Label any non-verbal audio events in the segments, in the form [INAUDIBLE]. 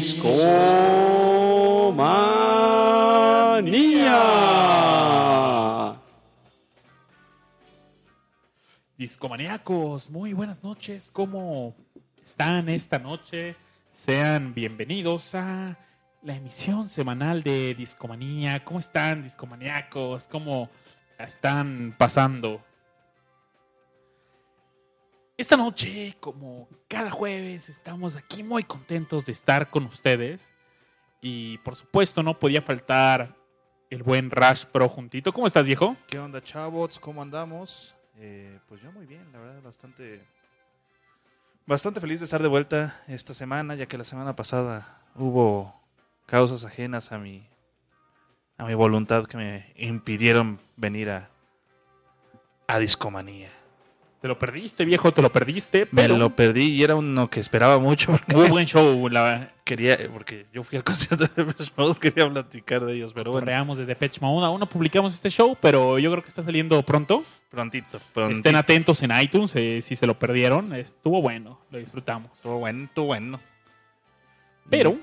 Discomanía. Discomaníacos, muy buenas noches. ¿Cómo están esta noche? Sean bienvenidos a la emisión semanal de Discomanía. ¿Cómo están, discomaníacos? ¿Cómo están pasando? Esta noche, como cada jueves, estamos aquí muy contentos de estar con ustedes. Y por supuesto, no podía faltar el buen Rash Pro juntito. ¿Cómo estás, viejo? ¿Qué onda, chavos? ¿Cómo andamos? Eh, pues yo muy bien, la verdad, bastante, bastante feliz de estar de vuelta esta semana, ya que la semana pasada hubo causas ajenas a mi, a mi voluntad que me impidieron venir a, a Discomanía. Te lo perdiste, viejo, te lo perdiste. Me lo perdí y era uno que esperaba mucho muy buen show. La quería, porque yo fui al [LAUGHS] concierto de Depeche Mode, quería platicar de ellos, pero bueno, correamos de Depeche Mode. Aún no publicamos este show, pero yo creo que está saliendo pronto. prontito, prontito. Estén atentos en iTunes eh, si se lo perdieron. Estuvo bueno, lo disfrutamos. Estuvo bueno, estuvo bueno. Pero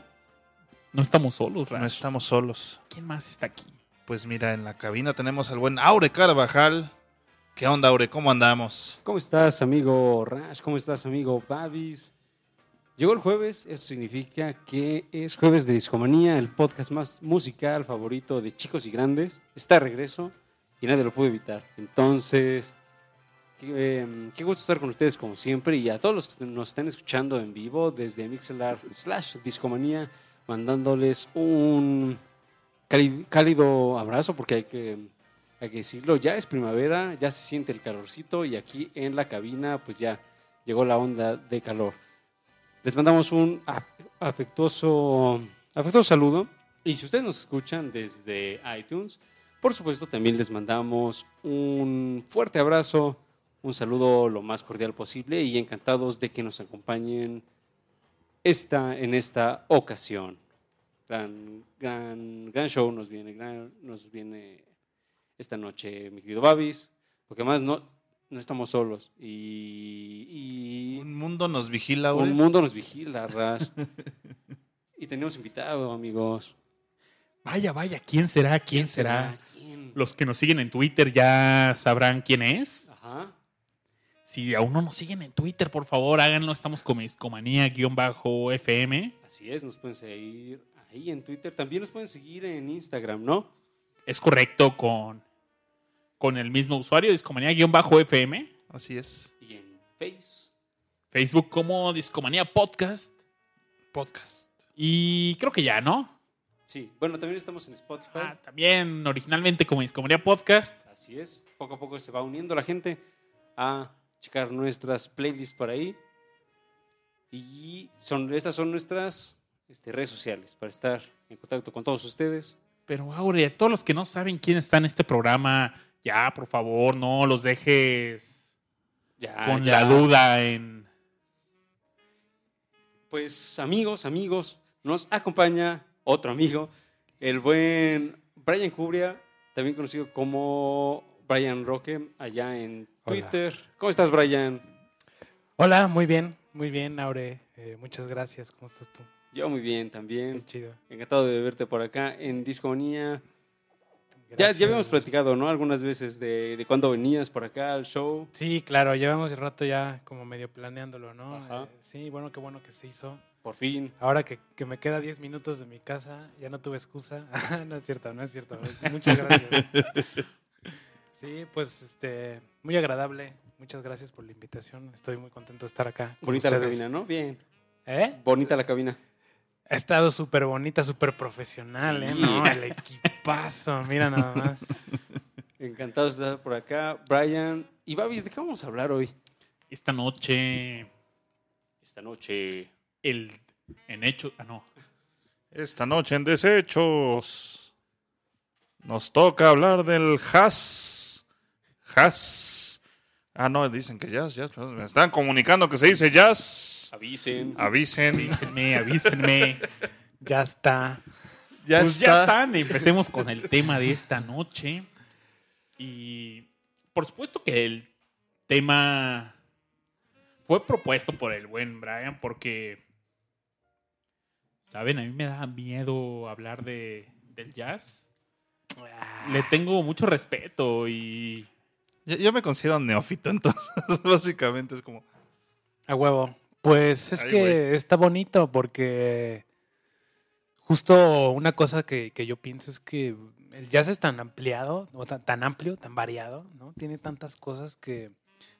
no estamos solos, Rash. no estamos solos. ¿Quién más está aquí? Pues mira, en la cabina tenemos al buen Aure Carvajal. ¿Qué onda, Aure? ¿Cómo andamos? ¿Cómo estás, amigo Rash? ¿Cómo estás, amigo Babis? Llegó el jueves, eso significa que es jueves de Discomanía, el podcast más musical favorito de chicos y grandes. Está de regreso y nadie lo pudo evitar. Entonces, qué, qué gusto estar con ustedes como siempre y a todos los que nos están escuchando en vivo desde Mixelar slash Discomanía, mandándoles un cálido abrazo porque hay que hay que decirlo, ya es primavera, ya se siente el calorcito y aquí en la cabina pues ya llegó la onda de calor. Les mandamos un af- afectuoso, afectuoso saludo y si ustedes nos escuchan desde iTunes, por supuesto también les mandamos un fuerte abrazo, un saludo lo más cordial posible y encantados de que nos acompañen esta, en esta ocasión. Gran, gran, gran show nos viene, gran- nos viene esta noche, mi querido Babis, porque además no, no estamos solos y, y Un mundo nos vigila, Aure. un mundo nos vigila, Rash. [LAUGHS] y tenemos invitado, amigos. Vaya, vaya, ¿quién será? ¿Quién, será? ¿Quién? Los que nos siguen en Twitter ya sabrán quién es. Ajá. Si aún no nos siguen en Twitter, por favor, háganlo. Estamos como Discomanía-FM. Así es, nos pueden seguir ahí en Twitter. También nos pueden seguir en Instagram, ¿no? Es correcto con, con el mismo usuario, Discomanía-FM. Así es. Y en Face. Facebook como Discomanía Podcast. Podcast. Y creo que ya, ¿no? Sí, bueno, también estamos en Spotify. Ah, también originalmente como Discomanía Podcast. Así es. Poco a poco se va uniendo la gente a checar nuestras playlists por ahí. Y son, estas son nuestras este, redes sociales para estar en contacto con todos ustedes. Pero Aure, a todos los que no saben quién está en este programa, ya, por favor, no los dejes Ya, con ya. la duda en... Pues amigos, amigos, nos acompaña otro amigo, el buen Brian Cubria, también conocido como Brian Roque, allá en Hola. Twitter. ¿Cómo estás, Brian? Hola, muy bien, muy bien, Aure. Eh, muchas gracias. ¿Cómo estás tú? Yo muy bien Qué también. chido. Encantado de verte por acá en Discomanía. Ya, habíamos platicado, ¿no? Algunas veces de, de cuándo venías por acá al show. Sí, claro, llevamos el rato ya como medio planeándolo, ¿no? Ajá. Eh, sí, bueno, qué bueno que se hizo. Por fin. Ahora que, que me queda 10 minutos de mi casa, ya no tuve excusa. [LAUGHS] no es cierto, no es cierto. Muchas gracias. [LAUGHS] Sí, pues este, muy agradable. Muchas gracias por la invitación. Estoy muy contento de estar acá. Bonita la cabina, ¿no? Bien. ¿Eh? Bonita la cabina. Ha estado súper bonita, súper profesional, ¿eh? No, el equipazo, mira nada más. [LAUGHS] Encantado de estar por acá. Brian y Babis, ¿de qué vamos a hablar hoy? Esta noche, Esta noche. el en hecho, ah no, Esta noche en Desechos nos toca hablar del jazz. Jazz. Ah, no, dicen que jazz, jazz. Me están comunicando que se dice jazz. Avisen. Avisen. avísenme, avísenme. Ya está. Ya pues está. ya están, empecemos con el tema de esta noche. Y por supuesto que el tema fue propuesto por el buen Brian porque, ¿saben? A mí me da miedo hablar de, del jazz. Le tengo mucho respeto y Yo, yo me considero neófito, [LAUGHS] entonces básicamente es como... A huevo. Pues es Ay, que güey. está bonito porque justo una cosa que, que yo pienso es que el jazz es tan ampliado, o tan, tan amplio, tan variado, ¿no? Tiene tantas cosas que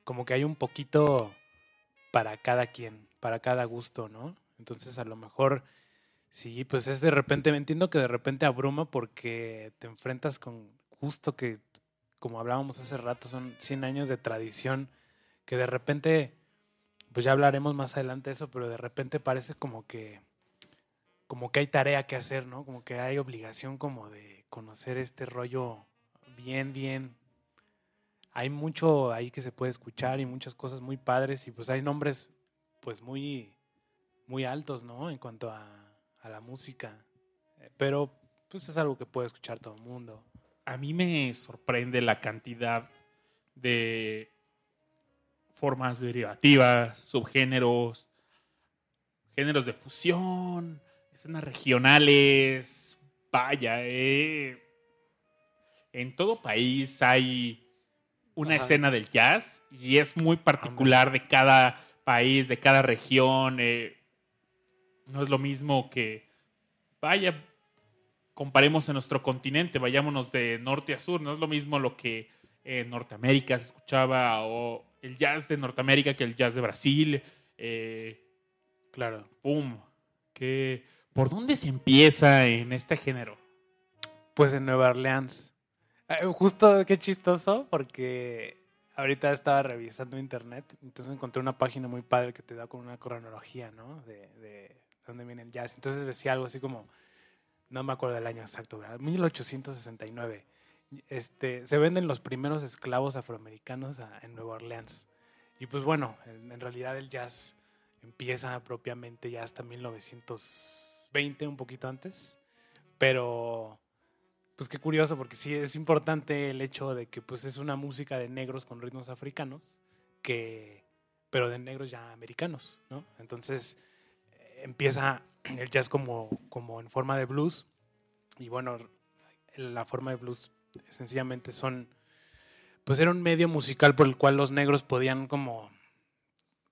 como que hay un poquito para cada quien, para cada gusto, ¿no? Entonces a lo mejor sí, pues es de repente, me entiendo que de repente abruma porque te enfrentas con justo que, como hablábamos hace rato, son 100 años de tradición que de repente pues ya hablaremos más adelante de eso, pero de repente parece como que como que hay tarea que hacer, ¿no? Como que hay obligación como de conocer este rollo bien, bien. Hay mucho ahí que se puede escuchar y muchas cosas muy padres y pues hay nombres pues muy muy altos, ¿no? En cuanto a, a la música. Pero pues es algo que puede escuchar todo el mundo. A mí me sorprende la cantidad de formas derivativas, subgéneros, géneros de fusión, escenas regionales. Vaya, eh, en todo país hay una Ajá. escena del jazz y es muy particular de cada país, de cada región. eh, no es lo mismo que, vaya, comparemos en nuestro continente, vayámonos de norte a sur, no es lo mismo lo que en Norteamérica se escuchaba o el jazz de Norteamérica que el jazz de Brasil. eh, Claro. ¡Pum! ¿Qué- ¿Por dónde se empieza en este género? Pues en Nueva Orleans. Eh, Justo qué chistoso, porque ahorita estaba revisando internet, entonces encontré una página muy padre que te da con una cronología, ¿no? De, de dónde viene el jazz. Entonces decía algo así como, no me acuerdo del año exacto, ¿verdad? 1869. Este, se venden los primeros esclavos afroamericanos en Nueva Orleans. Y pues bueno, en, realidad el jazz empieza propiamente ya hasta 1920, un poquito antes. Pero pues qué curioso, porque sí es importante el hecho de que pues es una música de negros con ritmos africanos, que, pero de negros ya americanos, ¿no? Entonces empieza [CLEARS THROAT] el jazz como, como en forma de blues, y bueno, la forma de blues sencillamente son, pues era un medio musical por el cual los negros podían como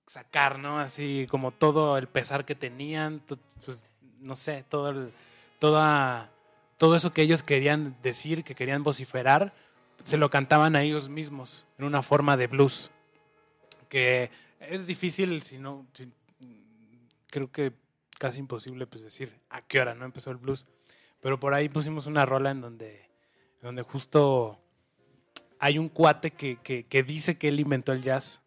sacar, ¿no? Así como todo el pesar que tenían, pues no sé, todo el, toda todo eso que ellos querían decir, que querían vociferar, se lo cantaban a ellos mismos en una forma de blues. Que es difícil, si no, creo que casi imposible pues decir a qué hora no empezó el blues. Pero por ahí pusimos una rola en donde, donde justo hay un cuate que, que, que dice que él inventó el jazz,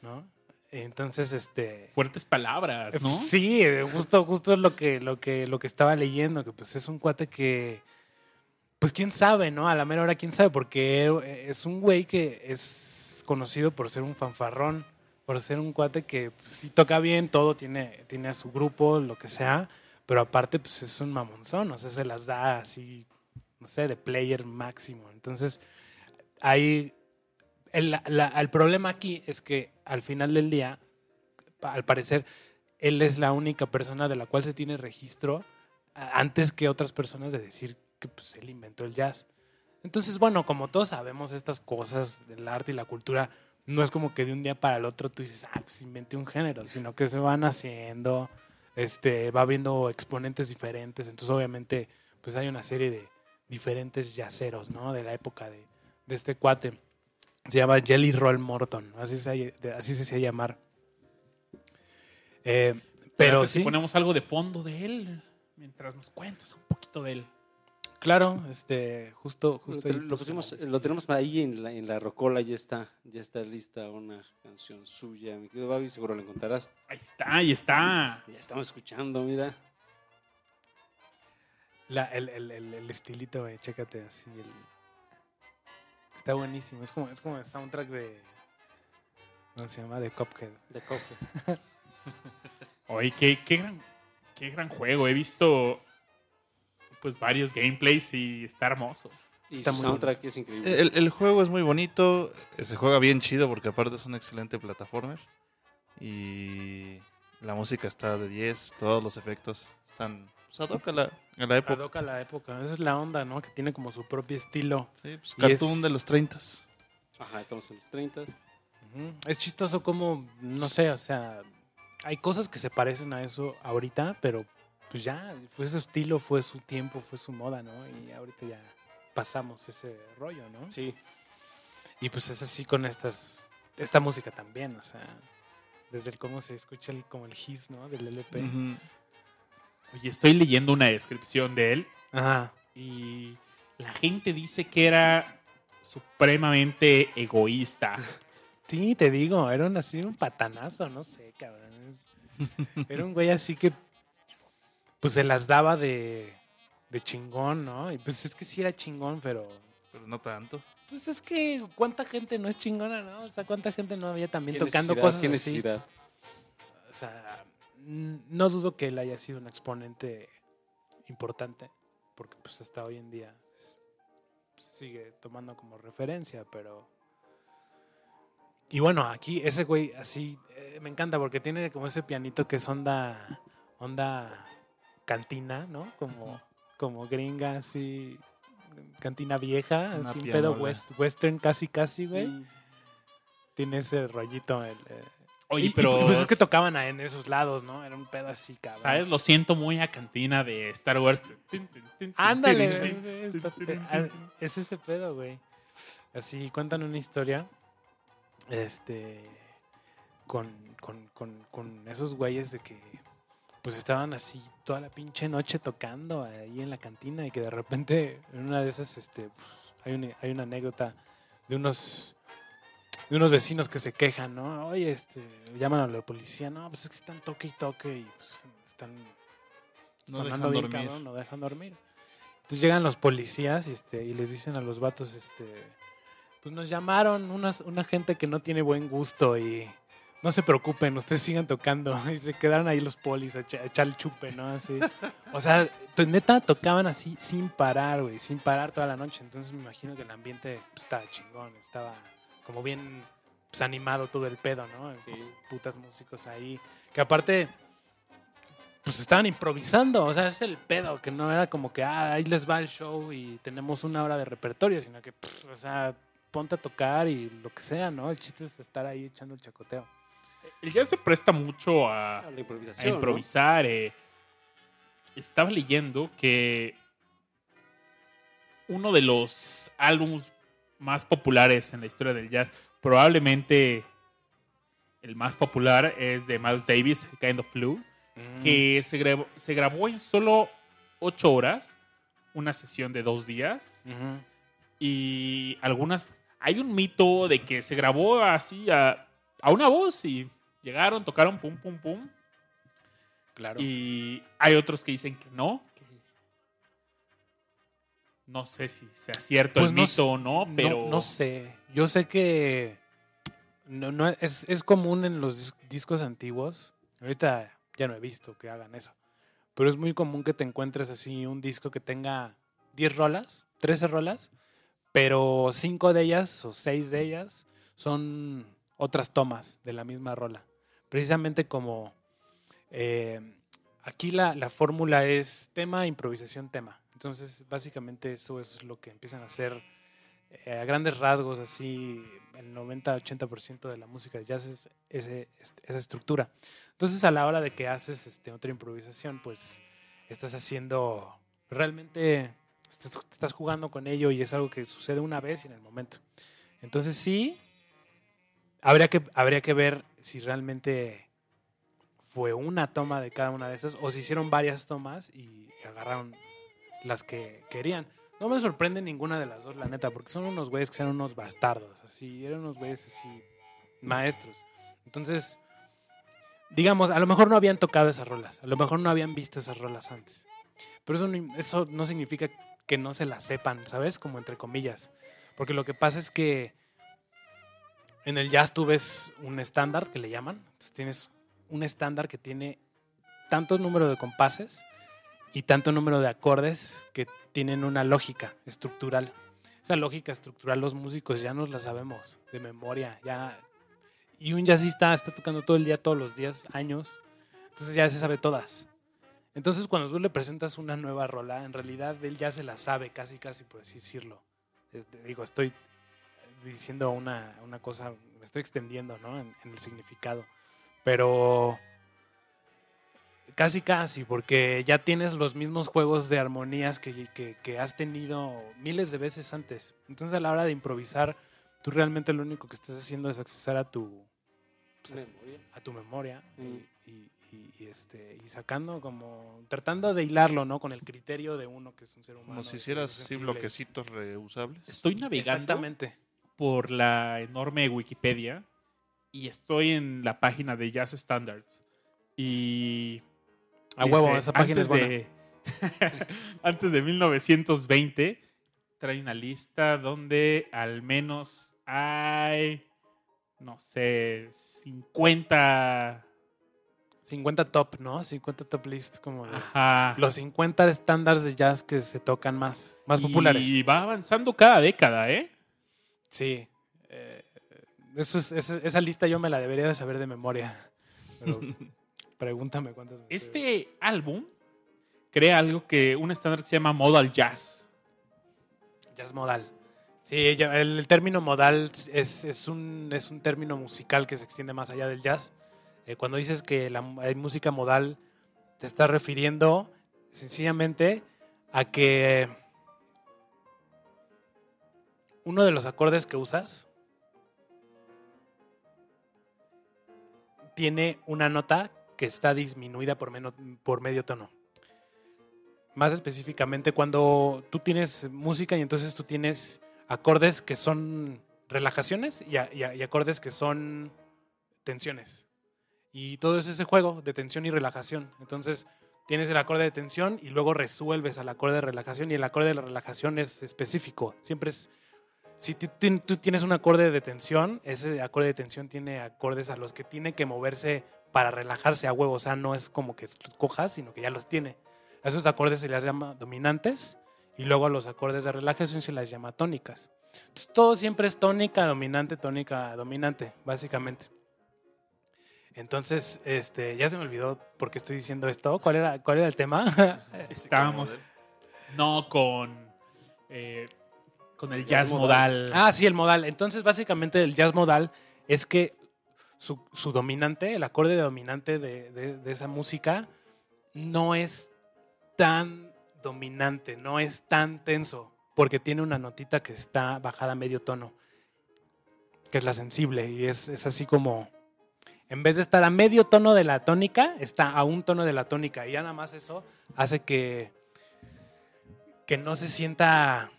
¿no? Entonces, este... Fuertes palabras, ¿no? Sí, eh, justo, justo es lo que, lo que, lo que estaba leyendo, que pues es un cuate que, pues quién sabe, ¿no? A la mera hora quién sabe, porque es un güey que es conocido por ser un fanfarrón, por ser un cuate que pues, sí toca bien, todo, tiene, tiene a su grupo, lo que sea, pero aparte pues es un mamonzón, o sea, se las da así, no sé, de player máximo. Entonces, hay... El, la- el problema aquí es que al final del día, al parecer, él es la única persona de la cual se tiene registro antes que otras personas de decir que pues, él inventó el jazz. Entonces, bueno, como todos sabemos estas cosas del arte y la cultura, no es como que de un día para el otro tú dices, ah, pues inventé un género, sino que se van haciendo, este, va habiendo exponentes diferentes, entonces obviamente pues hay una serie de diferentes yaceros, ¿no? De la época de, de este cuate. Se llama Jelly Roll Morton, así se, así se hacía llamar. Eh, pero Pero si sí, ponemos algo de fondo de él, mientras nos cuentas un poquito de él. Claro, este, justo, Lo, justo lo pusimos, lo tenemos ahí en la, en la rocola, ya está, ya está lista una canción suya. Mi querido Babi, seguro la encontrarás. Ahí está, ahí está. Ya estamos escuchando, mira. La- el, el- el- el estilito, güey, chécate así. el- Está buenísimo. Es como, es como el soundtrack de. ¿Cómo se llama? De Cuphead. De cofe. [LAUGHS] Oye, qué, qué gran, qué gran juego. He visto pues varios gameplays y está hermoso. Y Está su muy soundtrack es increíble. El, el juego es muy bonito, se juega bien chido porque aparte es un excelente plataformer. Y la música está de 10, todos los efectos están pues, ad hoc a la, a la época. Adoca la época. Esa es la onda, ¿no? Que tiene como su propio estilo. Sí, pues Y cartoon es- de los 30. Ajá, estamos en los 30. Ujú. Es chistoso como, no sé, o sea, hay cosas que se parecen a eso ahorita, pero pues ya, fue su estilo, fue su tiempo, fue su moda, ¿no? Y ahorita ya pasamos ese rollo, ¿no? Sí. Y pues es así con estas, esta música también, o sea, desde el cómo se escucha el, como el hiss, ¿no? Del LP. Ujú. Oye, estoy leyendo una descripción de él Ajá. y la gente dice que era supremamente egoísta. [LAUGHS] Sí, te digo, era un, así un patanazo, no sé, cabrón. Era un güey así que, pues se las daba de, de chingón, ¿no? Y pues es que sí era chingón, pero Pero no tanto. pues es que cuánta gente no es chingona, ¿no? O sea, cuánta gente no había también ¿Qué tocando cosas ¿Qué así. necesidad? O sea, no dudo que él haya sido un exponente importante, porque pues hasta hoy en día s- sigue tomando como referencia, pero... Y bueno, aquí ese güey así, eh, me encanta porque tiene como ese pianito que es onda, onda cantina, ¿no? Como, como gringa, así, cantina vieja, Una así un pedo west- western casi casi, güey. Mm. Tiene ese rollito. El, eh, Oye, y- y, pero. pues es que tocaban en esos lados, ¿no? Era un pedo así, cabrón. ¿Sabes? Lo siento muy a cantina de Star Wars. Ándale, es ese pedo, güey. Así cuentan una historia. Este. Con, con, con, con esos güeyes de que. Pues estaban así toda la pinche noche tocando ahí en la cantina y que de repente en una de esas, este, pues, hay, una, hay una anécdota de unos de unos vecinos que se quejan, ¿no? Oye, este, llaman a la policía, no, pues es que están toque y toque y pues están No sonando dejan bien, dormir. cabrón, no dejan dormir. Entonces llegan los policías y, este, y les dicen a los vatos, este, pues nos llamaron unas, una gente que no tiene buen gusto y no se preocupen, ustedes sigan tocando. [LAUGHS] Y se quedaron ahí los polis a, echa- a echar el chupe, ¿no? Así. O sea, neta tocaban así sin parar, güey, sin parar toda la noche. Entonces me imagino que el ambiente pues, estaba chingón, estaba como bien pues, animado todo el pedo, ¿no? Sí. Putas músicos ahí. Que aparte, pues estaban improvisando, o sea, es el pedo, que no era como que, ah, ahí les va el show y tenemos una hora de repertorio, sino que, pff, o sea, ponte a tocar y lo que sea, ¿no? El chiste es estar ahí echando el chacoteo. El jazz se presta mucho a, A la a improvisación. ¿no? improvisar. eh. Estaba leyendo que uno de los álbumes más populares en la historia del jazz, probablemente el más popular, es de Miles Davis, Kind of Blue, Mm. que se grabó, se grabó en solo ocho horas, una sesión de dos días. Y algunas hay un mito de que se grabó así a, a una voz y llegaron, tocaron pum pum pum Claro. y hay otros que dicen que no. que no sé si sea cierto Pues el no mito o no, pero No, no sé. Yo sé que no, no es, es común en los dis- discos antiguos. Ahorita ya no he visto que hagan eso. Pero es muy común que te encuentres así un disco que tenga 10 rolas, 13 rolas, pero 5 de ellas o 6 de ellas son otras tomas de la misma rola. Precisamente como eh, aquí la, la fórmula es tema, improvisación, tema. Entonces, básicamente eso es lo que empiezan a hacer eh, a grandes rasgos, así el 90-80% de la música de jazz es esa estructura. Entonces, a la hora de que haces este, otra improvisación, pues estás haciendo realmente, estás jugando con ello y es algo que sucede una vez y en el momento. Entonces, sí, habría que, habría que ver si realmente fue una toma de cada una de esas o si hicieron varias tomas y agarraron las que querían. No me sorprende ninguna de las dos, la neta, porque son unos güeyes que eran unos bastardos, así, eran unos güeyes así, maestros. Entonces, digamos, a lo mejor no habían tocado esas rolas, a lo mejor no habían visto esas rolas antes. Pero eso no, eso no significa que no se las sepan, ¿sabes? Como entre comillas. Porque lo que pasa es que en el jazz tú ves un estándar que le llaman. Entonces tienes un estándar que tiene tanto número de compases y tanto número de acordes que tienen una lógica estructural. Esa lógica estructural los músicos ya nos la sabemos de memoria, ya Y un jazzista está tocando todo el día, todos los días, años. Entonces ya se sabe todas. Entonces cuando tú le presentas una nueva rola, en realidad él ya se la sabe, casi, casi, por así decirlo. Este, digo, estoy diciendo una, una cosa, me estoy extendiendo, ¿no? En, en el significado. Pero casi, casi, porque ya tienes los mismos juegos de armonías que, que- que has tenido miles de veces antes. Entonces a la hora de improvisar, tú realmente lo único que estás haciendo es accesar a tu, pues, a- Memoria. a tu memoria Mm. y, y- y- y, este, y sacando como, tratando de hilarlo, ¿no? Con el criterio de uno que es un ser humano. Como si hicieras así bloquecitos reusables. Estoy navegando Exactamente. Por la enorme Wikipedia y estoy en la página de Jazz Standards. Y. A dice, huevo, esa página es buena. de- [LAUGHS] antes de 1920, trae una lista donde al menos hay. No sé, 50. 50 top, ¿no? 50 top list, como de- Ajá. los 50 estándares de jazz que se tocan más, más populares. Y va avanzando cada década, ¿eh? Sí. eh, eso es- esa, esa lista yo me la debería de saber de memoria. Pero [LAUGHS] pregúntame cuántas sé. Este álbum crea algo que un estándar que se llama Modal Jazz. Jazz modal. Sí, el, término modal es, es un, es un término musical que se extiende más allá del jazz. Eh, cuando dices que la, hay música modal, te estás refiriendo sencillamente a que uno de los acordes que usas tiene una nota que está disminuida por, meno- por medio tono. Más específicamente cuando tú tienes música y entonces tú tienes acordes que son relajaciones y, y acordes que son tensiones. Y todo es ese juego de tensión y relajación. Entonces tienes el acorde de tensión y luego resuelves al acorde de relajación y el acorde de la relajación es específico. Siempre es... Si tú tienes un acorde de tensión, ese acorde de tensión tiene acordes a los que tiene que moverse para relajarse a huevo. O sea, no es como que los cojas, sino que ya los tiene. A esos acordes se les llama dominantes y luego a los acordes de relajación se las llama tónicas. Entonces, todo siempre es tónica, dominante, tónica, dominante, básicamente. Entonces, este, ya se me olvidó por qué estoy diciendo esto. ¿Cuál era, cuál era el tema? Estábamos no con, eh, con el Jazz jazz modal. modal. ah, sí, el modal. Entonces, básicamente, el jazz modal es que su, su dominante, el acorde de dominante de, de- de esa música, no es tan dominante, no es tan tenso, porque tiene una notita que está bajada a medio tono, que es la sensible, y es, es así como, en vez de estar a medio tono de la tónica, está a un tono de la tónica, y ya nada más eso hace que, que no se sienta,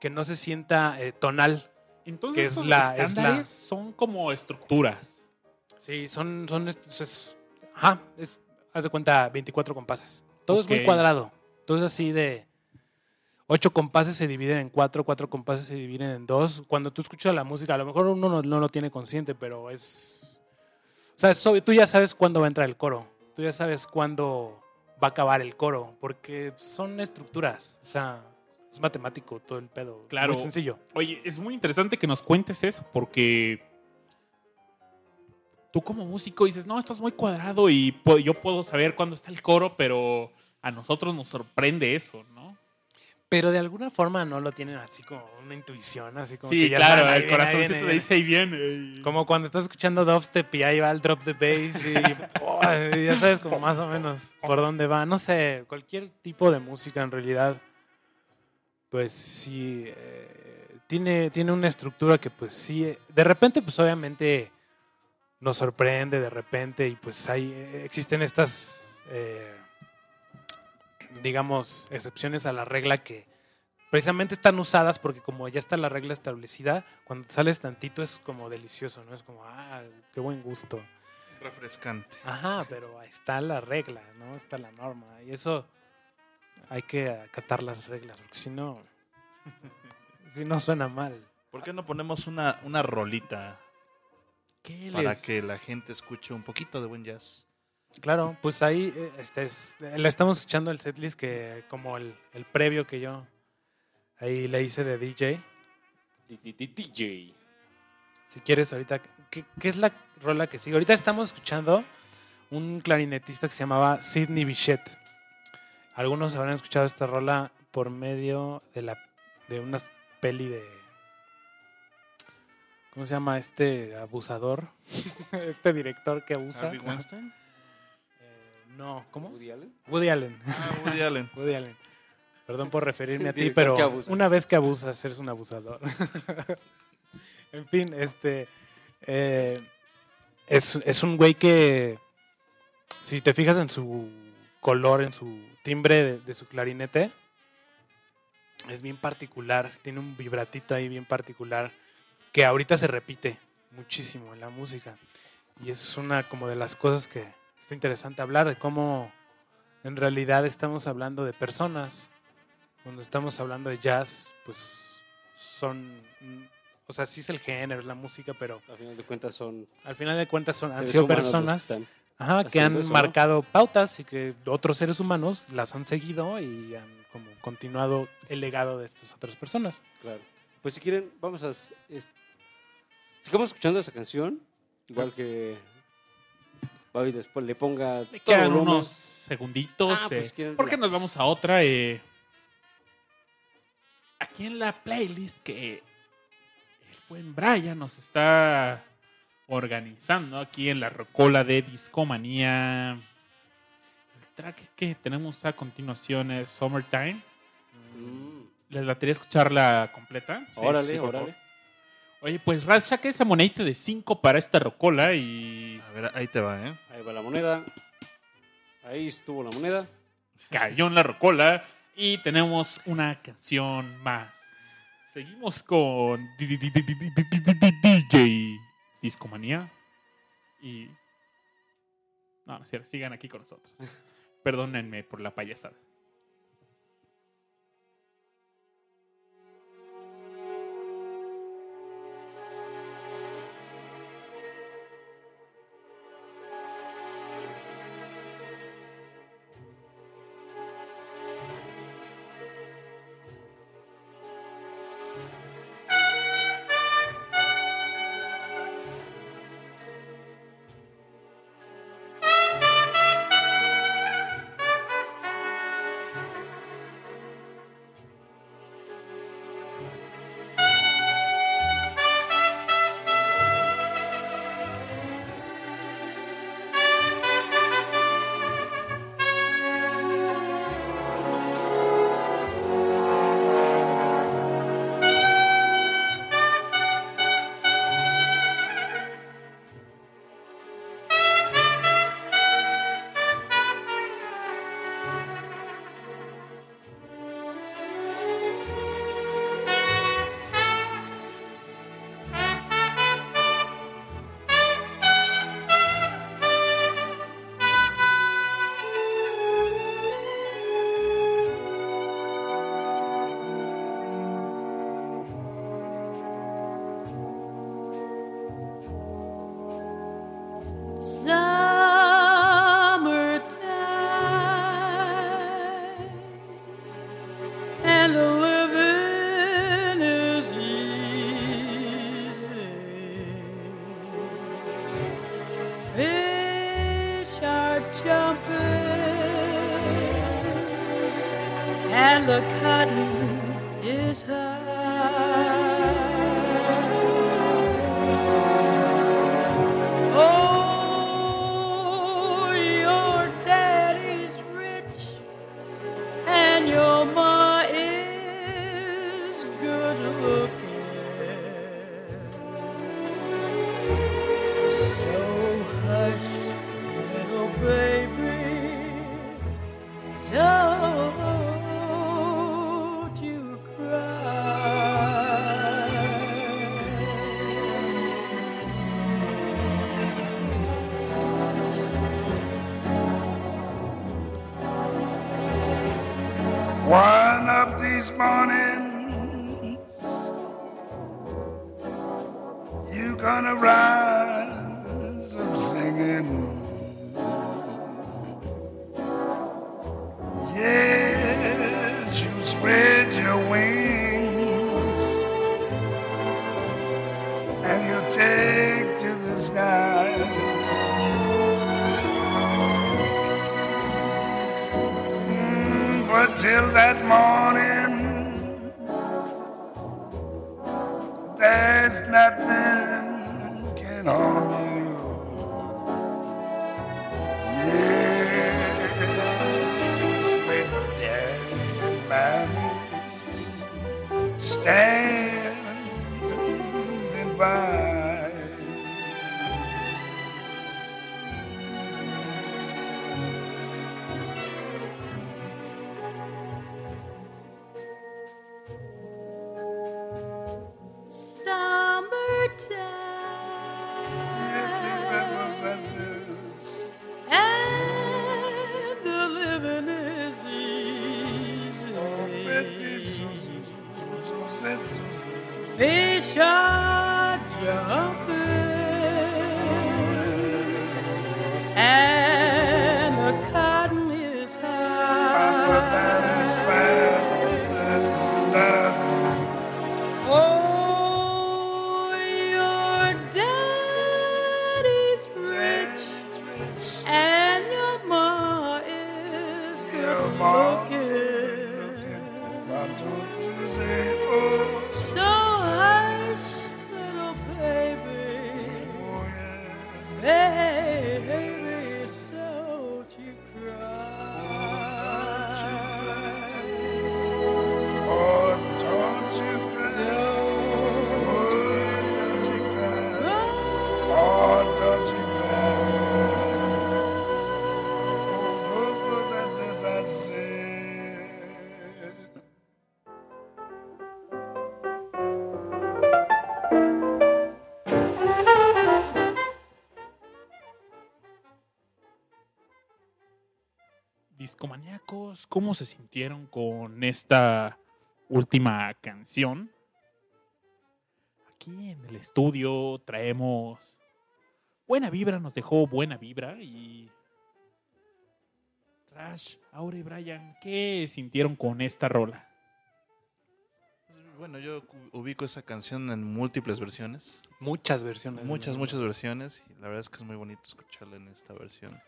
que no se sienta eh, tonal. Entonces, que es estos es estándares la- son como estructuras. Sí, son, son es- ajá, es, haz de cuenta, 24 compases. Todo es muy cuadrado. Todo es así de, ocho compases se dividen en cuatro, cuatro compases se dividen en dos. Cuando tú escuchas la música, a lo mejor uno no, no lo tiene consciente, pero es, o sea, es obvio, tú ya sabes cuándo va a entrar el coro. Tú ya sabes cuándo va a acabar el coro, porque son estructuras. O sea, es matemático todo el pedo. Claro. Muy sencillo. Oye, es muy interesante que nos cuentes eso porque tú como músico dices, no, esto es muy cuadrado y yo puedo saber cuándo está el coro, pero a nosotros nos sorprende eso, ¿no? Pero de alguna forma no lo tienen así como una intuición, así como Sí, que ya claro, el viene, corazoncito viene, te dice ahí viene. y- Como cuando estás escuchando dubstep y ahí va el drop the bass y [LAUGHS] oh, ya sabes como más o menos por dónde va. No sé, cualquier tipo de música en realidad, pues sí, eh, tiene, tiene una estructura que pues sí, eh, de repente pues obviamente nos sorprende de repente y pues hay, eh, existen estas, eh, digamos, excepciones a la regla que precisamente están usadas porque como ya está la regla establecida, cuando sales tantito es como delicioso, ¿no? Es como, ah, qué buen gusto. Refrescante. Ajá, pero ahí está la regla, ¿no? Está la norma. Y eso hay que acatar las reglas, porque si no, [LAUGHS] si no suena mal. ¿Por qué no ponemos una, una rolita ¿Qué para les- que la gente escuche un poquito de buen jazz? Claro, pues ahí eh, este es, le estamos escuchando el setlist que como el, el previo que yo ahí le hice de DJ. DJ. Si quieres ahorita ¿qué, qué es la rola que sigue? Ahorita estamos escuchando un clarinetista que se llamaba Sidney Bichette. Algunos habrán escuchado esta rola por medio de la de una peli de ¿cómo se llama este abusador? [LAUGHS] este director que abusa. Harvey Weinstein. Eh, no, ¿cómo? Woody Allen. Woody Allen. Ah, Woody Allen. [LAUGHS] Woody Allen. Perdón por referirme a [LAUGHS] ti, pero una vez que abusas, eres un abusador. en fin, este. eh, es, es un güey que. Si te fijas en su color, en su timbre de, de su clarinete, es bien particular. Tiene un vibratito ahí bien particular que ahorita se repite muchísimo en la música. Y eso es una como de las cosas que está interesante hablar, de cómo en realidad estamos hablando de personas. Cuando estamos hablando de jazz, pues son, o sea, sí es el género, es la música, pero A final de cuentas son al final de cuentas son, han sido que personas están. Ajá, que han eso, ¿no? marcado pautas y que otros seres humanos las han seguido y han como continuado el legado de estas otras personas. Claro. Pues si quieren, vamos a... es- sigamos escuchando esa canción, igual que... Babi después le ponga Le quedan volumen. unos segunditos. Ah, pues, eh, quieren ¿Por qué relax. nos vamos a otra? eh, aquí en la playlist que el buen Brian nos está organizando aquí en la rocola de Discomanía. El track que tenemos a continuación es Summertime. Mm, ¿Les latería escucharla completa? Sí, órale, sí, órale. Oye, pues Raz, saca esa monedita de 5 para esta rocola y A ver, ahí te va, ¿eh? Ahí va la moneda. Ahí estuvo la moneda. cayó en la rocola y tenemos una canción más. Seguimos con DJ Discomanía y no, no es cierto, sigan aquí con nosotros. [LAUGHS] Perdónenme por la payasada. ¿Cómo se sintieron con esta última canción? Aquí en el estudio traemos buena vibra, nos dejó buena vibra y... Rash, Aure, Brian, ¿qué sintieron con esta rola? Bueno, yo ubico esa canción en múltiples versiones. Muchas versiones. Muchas, muchas versiones. Y la verdad es que es muy bonito escucharla en esta versión.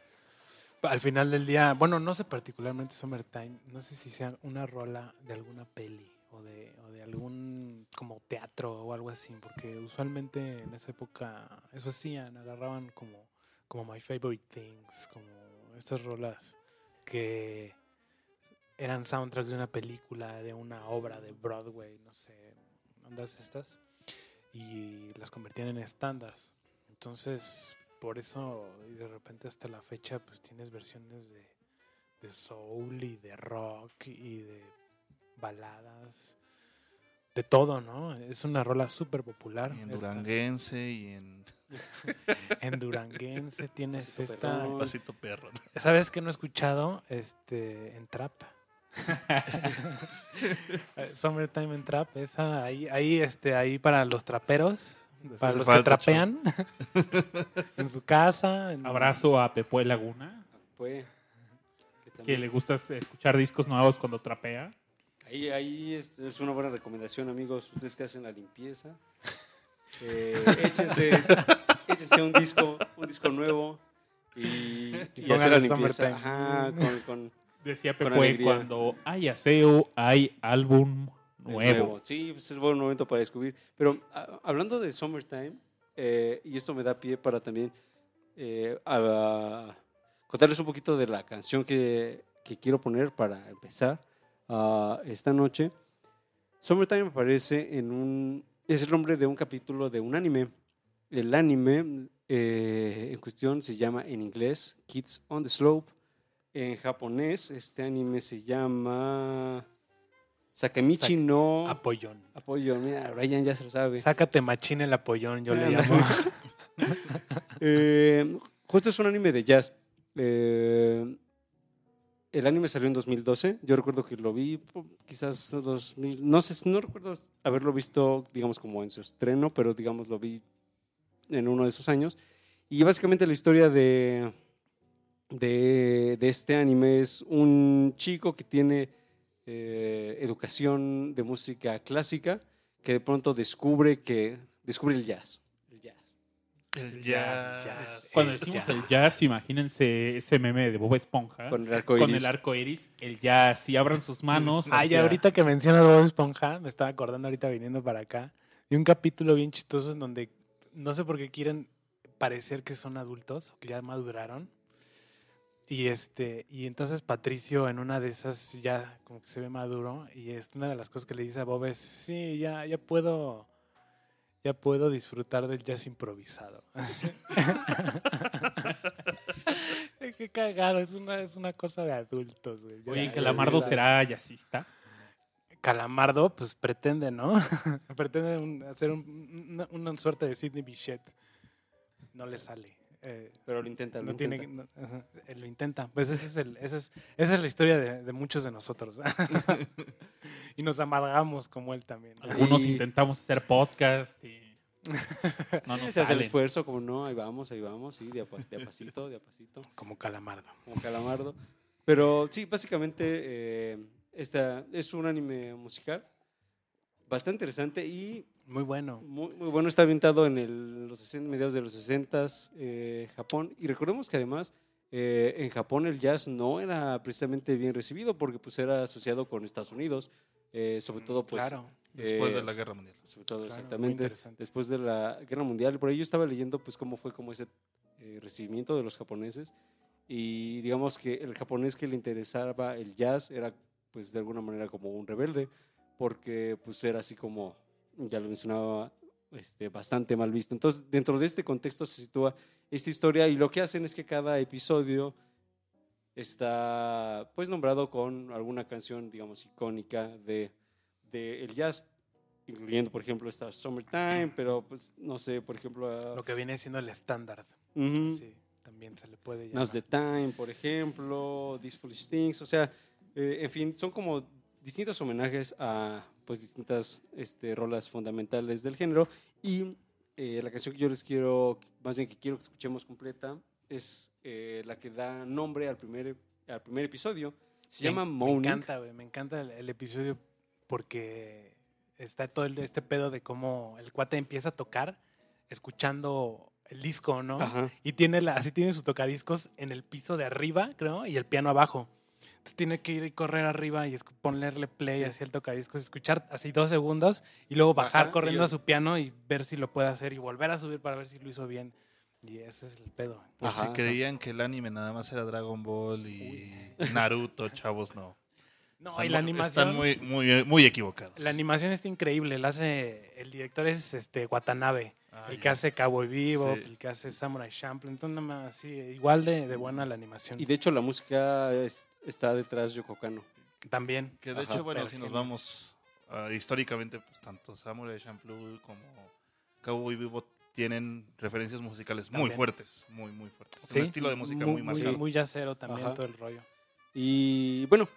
Al final del día, bueno, no sé particularmente Summertime, no sé si sea una rola de alguna peli o de, o de algún como teatro o algo así, porque usualmente en esa época eso hacían, agarraban como, como My Favorite Things, como estas rolas que eran soundtracks de una película, de una obra de Broadway, no sé, ondas estas, y las convertían en estándares. Entonces, por eso, y de repente hasta la fecha, pues tienes versiones de, de soul y de rock y de baladas, de todo, ¿no? Es una rola súper popular. Y en esta. duranguense y en [LAUGHS] En duranguense tienes Pasito esta... perrón. pasito perro. ¿no? ¿Sabes qué no he escuchado? Este, en trap. [LAUGHS] Summertime en trap, esa ahí, ahí, este, ahí para los traperos, para los que trapean [LAUGHS] en su casa. en- Abrazo a Pepe Laguna, Pues, que que también- le gusta escuchar discos nuevos cuando trapea. Ahí, ahí es, es una buena recomendación, amigos. Ustedes que hacen la limpieza, [LAUGHS] eh, échense, échense un disco, un disco nuevo y, y hacer la limpieza. Ajá, con, con Decía Pepe, cuando hay aseo, hay álbum nuevo. Sí, pues es buen momento para descubrir. Pero a- hablando de Summertime, eh, y esto me da pie para también eh, a- contarles un poquito de la canción que, que quiero poner para empezar ah, esta noche. Summertime aparece en un... Es el nombre de un capítulo de un anime. El anime eh, en cuestión se llama en inglés Kids on the Slope. En japonés este anime se llama Sakamichi Sak- no Apoyón. Apoyo. Mira, Ryan ya se lo sabe. Sácate machín el apoyón, yo le llamo. [LAUGHS] Eh, justo es un anime de jazz. Eh, el anime salió en 2012. Yo recuerdo que lo vi quizás 2000. No sé, no recuerdo haberlo visto, digamos, como en su estreno, pero digamos lo vi en uno de esos años. Y básicamente la historia de, de, de este anime es un chico que tiene eh, educación de música clásica que de pronto descubre que descubre el jazz. El jazz. El jazz. Cuando El decimos jazz. el jazz, imagínense ese meme de Bob Esponja Con el arco con iris. el arco iris, el jazz, y abran sus manos. Ay, hacia- ahorita que mencionas Bob Esponja, me estaba acordando ahorita viniendo para acá, de un capítulo bien chistoso en donde no sé por qué quieren parecer que son adultos o que ya maduraron. Y este, y entonces Patricio en una de esas ya como que se ve maduro y es una de las cosas que le dice a Bob es, sí, ya, ya puedo, ya puedo disfrutar del jazz improvisado. [LAUGHS] Qué cagado, es una, es una cosa de adultos, güey. Oye, Calamardo será jazzista. Calamardo, pues pretende, ¿no? [LAUGHS] pretende un- hacer un- una, una suerte de Sidney Bichet. No le sale. Eh, Pero lo intenta, lo no tiene, intenta. no- eh, lo intenta. Pues ese es el, ese es, esa es la historia de, de muchos de nosotros. [LAUGHS] [LAUGHS] y nos amargamos como él también. ¿no? Algunos Y- intentamos hacer podcast y [LAUGHS] no nos se hace el esfuerzo, como no, ahí vamos, ahí vamos, sí, de a, de a pasito, de a pasito, Como Calamardo. como calamardo. Pero sí, básicamente eh, esta es un anime musical bastante interesante y Muy bueno. muy, muy bueno. Está ambientado en el- los 60, mediados de los 60 eh, Japón. Y recordemos que además eh, en Japón el jazz no era precisamente bien recibido porque pues era asociado con Estados Unidos, eh, sobre todo pues claro. Después eh, de la Guerra Mundial. sobre todo Claro, exactamente después de la guerra mundial por ahí yo estaba leyendo pues cómo fue como ese eh, recibimiento de los japoneses y digamos que el japonés que le interesaba el jazz era pues de alguna manera como un rebelde porque pues era así como ya lo mencionaba este, bastante mal visto entonces dentro de este contexto se sitúa esta historia y lo que hacen es que cada episodio está pues nombrado con alguna canción digamos icónica de, de el jazz incluyendo por ejemplo esta Summertime pero pues no sé por ejemplo Lo que viene siendo el estándar. Ujú. Sí, también se le puede llamar. Now's the Time, por ejemplo, These Foolish Things, o sea, eh, en fin, son como distintos homenajes a pues distintas este, rolas fundamentales del género y eh, la canción que yo les quiero, más bien que quiero que escuchemos completa, es eh, la que da nombre al primer, al primer episodio. Se Me- llama Me Moaning. encanta, güey. Me encanta el, el episodio porque está todo el- este pedo de cómo el cuate empieza a tocar escuchando el disco, ¿no? Ajá. Y tiene la, así tiene su tocadiscos en el piso de arriba, creo, y el piano abajo. Entonces tiene que ir y correr arriba y ponerle play hacia el tocadiscos, escuchar así dos segundos y luego bajar Ajá, corriendo y- a su piano y ver si lo puede hacer y volver a subir para ver si lo hizo bien. Y ese es el pedo. Pues Ajá, si creían que el anime nada más era Dragon Ball y Naruto, chavos, no. No, Están y la animación. Están muy, muy, muy equivocados. La animación está increíble. La hace, el director es este Watanabe, Ah, el ya. que hace Cowboy Vivo, Sí. el que hace Samurai Champloo. Entonces, nada más, sí, igual de, de buena la animación. Y de hecho la música es- está detrás de Yoko Kano. También. Que de Ajá. hecho, bueno, si nos vamos ah, históricamente, pues tanto Samurai Champloo como Cowboy Vivo tienen referencias musicales muy fuertes, muy, muy fuertes. Sí, Un estilo de música muy, marcado. Muy jazzero también Ajá. todo el rollo. Y bueno,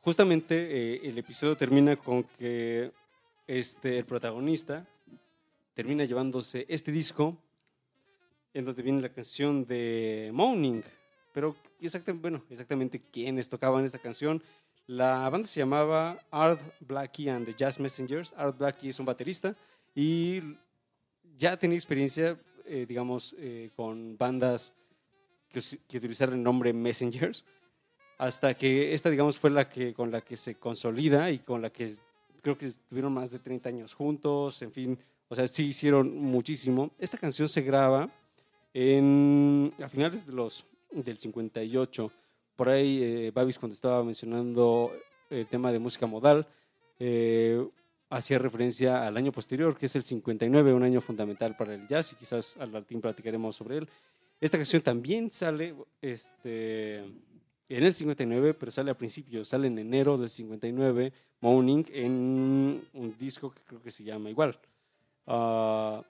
justamente eh, el episodio termina con que este, el protagonista termina llevándose este disco en donde viene la canción de Moaning. Pero exactamente, bueno, exactamente quiénes tocaban esta canción. La banda se llamaba Art Blackie and the Jazz Messengers. Art Blackie es un baterista y ya tenía experiencia, eh, digamos, eh, con bandas que, que utilizaron el nombre Messengers hasta que esta, digamos, fue la que con la que se consolida y con la que creo que estuvieron más de 30 años juntos, en fin, o sea, sí hicieron muchísimo. Esta canción se graba en, a finales de los, del 58. Por ahí, eh, Babis, cuando estaba mencionando el tema de música modal, eh, hacía referencia al año posterior, que es el 59, un año fundamental para el jazz, y quizás al latín platicaremos sobre él. Esta canción también sale este, en el 59, pero sale a principios, sale en enero del 59, Moaning, en un disco que creo que se llama igual. Ah,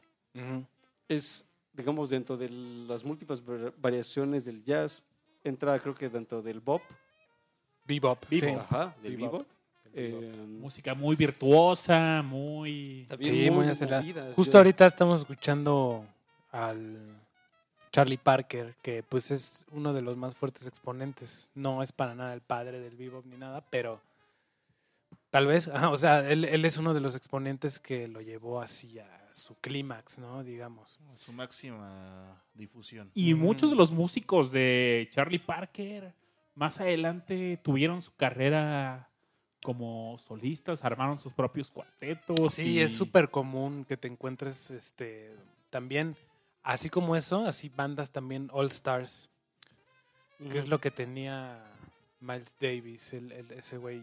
es, digamos, dentro de las múltiples var- variaciones del jazz, entra creo que dentro del bop, Bebop. sí. ajá, del Bebop. bebop. Bebop. Eh, Música muy virtuosa, muy... también Sí, muy muy acelerada. movidas, Justo yo- ahorita estamos escuchando al Charlie Parker, que pues es uno de los más fuertes exponentes. No es para nada el padre del bebop ni nada, pero tal vez, [LAUGHS] o sea, él, él es uno de los exponentes que lo llevó así a su clímax, ¿no? Digamos. Su máxima difusión. Y Mm. muchos de los músicos de Charlie Parker más adelante tuvieron su carrera como solistas, armaron sus propios cuartetos. Sí, y- es súper común que te encuentres este también, así como eso, así bandas también All Stars, que es lo que tenía Miles Davis, el, el- ese güey.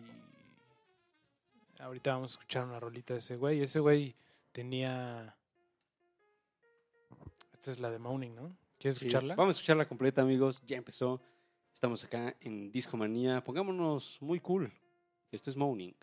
Ahorita vamos a escuchar una rolita de ese güey. Ese güey tenía. Esta es la de Moaning, ¿no? ¿Quieres Sí, escucharla? Vamos a escucharla completa, amigos. Ya empezó. Estamos acá en Discomanía. Pongámonos muy cool. Esto es Moaning.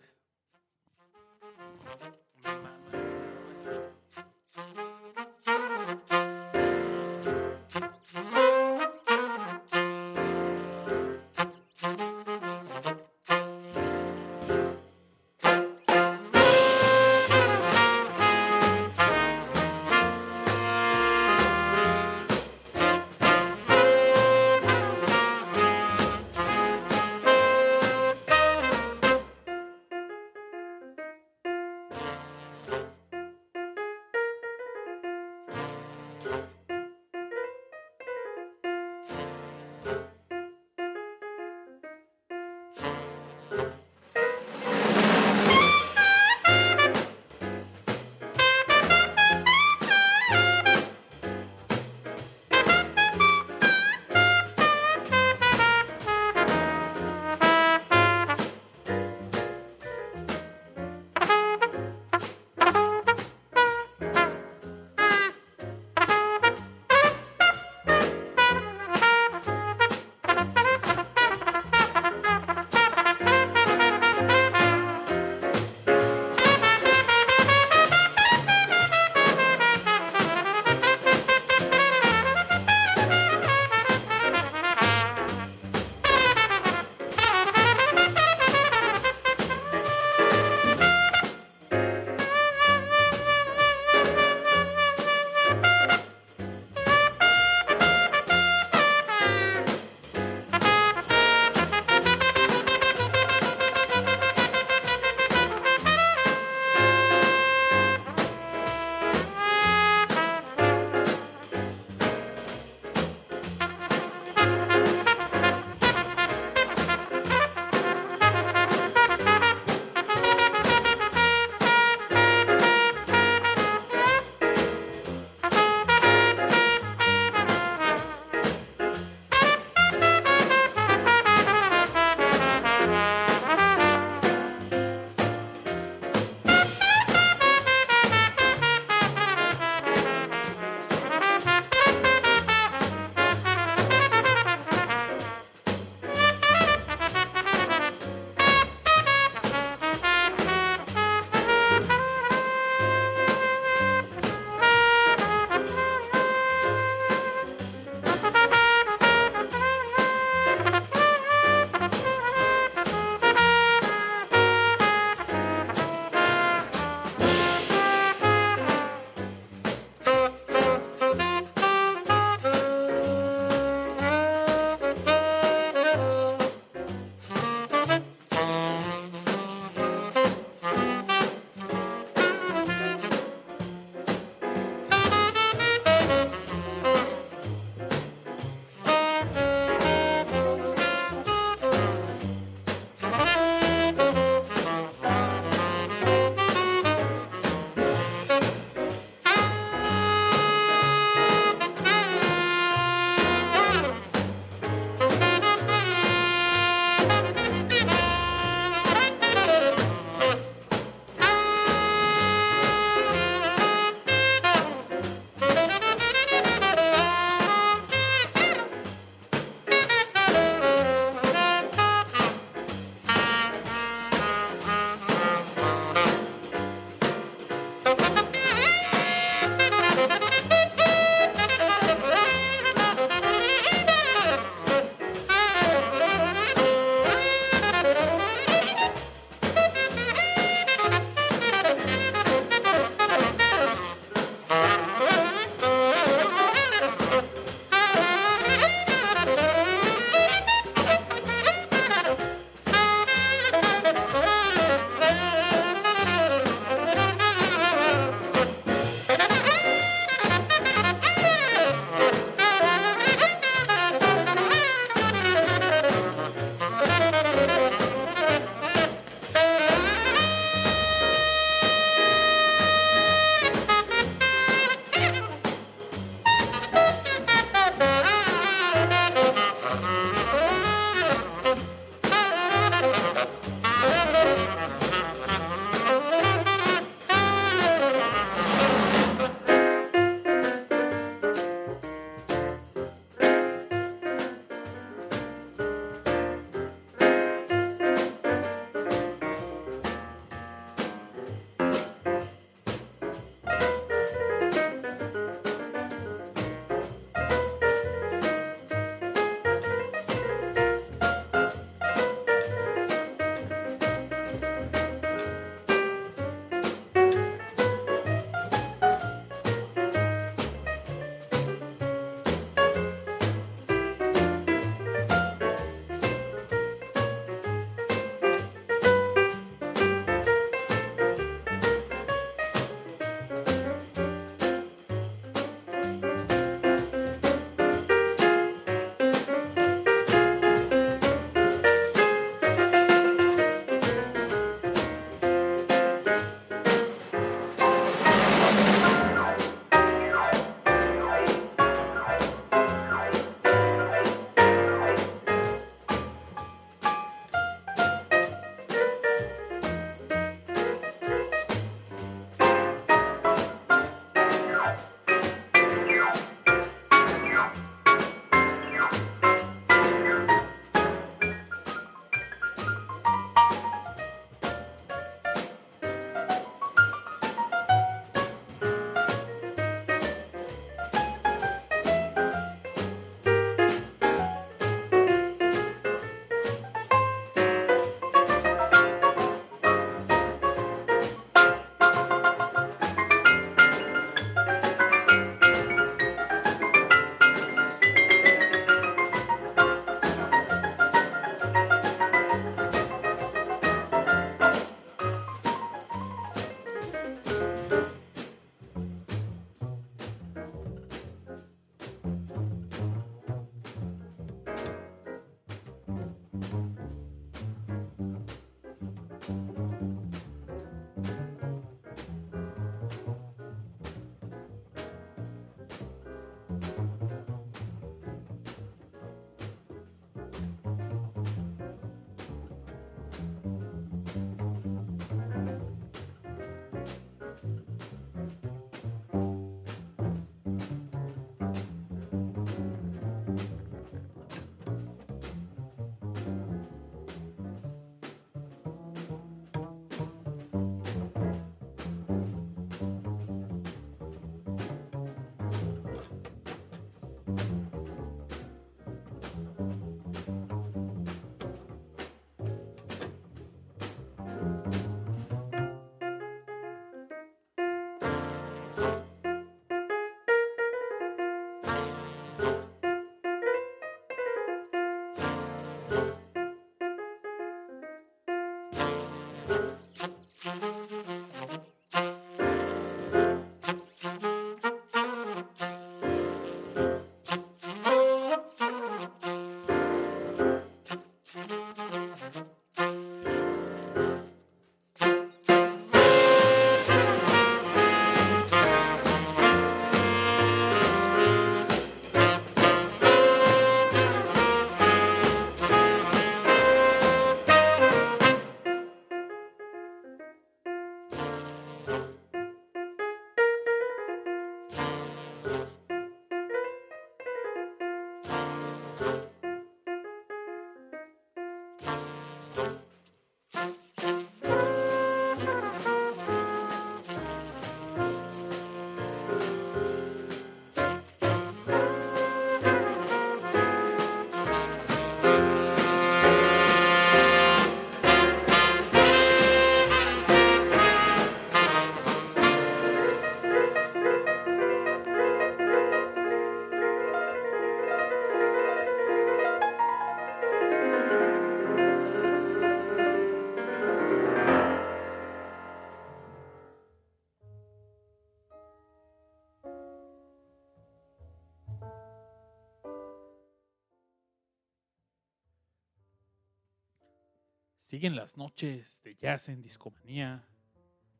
Siguen las noches de jazz en discomanía,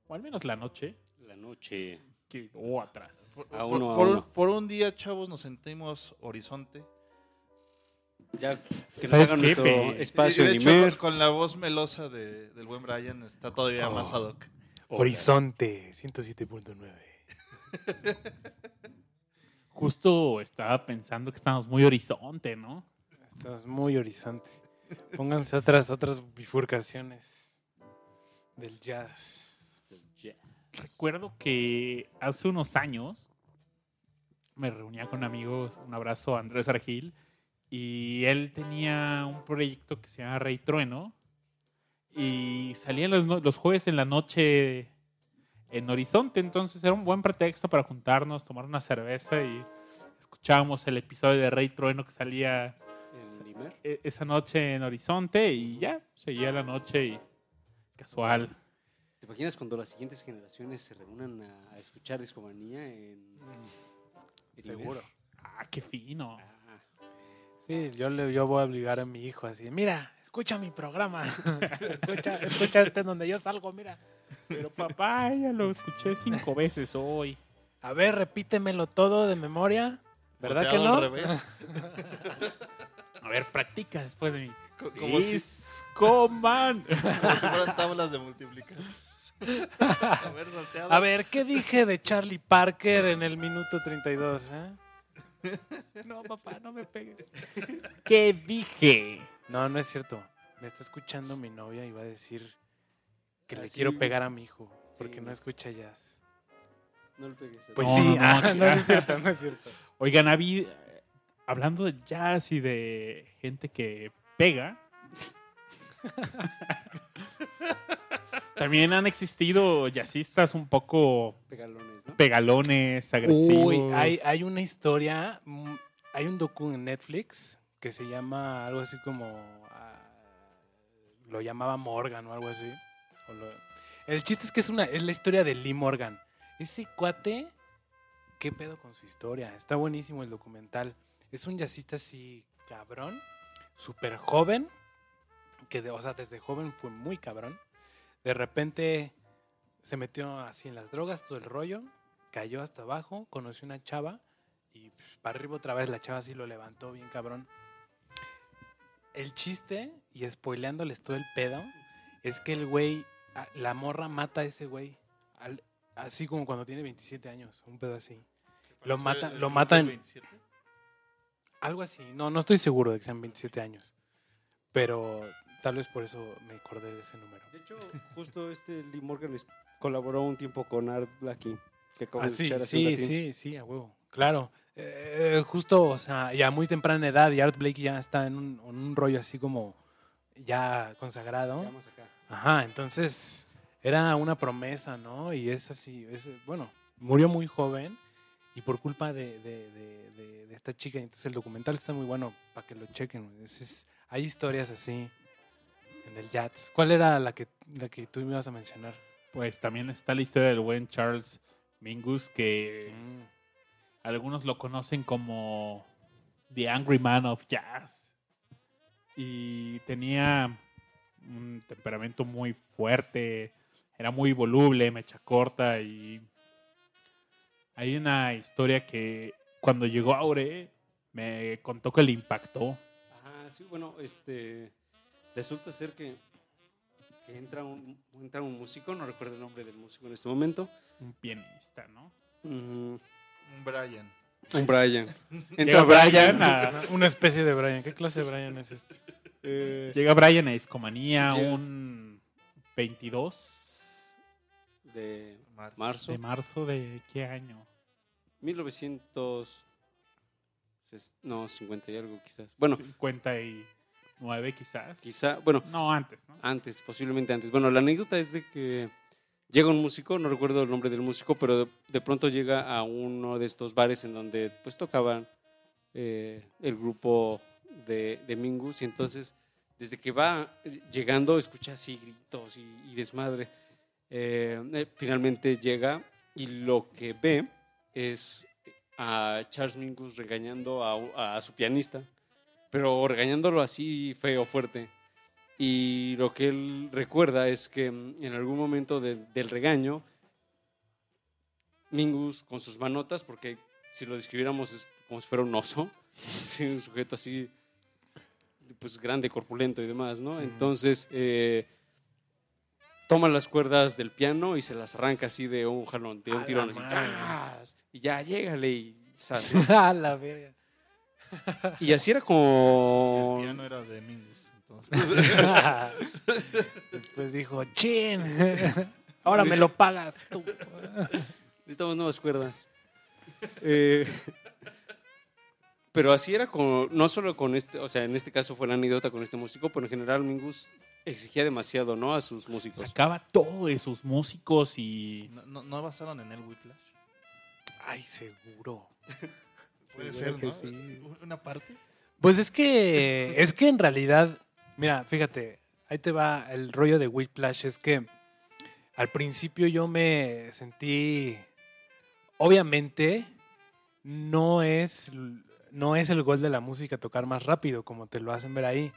o al menos la noche, La noche. que o atrás. Por, A por- uno, a por un- uno. por un día, chavos, nos sentimos horizonte. Ya que nos ¿Sabes hagan qué, nuestro Pe? espacio de hecho, con, con la voz melosa de- del buen Brian está todavía Oh. más ad hoc. Horizonte 107.9. Justo estaba pensando que estamos muy horizonte, ¿no? Estás muy horizonte. Pónganse otras, otras bifurcaciones del jazz. Recuerdo que hace unos años me reunía con amigos, un abrazo a Andrés Argil, y él tenía un proyecto que se llama Rey Trueno, y salían los, los jueves en la noche en Horizonte, entonces era un buen pretexto para juntarnos, tomar una cerveza y escuchábamos el episodio de Rey Trueno que salía E- esa noche en Horizonte y ya, seguía la noche y casual. ¿Te imaginas cuando las siguientes generaciones se reúnan a, a escuchar discomanía en, en? Seguro. Ah, qué fino. Ah, Sí, yo, le, yo voy a obligar a mi hijo así, mira, escucha mi programa. [LAUGHS] escucha, escucha este en donde yo salgo, mira. Pero papá, ya lo escuché cinco veces hoy. A ver, repítemelo todo de memoria. ¿Verdad que no? al revés. [LAUGHS] A ver, practica después de mí. Co- Como si, [LAUGHS] como si fueran tablas de multiplicar. A ver, salteado. A ver, ¿qué dije de Charlie Parker en el minuto 32? eh? No, papá, no me pegues. ¿Qué dije? No, no es cierto. Me está escuchando mi novia y va a decir que le Así. quiero pegar a mi hijo porque Sí. no escucha jazz. no le pegues. Pues No, sí, no, no, ah, no, es cierto, no es cierto. Oigan, hablando de jazz y de gente que pega, también han existido jazzistas un poco Pegalones, ¿no? pegalones, agresivos. Uy, hay, hay una historia, mm, hay un docu en Netflix que se llama algo así como, ah, lo llamaba Morgan o algo así. o lo- el chiste es que es, una, es la historia de Lee Morgan. Ese cuate, ¿qué pedo con su historia? Está buenísimo el documental. Es un jazzista así cabrón, súper joven, que de, o sea, desde joven fue muy cabrón. De repente se metió así en las drogas, todo el rollo, cayó hasta abajo, conoció una chava y para arriba otra vez la chava así lo levantó bien cabrón. El chiste, y spoileándoles todo el pedo, es que el güey, la morra mata a ese güey, al- así como cuando tiene 27 años, un pedo así. Lo mata- el lo club matan- del 27. Algo así, no, no estoy seguro de que sean 27 años, pero tal vez por eso me acordé de ese número. De hecho, justo este Lee Morgan colaboró un tiempo con Art Blackie, que Ah, sí, sí, sí, sí, a huevo. Claro. Eh, justo, o sea, ya muy temprana edad y Art Blake ya está en un, en un rollo así como ya consagrado. Ya acá. Ajá, entonces era una promesa, ¿no? Y es así, es, bueno, murió muy joven y por culpa de, de- de- esta chica. Entonces el documental está muy bueno para que lo chequen. Es- es- hay historias así en el jazz. ¿Cuál era la que, la que tú me ibas a mencionar? Pues también está la historia del buen Charles Mingus, que Mm. algunos lo conocen como The Angry Man of Jazz. Y tenía un temperamento muy fuerte, era muy voluble, mecha corta y hay una historia que cuando llegó Aure me contó que le impactó. Ajá, sí, bueno, este. Resulta ser que, que entra, un, entra un músico, no recuerdo el nombre del músico en este momento. Un pianista, ¿no? Un Brian. un Brian. [LAUGHS] Llega Entra Brian. Brian a- Una, especie de Brian. ¿Qué clase de Brian es este? eh, Llega Brian a Discomanía Llega. un 22 de Marzo. marzo. de marzo de qué año? 1900. ses- No, 50 y algo quizás. Bueno, 59 quizás. quizá. Bueno, No, antes, ¿no? Antes, posiblemente antes. Bueno, la anécdota es de que llega un músico, no recuerdo el nombre del músico, pero de, de pronto llega a uno de estos bares en donde pues tocaban eh, el grupo de, de Mingus y entonces desde que va llegando escucha así gritos y, y desmadre. Eh, eh, finalmente llega y lo que ve es a Charles Mingus regañando a, a su pianista, pero regañándolo así feo, fuerte. Y lo que él recuerda es que mm, en algún momento de- del regaño, Mingus con sus manotas, porque si lo describiéramos es como si fuera un oso, [LAUGHS] un sujeto así, pues grande, corpulento y demás, ¿no? Entonces, eh, toma las cuerdas del piano y se las arranca así de un jalón, de un tirón, así, y ya, llégale y sale. [LAUGHS] A la verga. Y así era El como... piano era de Mingus. Entonces, [LAUGHS] Después dijo, chin, [LAUGHS] ahora me lo pagas tú. Necesitamos nuevas cuerdas. Eh, pero así era como, no solo con este, o sea, en este caso fue la anécdota con este músico, pero en general Mingus exigía demasiado, ¿no? A sus músicos. Sacaba todo de sus músicos y ¿no, no, no basaron en el Whiplash? Ay, seguro. [LAUGHS] Puede Seguro ser, ¿no? sí. Una parte. Pues es que, es que en realidad, mira, fíjate, ahí te va el rollo de Whiplash, es que al principio yo me sentí, obviamente, no es, no es el gol de la música tocar más rápido, como te lo hacen ver ahí.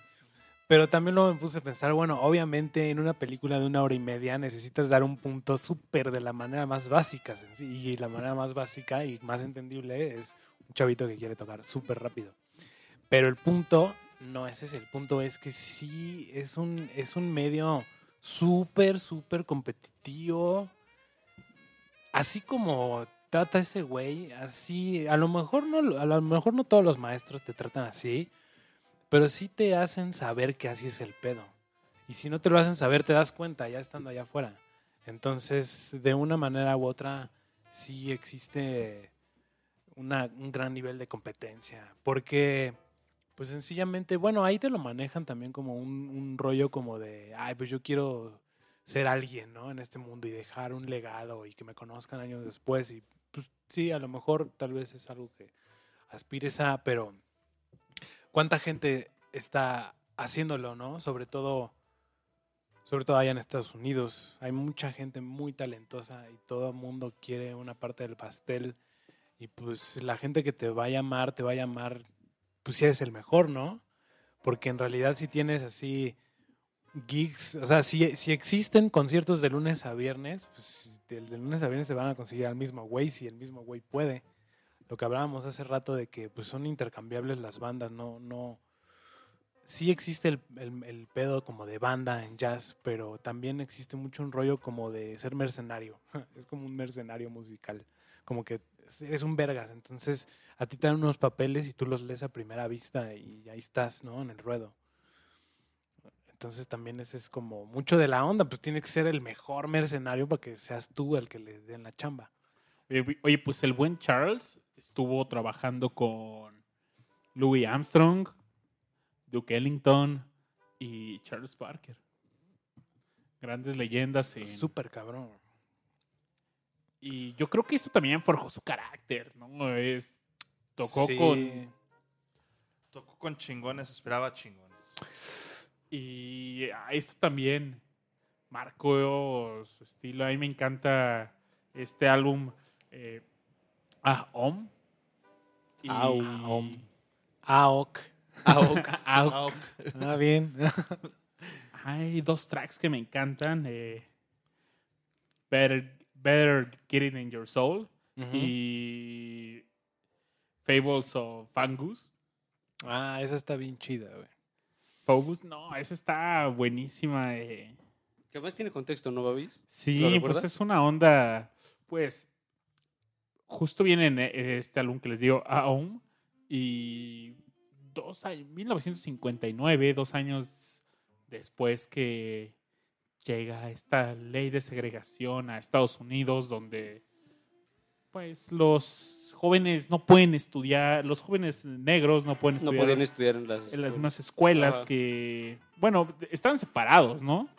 Pero también luego me puse a pensar, bueno, obviamente en una película de una hora y media necesitas dar un punto súper de la manera más básica. Y la manera más básica y más entendible es un chavito que quiere tocar súper rápido. Pero el punto no es ese, el punto es que sí es un, es un medio súper, súper competitivo. Así como trata ese güey, así, a lo mejor no, a lo mejor no todos los maestros te tratan así, pero sí te hacen saber que así es el pedo. Y si no te lo hacen saber, te das cuenta ya estando allá afuera. Entonces, de una manera u otra, sí existe una- un gran nivel de competencia. Porque, pues sencillamente, bueno, ahí te lo manejan también como un, un rollo como de, ay, pues yo quiero ser alguien, ¿no? En este mundo y dejar un legado y que me conozcan años después. Y sí, a lo mejor tal vez es algo que aspires a, pero ¿cuánta gente está haciéndolo, no? Sobre todo, sobre todo allá en Estados Unidos. Hay mucha gente muy talentosa y todo el mundo quiere una parte del pastel. Y pues la gente que te va a llamar, te va a llamar, pues si eres el mejor, ¿no? Porque en realidad si tienes así gigs, o sea, si, si existen conciertos de lunes a viernes, pues del de lunes a viernes se van a conseguir al mismo güey si el mismo güey puede. Lo que hablábamos hace rato de que pues son intercambiables las bandas, no, no. Sí existe el, el- el pedo como de banda en jazz, pero también existe mucho un rollo como de ser mercenario. [LAUGHS] Es como un mercenario musical. Como que eres un vergas, entonces a ti te dan unos papeles y tú los lees a primera vista y ahí estás, ¿no? En el ruedo. Entonces también ese es como mucho de la onda, pues tiene que ser el mejor mercenario para que seas tú el que le den la chamba. Oye, oye, pues el buen Charles estuvo trabajando con Louis Armstrong, Duke Ellington y Charles Parker. Grandes leyendas. En, Súper cabrón. y yo creo que esto también forjó su carácter, ¿no? Es, tocó Sí. con... Tocó con chingones, esperaba chingones. Y esto también marcó su estilo. A mí me encanta este álbum. Eh, ah, Om. Y- Au. Om. AOK. Aok. Aok. Ah, bien. [LAUGHS] Hay dos tracks que me encantan. eh, Better, Better Get It In Your Soul y Fables of Fangus. Ah, esa está bien chida, güey. Phobos, no, esa está buenísima. eh. Que además tiene contexto, ¿no, Babis? ¿Lo Sí, pues es una onda, pues, justo viene en eh, este álbum que les digo, Aum, y dos años, 1959, dos años después que llega esta ley de segregación a Estados Unidos, donde, pues, los jóvenes no pueden estudiar, los jóvenes negros no pueden No estudiar podían estudiar en las... en las mismas escuelas Ajá. que, bueno, estaban separados, ¿no?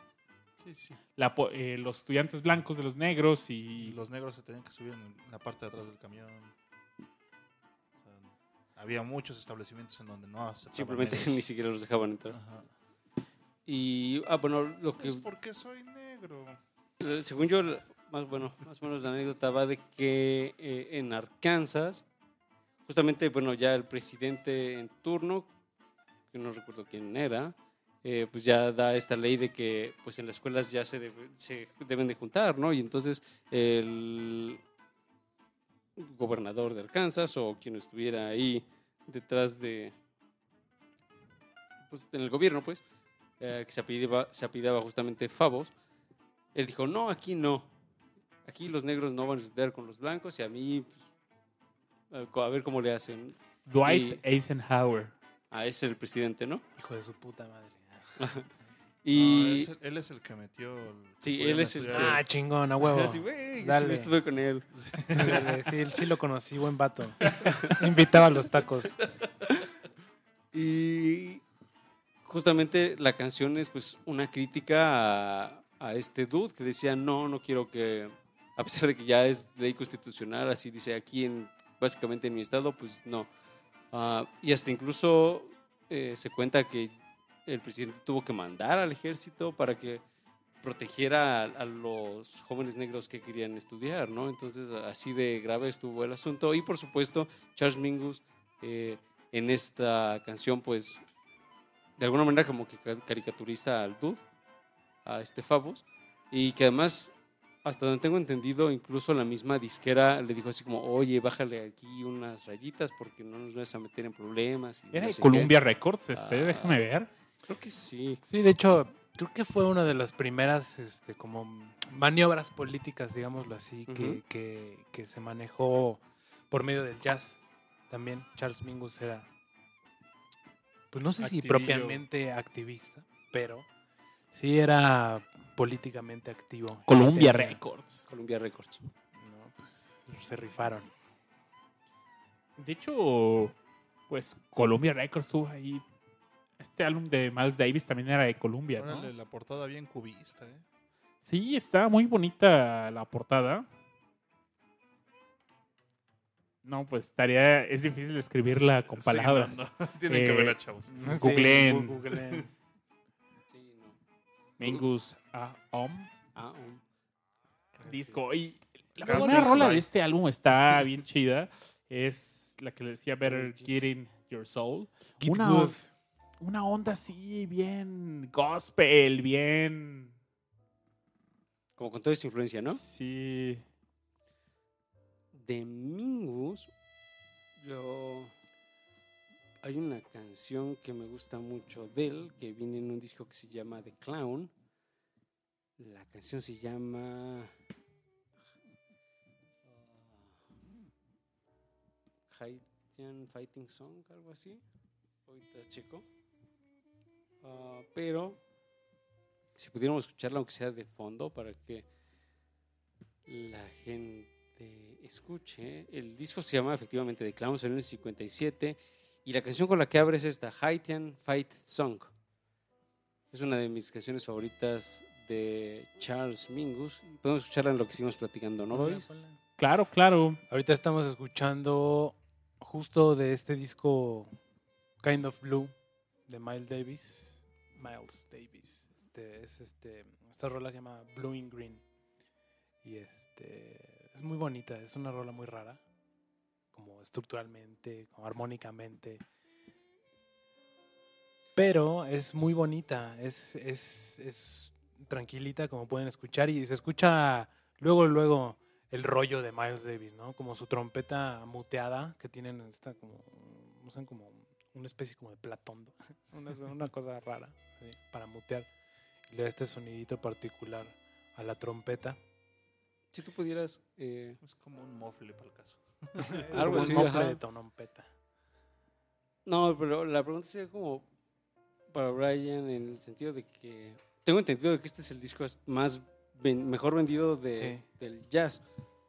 Sí, sí. la po- eh, los estudiantes blancos de los negros Y los negros se tenían que subir en la parte de atrás del camión. O sea, había muchos establecimientos en donde no aceptaban Simplemente negros. [LAUGHS] ni siquiera los dejaban entrar. Ajá. Y, ah, bueno, lo que... Es porque soy negro. Eh, según yo, más bueno, más o menos la anécdota va de que eh, en Arkansas, justamente, bueno, ya el presidente en turno, que no recuerdo quién era, eh, pues ya da esta ley de que pues en las escuelas ya se, debe- se deben de juntar, ¿no? Y entonces el gobernador de Arkansas o quien estuviera ahí detrás de, pues en el gobierno, pues, eh, que se apellidaba, se apellidaba justamente Favos, él dijo, no, aquí no. Aquí los negros no van a estudiar con los blancos y a mí, pues, a- ver cómo le hacen. Dwight Eisenhower. Ah, es el presidente, ¿no? Hijo de su puta madre. [LAUGHS] Y... No, es el- él es el que metió. el- Sí, él es el. Ah, chingón, a huevo. [LAUGHS] Así, sí, Dale. yo estuve con él. Sí, él sí lo conocí, buen vato. [LAUGHS] Invitaba a los tacos. Y justamente la canción es pues una crítica a, a este dude que decía, no, no quiero que, a pesar de que ya es ley constitucional, así dice aquí en, básicamente en mi estado, pues no. Ah, y hasta incluso eh, se cuenta que el presidente tuvo que mandar al ejército para que protegiera a, a los jóvenes negros que querían estudiar, ¿no? Entonces, así de grave estuvo el asunto. Y por supuesto, Charles Mingus eh, en esta canción, pues, de alguna manera como que ca- caricaturiza al dude, a este Fabus, y que además, hasta donde tengo entendido, incluso la misma disquera le dijo así como, oye, bájale aquí unas rayitas porque no nos vas a meter en problemas. y Era no de sé qué". Columbia Records, este, Ah. déjame ver. Creo que sí. Sí, de hecho, creo que fue una de las primeras este, como maniobras políticas, digámoslo así, que, que, que se manejó por medio del jazz. También Charles Mingus era, pues no sé si propiamente activista, pero sí era políticamente activo. Columbia Records. Columbia Records. No, pues se rifaron. De hecho, pues Columbia Records tuvo ahí. Este álbum de Miles Davis también era de Columbia, ¿no? Órale, la portada bien cubista, ¿eh? Sí, está muy bonita la portada. No, pues estaría. Es difícil escribirla con Sí, palabras. no, no, [LAUGHS] Tienen que Eh, verla, chavos. Googleen. Sí, googleen. Sí, no. Mingus ah, Om Ah, um, disco. Y la primera rola de este álbum está [LAUGHS] bien chida. Es la que le decía Better Get Getting Your Soul. Get Una, good. una onda así, bien gospel, bien. como con toda esa influencia, ¿no? Sí. de Mingus, yo hay una canción que me gusta mucho de él, que viene en un disco que se llama The Clown. La canción se llama ah, Haitian Fighting Song, algo así. Ahorita checo. Ah, pero si pudiéramos escucharla, aunque sea de fondo, para que la gente escuche. El disco se llama efectivamente The Clown, salió en el 57 y la canción con la que abre es esta Haitian Fight Song. Es una de mis canciones favoritas de Charles Mingus. Podemos escucharla en lo que seguimos platicando, ¿no, Babis? Claro, claro. Ahorita estamos escuchando justo de este disco Kind of Blue de Miles Davis. Miles Davis. Este, es este, esta rola se llama Blue in Green. Y este es muy bonita, es una rola muy rara. Como estructuralmente, como armónicamente. Pero es muy bonita, es, es, es tranquilita como pueden escuchar y se escucha luego, luego el rollo de Miles Davis, ¿no? Como su trompeta muteada que tienen esta como, usan como una especie como de platondo, [LAUGHS] una, una cosa rara para mutear y le da este sonidito particular a la trompeta. Si tú pudieras... eh, Es como un mofle para el caso. Algo así, un. No, pero la pregunta sería como para Brian en el sentido de que tengo entendido de que este es el disco más ven- mejor vendido de, Sí. del jazz.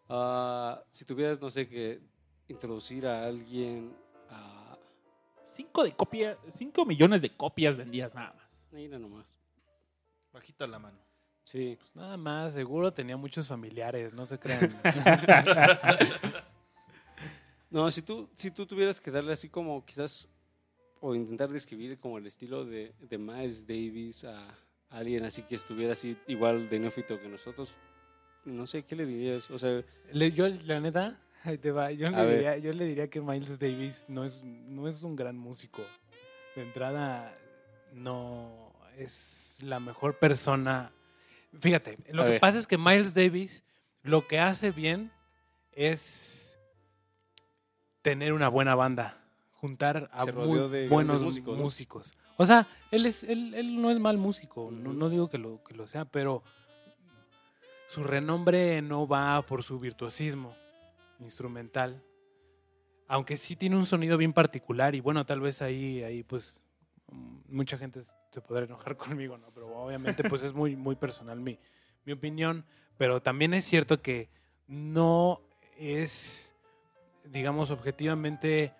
Ah, si tuvieras, no sé, que introducir a alguien a... Cinco, de copia, cinco millones de copias vendidas nada más. Mira nomás. Bajita la mano. Sí. Pues nada más, seguro tenía muchos familiares, no se crean. [LAUGHS] [LAUGHS] No, si tú, si tú tuvieras que darle así como quizás, o intentar describir como el estilo de, de Miles Davis a alguien así que estuviera así igual de neófito que nosotros, no sé, ¿qué le dirías? O sea, Le- yo, la neta, [LAUGHS] ahí te va. Yo le, diría, yo le diría que Miles Davis no es, no es un gran músico. De entrada, no. es la mejor persona. Fíjate, lo A que ver. pasa es que Miles Davis lo que hace bien es tener una buena banda, juntar a muy de buenos músicos, músicos, ¿no? O sea, él, es, él, él no es mal músico, no, no digo que lo, que lo sea, pero su renombre no va por su virtuosismo instrumental. Aunque sí tiene un sonido bien particular y bueno, tal vez ahí, ahí pues mucha gente se podrá enojar [LAUGHS] conmigo, ¿no? Pero obviamente pues es muy, muy personal mi, mi opinión. Pero también es cierto que no es, digamos, objetivamente,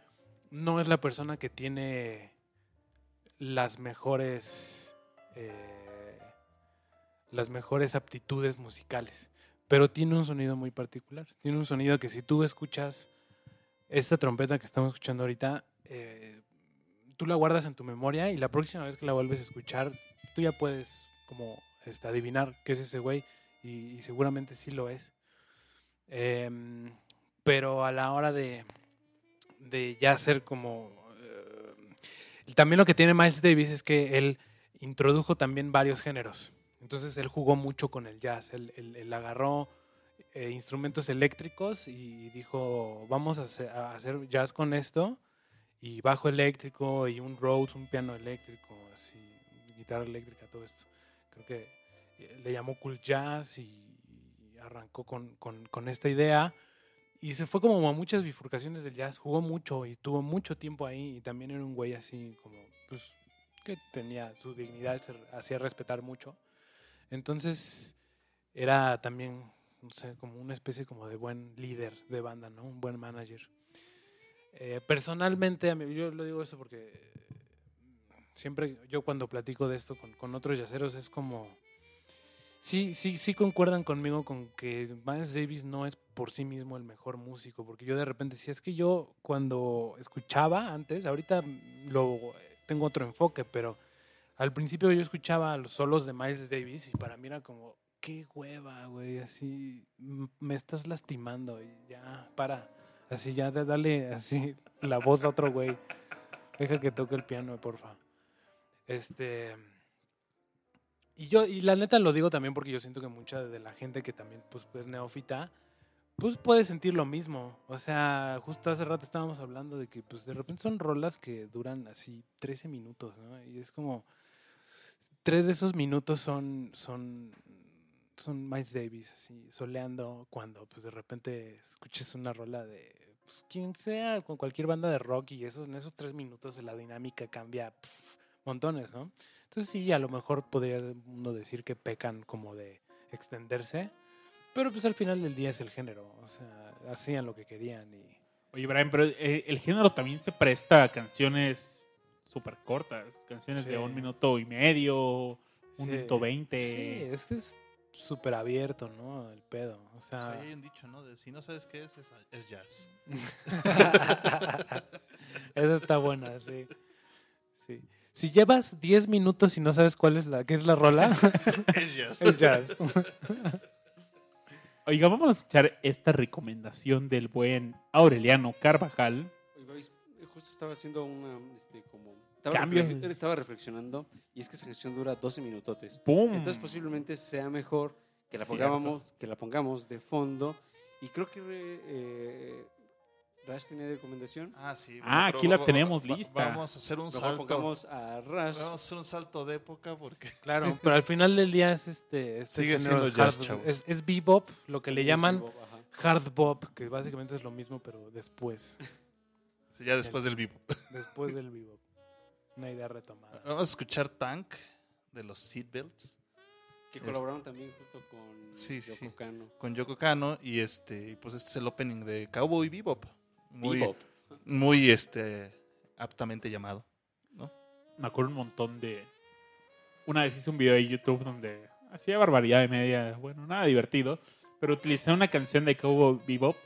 no es la persona que tiene las mejores, eh, las mejores aptitudes musicales. Pero tiene un sonido muy particular. Tiene un sonido que si tú escuchas esta trompeta que estamos escuchando ahorita, eh, tú la guardas en tu memoria y la próxima vez que la vuelves a escuchar, tú ya puedes como este, adivinar qué es ese güey y, seguramente sí lo es. Em, pero a la hora de, de ya ser como... eh, también lo que tiene Miles Davis es que él introdujo también varios géneros. Entonces él jugó mucho con el jazz. Él, él- él agarró eh, instrumentos eléctricos y dijo, vamos a hacer, jazz con esto. Y bajo eléctrico y un Rhodes, un piano eléctrico, así, guitarra eléctrica, todo esto. Creo que eh, le llamó cool jazz y arrancó con, con- con esta idea. Y se fue como a muchas bifurcaciones del jazz. Jugó mucho y tuvo mucho tiempo ahí. Y también era un güey así como, pues, que tenía su dignidad, se hacía respetar mucho. Entonces, era también, no sé, como una especie como de buen líder de banda, ¿no? Un buen manager. Eh, personalmente, yo lo digo eso porque siempre yo cuando platico de esto con, con otros yaceros es como... Sí, sí, sí concuerdan conmigo con que Miles Davis no es por sí mismo el mejor músico, porque yo de repente decía, es que yo cuando escuchaba antes, ahorita lo tengo otro enfoque, pero al principio yo escuchaba los solos de Miles Davis y para mí era como, qué hueva, güey, así me estás lastimando y ya, para, así ya, da- dale así la voz a otro güey, deja que toque el piano, porfa. Este... Y yo, y la neta lo digo también porque yo siento que mucha de la gente que también pues, pues neófita, pues puede sentir lo mismo. O sea, justo hace rato estábamos hablando de que pues de repente son rolas que duran así 13 minutos, ¿no? Y es como, tres de esos minutos son, son, son Miles Davis, así, soleando cuando pues de repente escuches una rola de pues, quien sea, con cualquier banda de rock y eso, en esos tres minutos la dinámica cambia montones, ¿no? Entonces sí, a lo mejor podría uno decir que pecan como de extenderse, pero pues al final del día es el género, o sea, hacían lo que querían y... Oye, Brian, pero eh, el género también se presta a canciones súper cortas, canciones de Sí. un minuto y medio, un Sí, minuto Sí, veinte. es que es súper abierto, ¿no? El pedo, o O sea... sea, hay un dicho, ¿no? De si no sabes qué es, es, es jazz. [LAUGHS] Esa está buena, sí. sí. Si llevas 10 minutos y no sabes cuál es la, qué es la rola, [LAUGHS] es jazz. es jazz. [LAUGHS] Oiga, vamos a escuchar esta recomendación del buen Aureliano Carvajal. Eh, justo estaba haciendo una, este, como... Estaba, Cambio. reflex- estaba reflexionando y es que esa canción dura 12 minutotes. ¡Pum! Entonces posiblemente sea mejor que la Cierto. pongamos, que la pongamos de fondo. Y creo que eh, Rash tiene recomendación. Ah, sí. Ah, aquí la va- tenemos va- lista. Vamos a hacer un Mejor salto. pongamos a Rash. Vamos a hacer un salto de época porque [LAUGHS] Claro, pero al final del día es este. este Sigue siendo jazz, hard- chavos. Es, es bebop, lo que le Es llaman bebop, hard bop, que básicamente es lo mismo, pero después. sí, ya después del vivo. [LAUGHS] Después del bebop. Una idea retomada. Vamos a escuchar Tank de los Seatbelts Que colaboraron también justo con Sí, sí, Yoko sí. Kanno. con Yoko Kano y este y pues este es el opening de Cowboy Bebop. Muy, Bebop. muy este aptamente llamado. Me acuerdo un montón de... Una vez hice un video de YouTube donde hacía barbaridad de media, bueno, nada divertido, pero utilicé una canción de Cowboy Bebop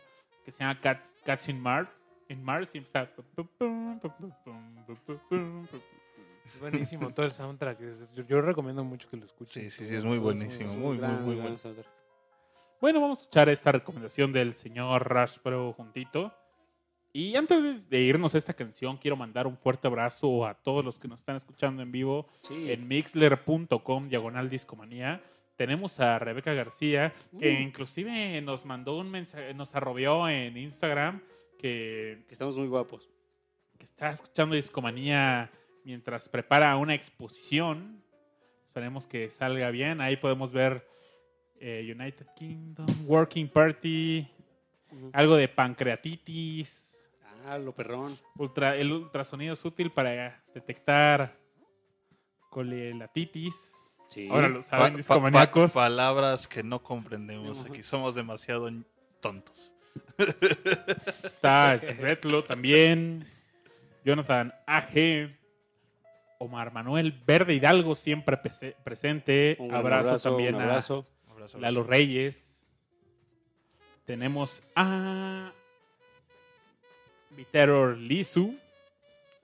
que se llama Cats, Cats in Mars. En Mars y está... Es buenísimo todo el soundtrack. yo, yo recomiendo mucho que lo escuchen. Sí, sí, sí, es muy buenísimo, Es muy, muy, gran, muy gran bueno. Bueno, vamos a escuchar esta recomendación del señor Rash Pro juntito. Y antes de irnos a esta canción, quiero mandar un fuerte abrazo a todos los que nos están escuchando en vivo Sí. en mixler.com diagonal discomanía. Tenemos a Rebeca García, que Uh. inclusive nos mandó un mensaje, nos arrobió en Instagram que, Que estamos muy guapos. que está escuchando discomanía mientras prepara una exposición. Esperemos que salga bien. Ahí podemos ver eh, United Kingdom, Working Party, algo de pancreatitis. Ah, lo perrón. Ultra, el ultrasonido es útil para detectar colelatitis. Sí. Ahora lo saben, pa- discomaníacos. pa- palabras que no comprendemos aquí. Somos demasiado tontos. Está Svetlo también. Jonathan AG. Omar Manuel Verde Hidalgo, siempre presente. Un abrazo, también un a abrazo. Lalo. Reyes. Tenemos a Viteror Lizu.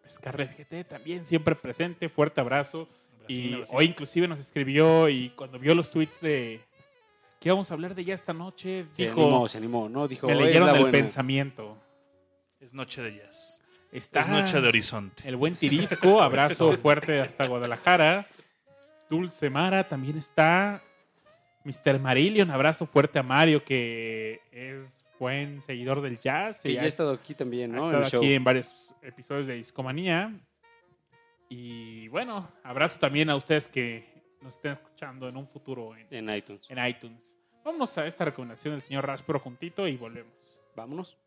Scarlett GT también siempre presente. Fuerte abrazo. Brasil, Y Brasil. hoy inclusive nos escribió y cuando vio los tweets de que íbamos a hablar de ya esta noche, Se dijo, animó, se animó, ¿no? Dijo, me "Es leyeron la el buena". pensamiento. Es noche de jazz. Está Es noche de horizonte. el buen Tirisco, abrazo [LAUGHS] fuerte hasta Guadalajara. Dulce Mara también está. Mr. Marillion, abrazo fuerte a Mario, que es buen seguidor del jazz. Que y ya ha ha estado aquí también, ha ¿no? En estado show. aquí en varios episodios de Discomanía. Y bueno, abrazo también a ustedes que nos estén escuchando en un futuro en, En iTunes. en iTunes. Vámonos a esta recomendación del señor Rash, pero juntito y volvemos. Vámonos.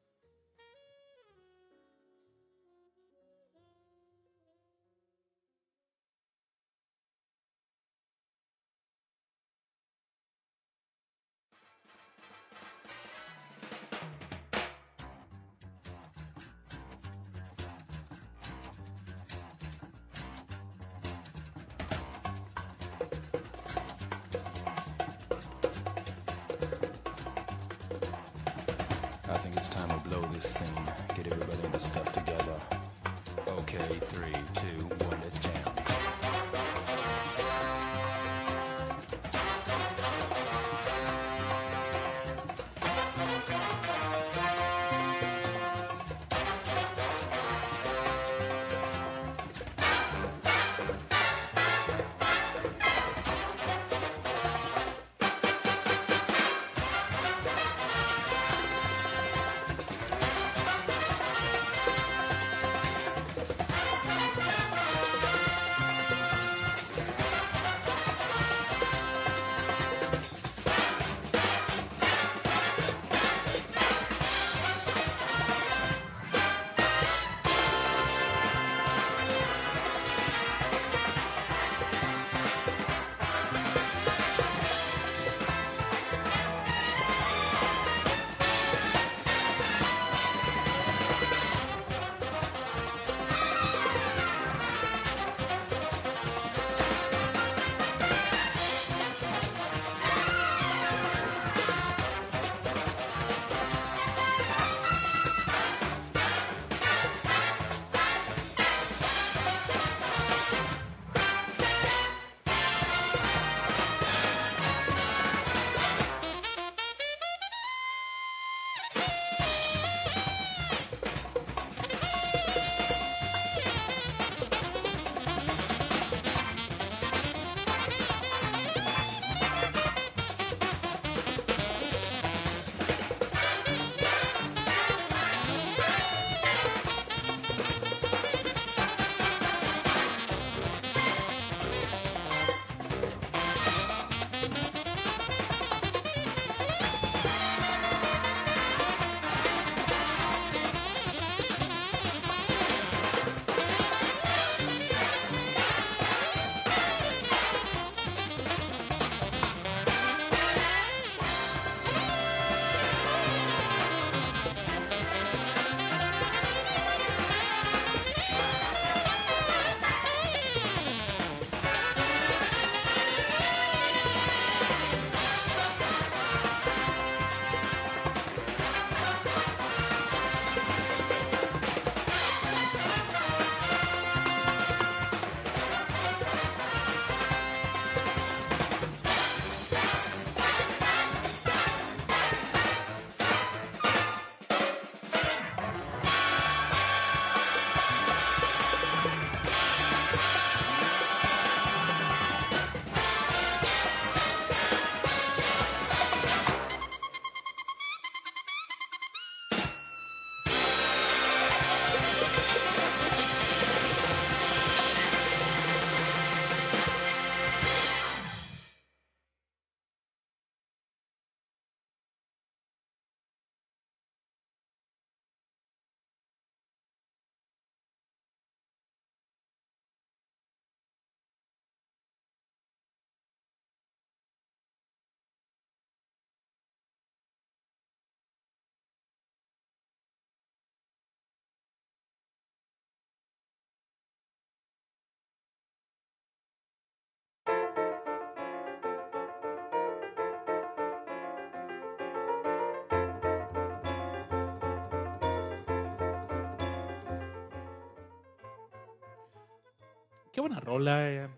Qué buena rola. eh.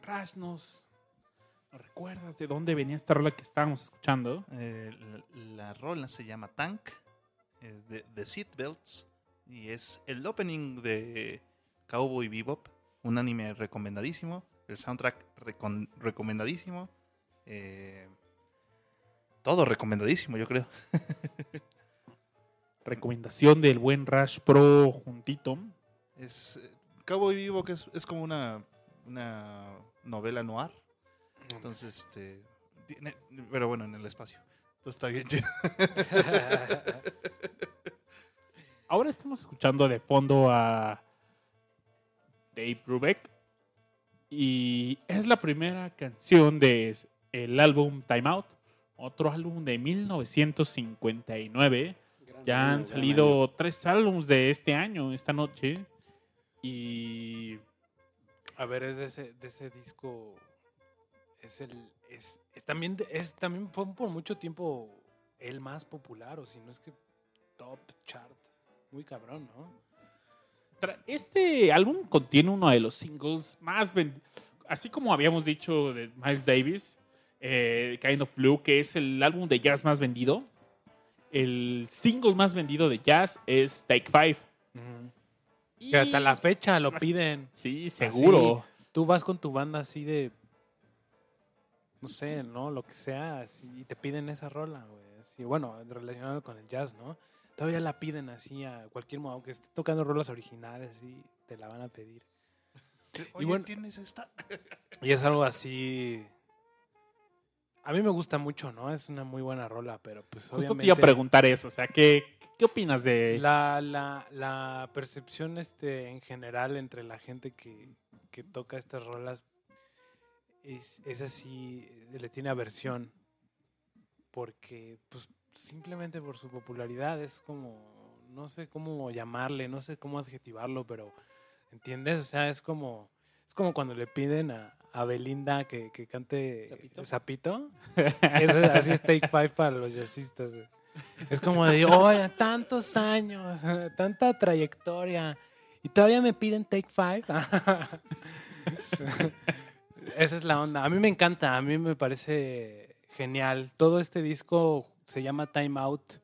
Rash, ¿nos, nos recuerdas de dónde venía esta rola que estábamos escuchando? Eh, la, la rola se llama Tank, es de, de Seatbelts y es el opening de Cowboy Bebop, un anime recomendadísimo, el soundtrack recomendadísimo, eh, todo recomendadísimo yo creo. [LAUGHS] Recomendación del buen Rash Pro juntito. Es, Cowboy Bebop es, es como una, una novela noir, entonces este, tiene- pero bueno en el espacio, entonces está bien chido. [LAUGHS] Ahora estamos escuchando de fondo a Dave Brubeck. Y es la primera canción de el álbum Time Out, otro álbum de 1959. Ya han salido tres álbumes de este año, esta noche. Y A ver, es de ese, de ese disco. Es el. Es, es también, es también fue por mucho tiempo el más popular, o si no es que top chart. Muy cabrón, ¿no? Este álbum contiene uno de los singles más vendidos, así como habíamos dicho de Miles Davis, eh, Kind of Blue, que es el álbum de jazz más vendido. El single más vendido de jazz es Take Five. Y- Que hasta la fecha lo piden. Sí, seguro. Tú vas con tu banda así de. No sé, ¿no? Lo que sea. así, y te piden esa rola, güey. Así, bueno, relacionado con el jazz, ¿no? Todavía la piden así a cualquier modo. Aunque esté tocando rolas originales, así, te la van a pedir. [LAUGHS] Oye, bueno- ¿tienes esta? Y es algo así. A mí me gusta mucho, ¿no? Es una muy buena rola, pero pues Justo obviamente. te iba a preguntar eso, o sea, ¿qué, qué opinas de...? La, la, la percepción este, en general entre la gente que, que toca estas rolas es, es así, le tiene aversión. Porque, pues, simplemente por su popularidad es como, no sé cómo llamarle, no sé cómo adjetivarlo, pero, ¿entiendes? O sea, es como, es como cuando le piden a, a Belinda que, que cante ¿Zapito? Zapito. [LAUGHS] Es- así es Take Five para los jazzistas. Es como de, oye, tantos años, [LAUGHS] tanta trayectoria, y todavía me piden Take Five. [LAUGHS] Esa es la onda. A mí me encanta, a mí me parece genial. Todo este disco se llama Time Out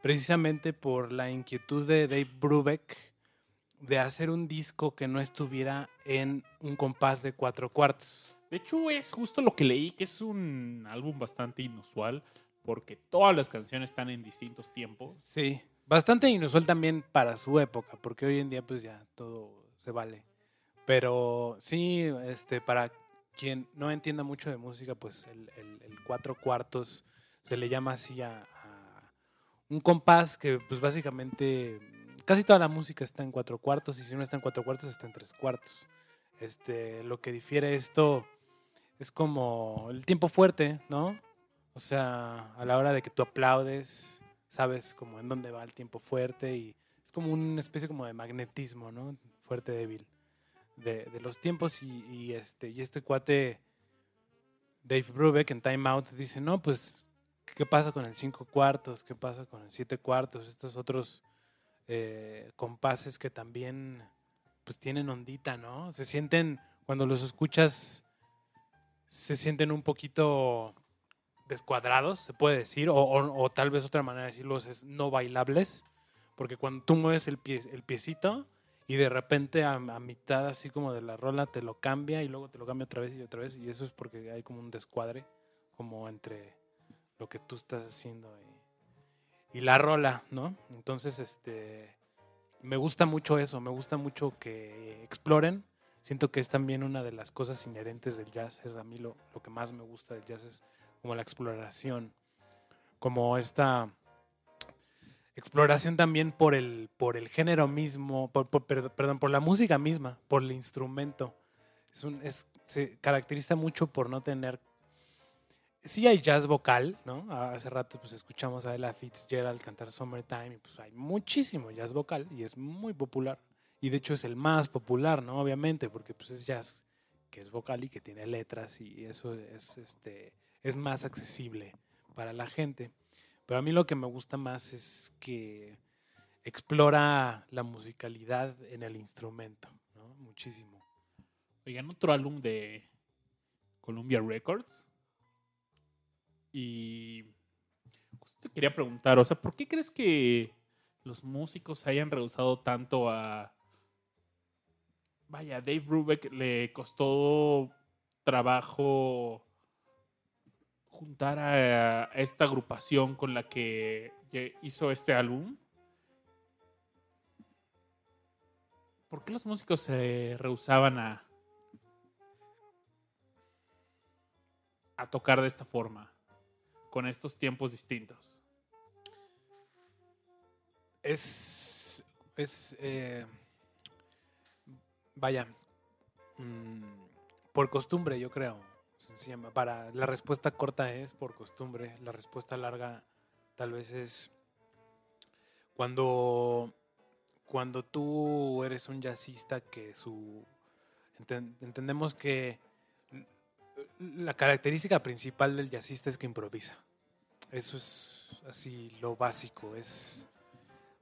precisamente por la inquietud de Dave Brubeck de hacer un disco que no estuviera en un compás de cuatro cuartos. De hecho, es justo lo que leí, que es un álbum bastante inusual, porque todas las canciones están en distintos tiempos. Sí, bastante inusual también para su época, porque hoy en día pues ya todo se vale. Pero sí, este, para quien no entienda mucho de música, pues el, el- el cuatro cuartos se le llama así a, a un compás que pues básicamente casi toda la música está en cuatro cuartos y si no está en cuatro cuartos está en tres cuartos. Este, lo que difiere esto es como el tiempo fuerte, ¿no? O sea, a la hora de que tú aplaudes, sabes como en dónde va el tiempo fuerte y es como una especie como de magnetismo, ¿no? Fuerte débil de, los tiempos y, y este y este cuate Dave Brubeck en Time Out dice, no, pues, ¿qué pasa con el cinco cuartos? ¿Qué pasa con el siete cuartos? Estos otros eh, compases que también pues tienen ondita, ¿no? Se sienten, cuando los escuchas, se sienten un poquito descuadrados, se puede decir, o, tal vez otra manera de decirlos es no bailables, porque cuando tú mueves el, pie, el piecito y de repente a, a mitad así como de la rola te lo cambia y luego te lo cambia otra vez y otra vez, y eso es porque hay como un descuadre como entre lo que tú estás haciendo y, y la rola, ¿no? Entonces, este, me gusta mucho eso, me gusta mucho que exploren. Siento que es también una de las cosas inherentes del jazz. Es a mí lo, lo que más me gusta del jazz es como la exploración, como esta exploración también por el, por el género mismo, por, por- per- perdón, por la música misma, por el instrumento. Es un, es, se caracteriza mucho por no tener... Sí hay jazz vocal, ¿no? Hace rato pues escuchamos a Ella Fitzgerald cantar Summertime y pues hay muchísimo jazz vocal y es muy popular. Y de hecho es el más popular, ¿no? Obviamente, porque pues es jazz que es vocal y que tiene letras y eso es, este, es más accesible para la gente. Pero a mí lo que me gusta más es que explora la musicalidad en el instrumento, ¿no? Muchísimo. Oigan, otro álbum de Columbia Records. Y justo te quería preguntar, o sea, ¿por qué crees que los músicos se hayan rehusado tanto a... Vaya, Dave Brubeck le costó trabajo juntar a, esta agrupación con la que hizo este álbum. ¿Por qué los músicos se rehusaban a, a tocar de esta forma, con estos tiempos distintos? Es. Es. eh, vaya. mm, por costumbre, yo creo. Para la respuesta corta es por costumbre. La respuesta larga, tal vez es. Cuando. Cuando tú eres un jazzista que su. enten- entendemos que la característica principal del jazzista es que improvisa. Eso es así lo básico. Es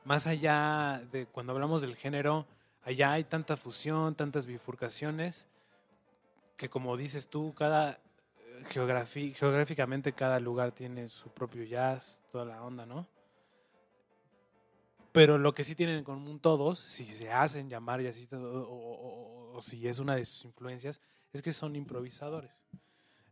más allá de cuando hablamos del género, allá hay tanta fusión, tantas bifurcaciones, que como dices tú, cada eh, geográficamente cada lugar tiene su propio jazz, toda la onda, ¿no? Pero lo que sí tienen en común todos, si se hacen llamar jazzistas o- o si es una de sus influencias, es que son improvisadores.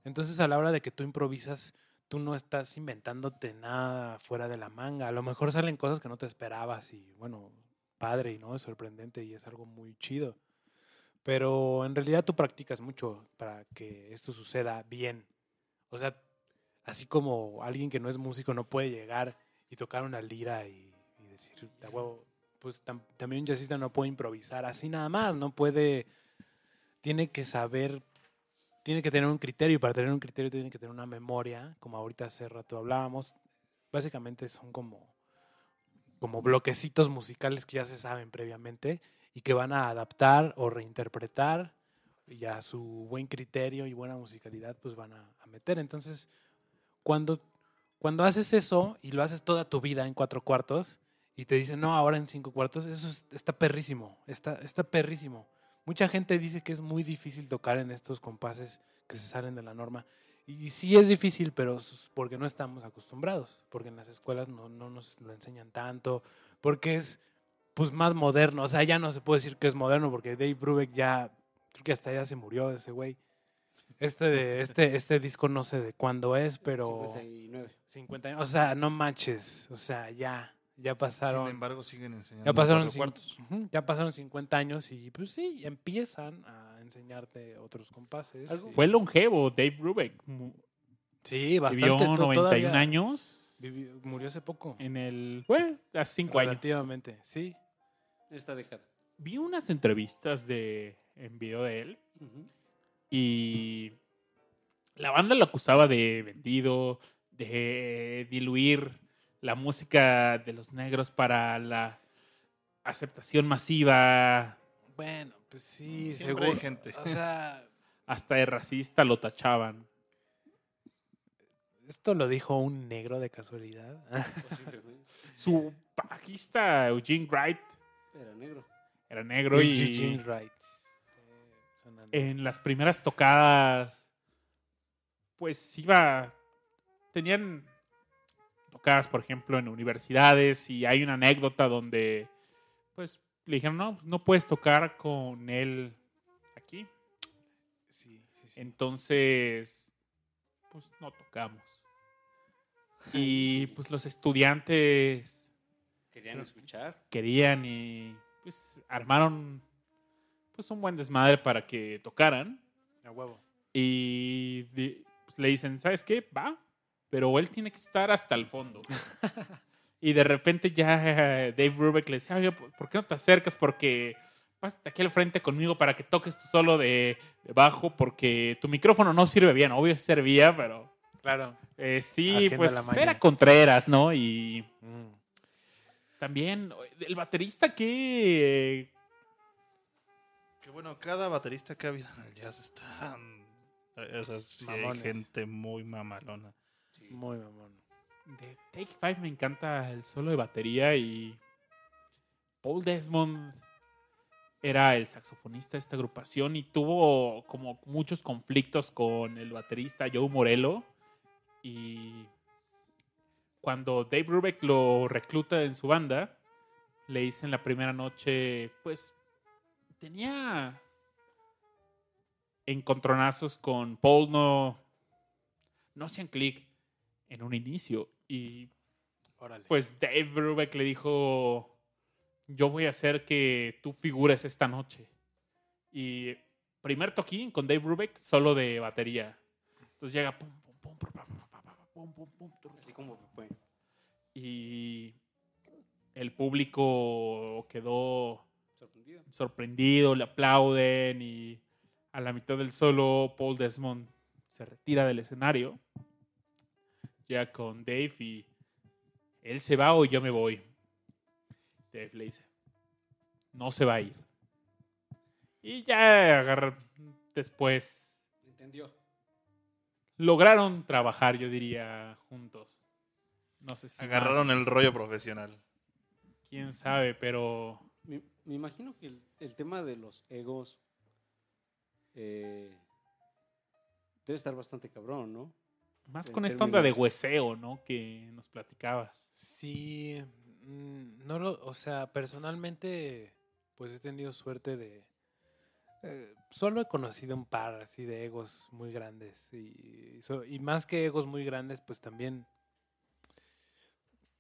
Entonces a la hora de que tú improvisas, tú no estás inventándote nada fuera de la manga. A lo mejor salen cosas que no te esperabas y bueno, padre y no, es sorprendente y es algo muy chido. Pero en realidad tú practicas mucho para que esto suceda bien. O sea, así como alguien que no es músico no puede llegar y tocar una lira y, decir, "Da huevo", pues tam- también un jazzista no puede improvisar así nada más, no puede, tiene que saber tiene que tener un criterio y para tener un criterio tiene que tener una memoria, como ahorita hace rato hablábamos. Básicamente son como, como bloquecitos musicales que ya se saben previamente y que van a adaptar o reinterpretar y a su buen criterio y buena musicalidad pues van a, a meter. Entonces, cuando, cuando haces eso y lo haces toda tu vida en cuatro cuartos y te dicen, no, ahora en cinco cuartos, eso es- está perrísimo, está, está perrísimo. Mucha gente dice que es muy difícil tocar en estos compases que se salen de la norma. Y sí es difícil, pero porque no estamos acostumbrados, porque en las escuelas no, no nos lo enseñan tanto, porque es pues más moderno. O sea, ya no se puede decir que es moderno, porque Dave Brubeck ya, creo que hasta ya se murió ese güey. Este, de, este, este disco no sé de cuándo es, pero 59. 50 años. O sea, no manches. O sea, ya, ya pasaron. Sin embargo, siguen enseñando Ya pasaron, cuartos. Ya pasaron 50 años y pues sí, empiezan a enseñarte otros compases. Algo- Fue longevo Dave Brubeck. Sí, bastante. Vivió to- 91 todavía años vivió- murió hace poco. en el... Bueno, hace 5 años. Relativamente, sí. Esta década. Vi unas entrevistas de, en video de él y la banda lo acusaba de vendido, de diluir la música de los negros para la aceptación masiva, Bueno, pues sí, Siempre hay seguro. gente. O sea, hasta de racista lo tachaban. esto lo dijo un negro de casualidad. [LAUGHS] Su bajista Eugene Wright Era negro. era negro y Eugene Wright. Suena negro. en las primeras tocadas, pues iba, tenían tocadas, por ejemplo, en universidades y hay una anécdota donde, pues, le dijeron, no, no puedes tocar con él aquí. Sí, sí, sí. Entonces, pues, no tocamos. Y pues los estudiantes Querían escuchar. querían y pues armaron pues un buen desmadre para que tocaran. A huevo. Y pues, le dicen, ¿sabes qué? Va, pero él tiene que estar hasta el fondo. y de repente ya eh, Dave Brubeck le decía, oye, ¿por por qué no te acercas? Porque pásate aquí al frente conmigo para que toques tu solo de, de bajo, porque tu micrófono no sirve bien. Obvio servía, pero Claro. eh, sí, Haciendo pues era Contreras, ¿no? Y Mm. también el baterista que... Que bueno, cada baterista que ha habido en el jazz está. mm, O sea, sí hay gente muy mamalona. Muy mamón. De Take Five me encanta el solo de batería y Paul Desmond era el saxofonista de esta agrupación y tuvo como muchos conflictos con el baterista Joe Morello. Y cuando Dave Brubeck lo recluta en su banda, le dicen la primera noche, pues tenía encontronazos con Paul, no, no hacían clic en un inicio. Y Órale. pues Dave Brubeck le dijo, yo voy a hacer que tú figures esta noche. Y primer toquín con Dave Brubeck solo de batería. Entonces llega pum, pum, pum, pum, así como fue. Y el público quedó sorprendido. sorprendido, le aplauden y a la mitad del solo Paul Desmond se retira del escenario ya con Dave y él se va o yo me voy. Dave le dice, no se va a ir. Y ya después Entendió. lograron trabajar, yo diría, juntos. No sé si Agarraron más, el rollo profesional. quién sabe, pero Me, me imagino que el, el tema de los egos eh, debe estar bastante cabrón, ¿no? Más con esta onda de hueseo, ¿no? Que nos platicabas. Sí, mm, no lo, o sea, personalmente, pues he tenido suerte de, eh, solo he conocido un par así de egos muy grandes y, so- y más que egos muy grandes, pues también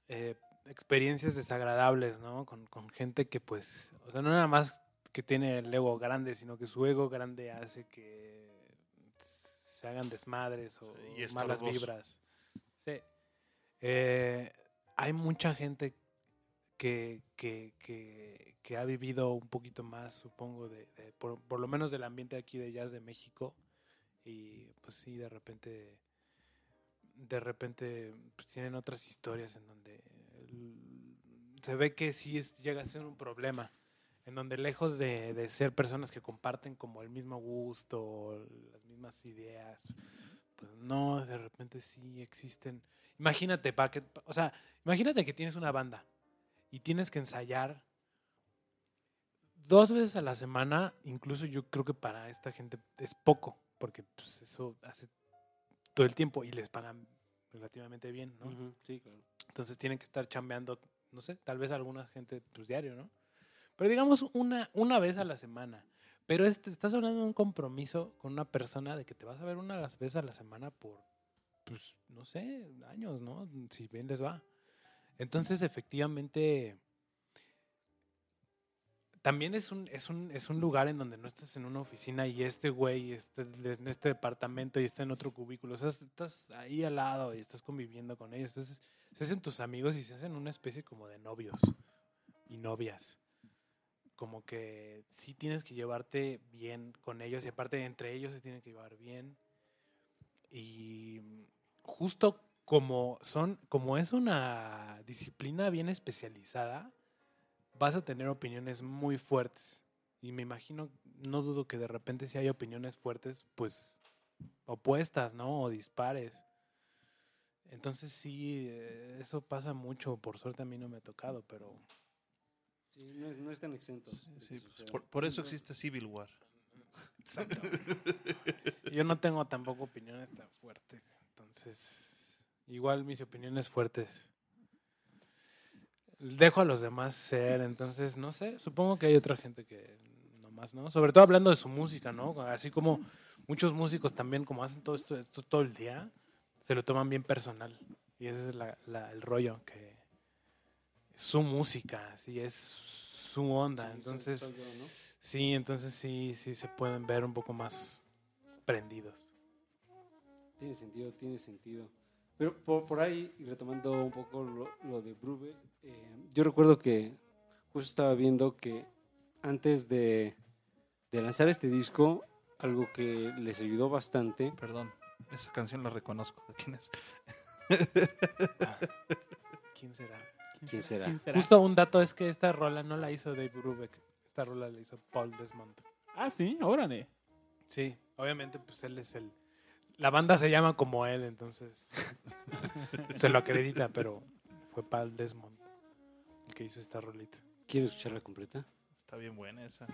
eh, experiencias desagradables, ¿no? Con, con gente que pues, o sea, no nada más que tiene el ego grande, sino que su ego grande hace que se hagan desmadres o Sí, y malas vibras. Sí. Eh, hay mucha gente que, que, que, que ha vivido un poquito más, supongo, de, de- por, por lo menos del ambiente aquí de jazz de México. Y pues sí, de repente, de repente pues, tienen otras historias en donde se ve que sí es- llega a ser un problema. En donde lejos de, de ser personas que comparten como el mismo gusto, las mismas ideas, pues no, de repente sí existen. Imagínate, pa, que, o sea, imagínate que tienes una banda y tienes que ensayar dos veces a la semana, incluso yo creo que para esta gente es poco, porque pues, eso hace todo el tiempo y les pagan relativamente bien, ¿no? Sí, claro. Entonces tienen que estar chambeando, no sé, tal vez alguna gente pues diario, ¿no? Pero digamos una, una vez a la semana. Pero este, estás hablando de un compromiso con una persona de que te vas a ver una las veces a la semana por, pues, no sé, años, ¿no? Si bien les va. Entonces, efectivamente, también es un, es un, es un lugar en donde no estás en una oficina y este güey está en este departamento y está en otro cubículo. O sea, estás ahí al lado y estás conviviendo con ellos. Entonces, se hacen tus amigos y se hacen una especie como de novios y novias. Como que sí tienes que llevarte bien con ellos y aparte entre ellos se tienen que llevar bien. Y justo como son, como es una disciplina bien especializada, vas a tener opiniones muy fuertes. Y me imagino, no dudo que de repente si hay opiniones fuertes, pues opuestas, ¿no? O dispares. Entonces sí, eh, eso pasa mucho. Por suerte a mí no me ha tocado, pero Sí, no, es- no están exentos. Sí, por, por eso existe Civil War. yo no tengo tampoco opiniones tan fuertes. Entonces, igual mis opiniones fuertes. Dejo a los demás ser, entonces, no sé, supongo que hay otra gente que nomás, ¿no? Sobre todo hablando de su música, ¿no? Así como muchos músicos también, como hacen todo esto, esto todo el día, se lo toman bien personal. Y ese es la- la- el rollo, que su música, sí, es su onda. Sí, entonces, soy yo, ¿no? sí, entonces sí, sí se pueden ver un poco más prendidos. Tiene sentido, tiene sentido. Pero por, por ahí, y retomando un poco lo, lo de Brubeck, eh, yo recuerdo que justo estaba viendo que antes de, de lanzar este disco, algo que les ayudó bastante, Perdón, esa canción la reconozco. ¿De quién es? ¿Quién será? ¿Quién será? ¿Quién será? Justo un dato es que esta rola no la hizo Dave Brubeck, esta rola la hizo Paul Desmond. Ah, sí, órale. Sí, obviamente pues él es el... La banda se llama como él, entonces [LAUGHS] se lo acredita, pero fue Paul Desmond el que hizo esta rolita. ¿Quieres escucharla completa? Está bien buena esa.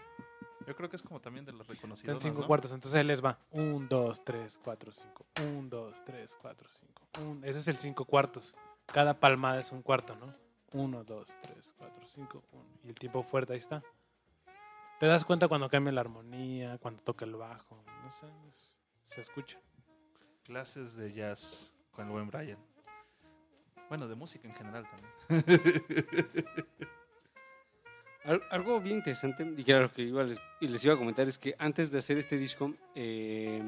Yo creo que es como también de las Está reconocidas. en cinco cuartos, entonces ahí les va. Un, dos, tres, cuatro, cinco. Un, dos, tres, cuatro, cinco. Un- ese es el cinco cuartos. Cada palmada es un cuarto, ¿no? Uno, dos, tres, cuatro, cinco, uno. Y el tiempo fuerte, ahí está. Te das cuenta cuando cambia la armonía, cuando toca el bajo. No sé, es- se escucha. Clases de jazz con el buen Brian. Bueno, de música en general también. [LAUGHS] Al- Algo bien interesante, y que era lo que iba, les, y les iba a comentar, es que antes de hacer este disco, eh,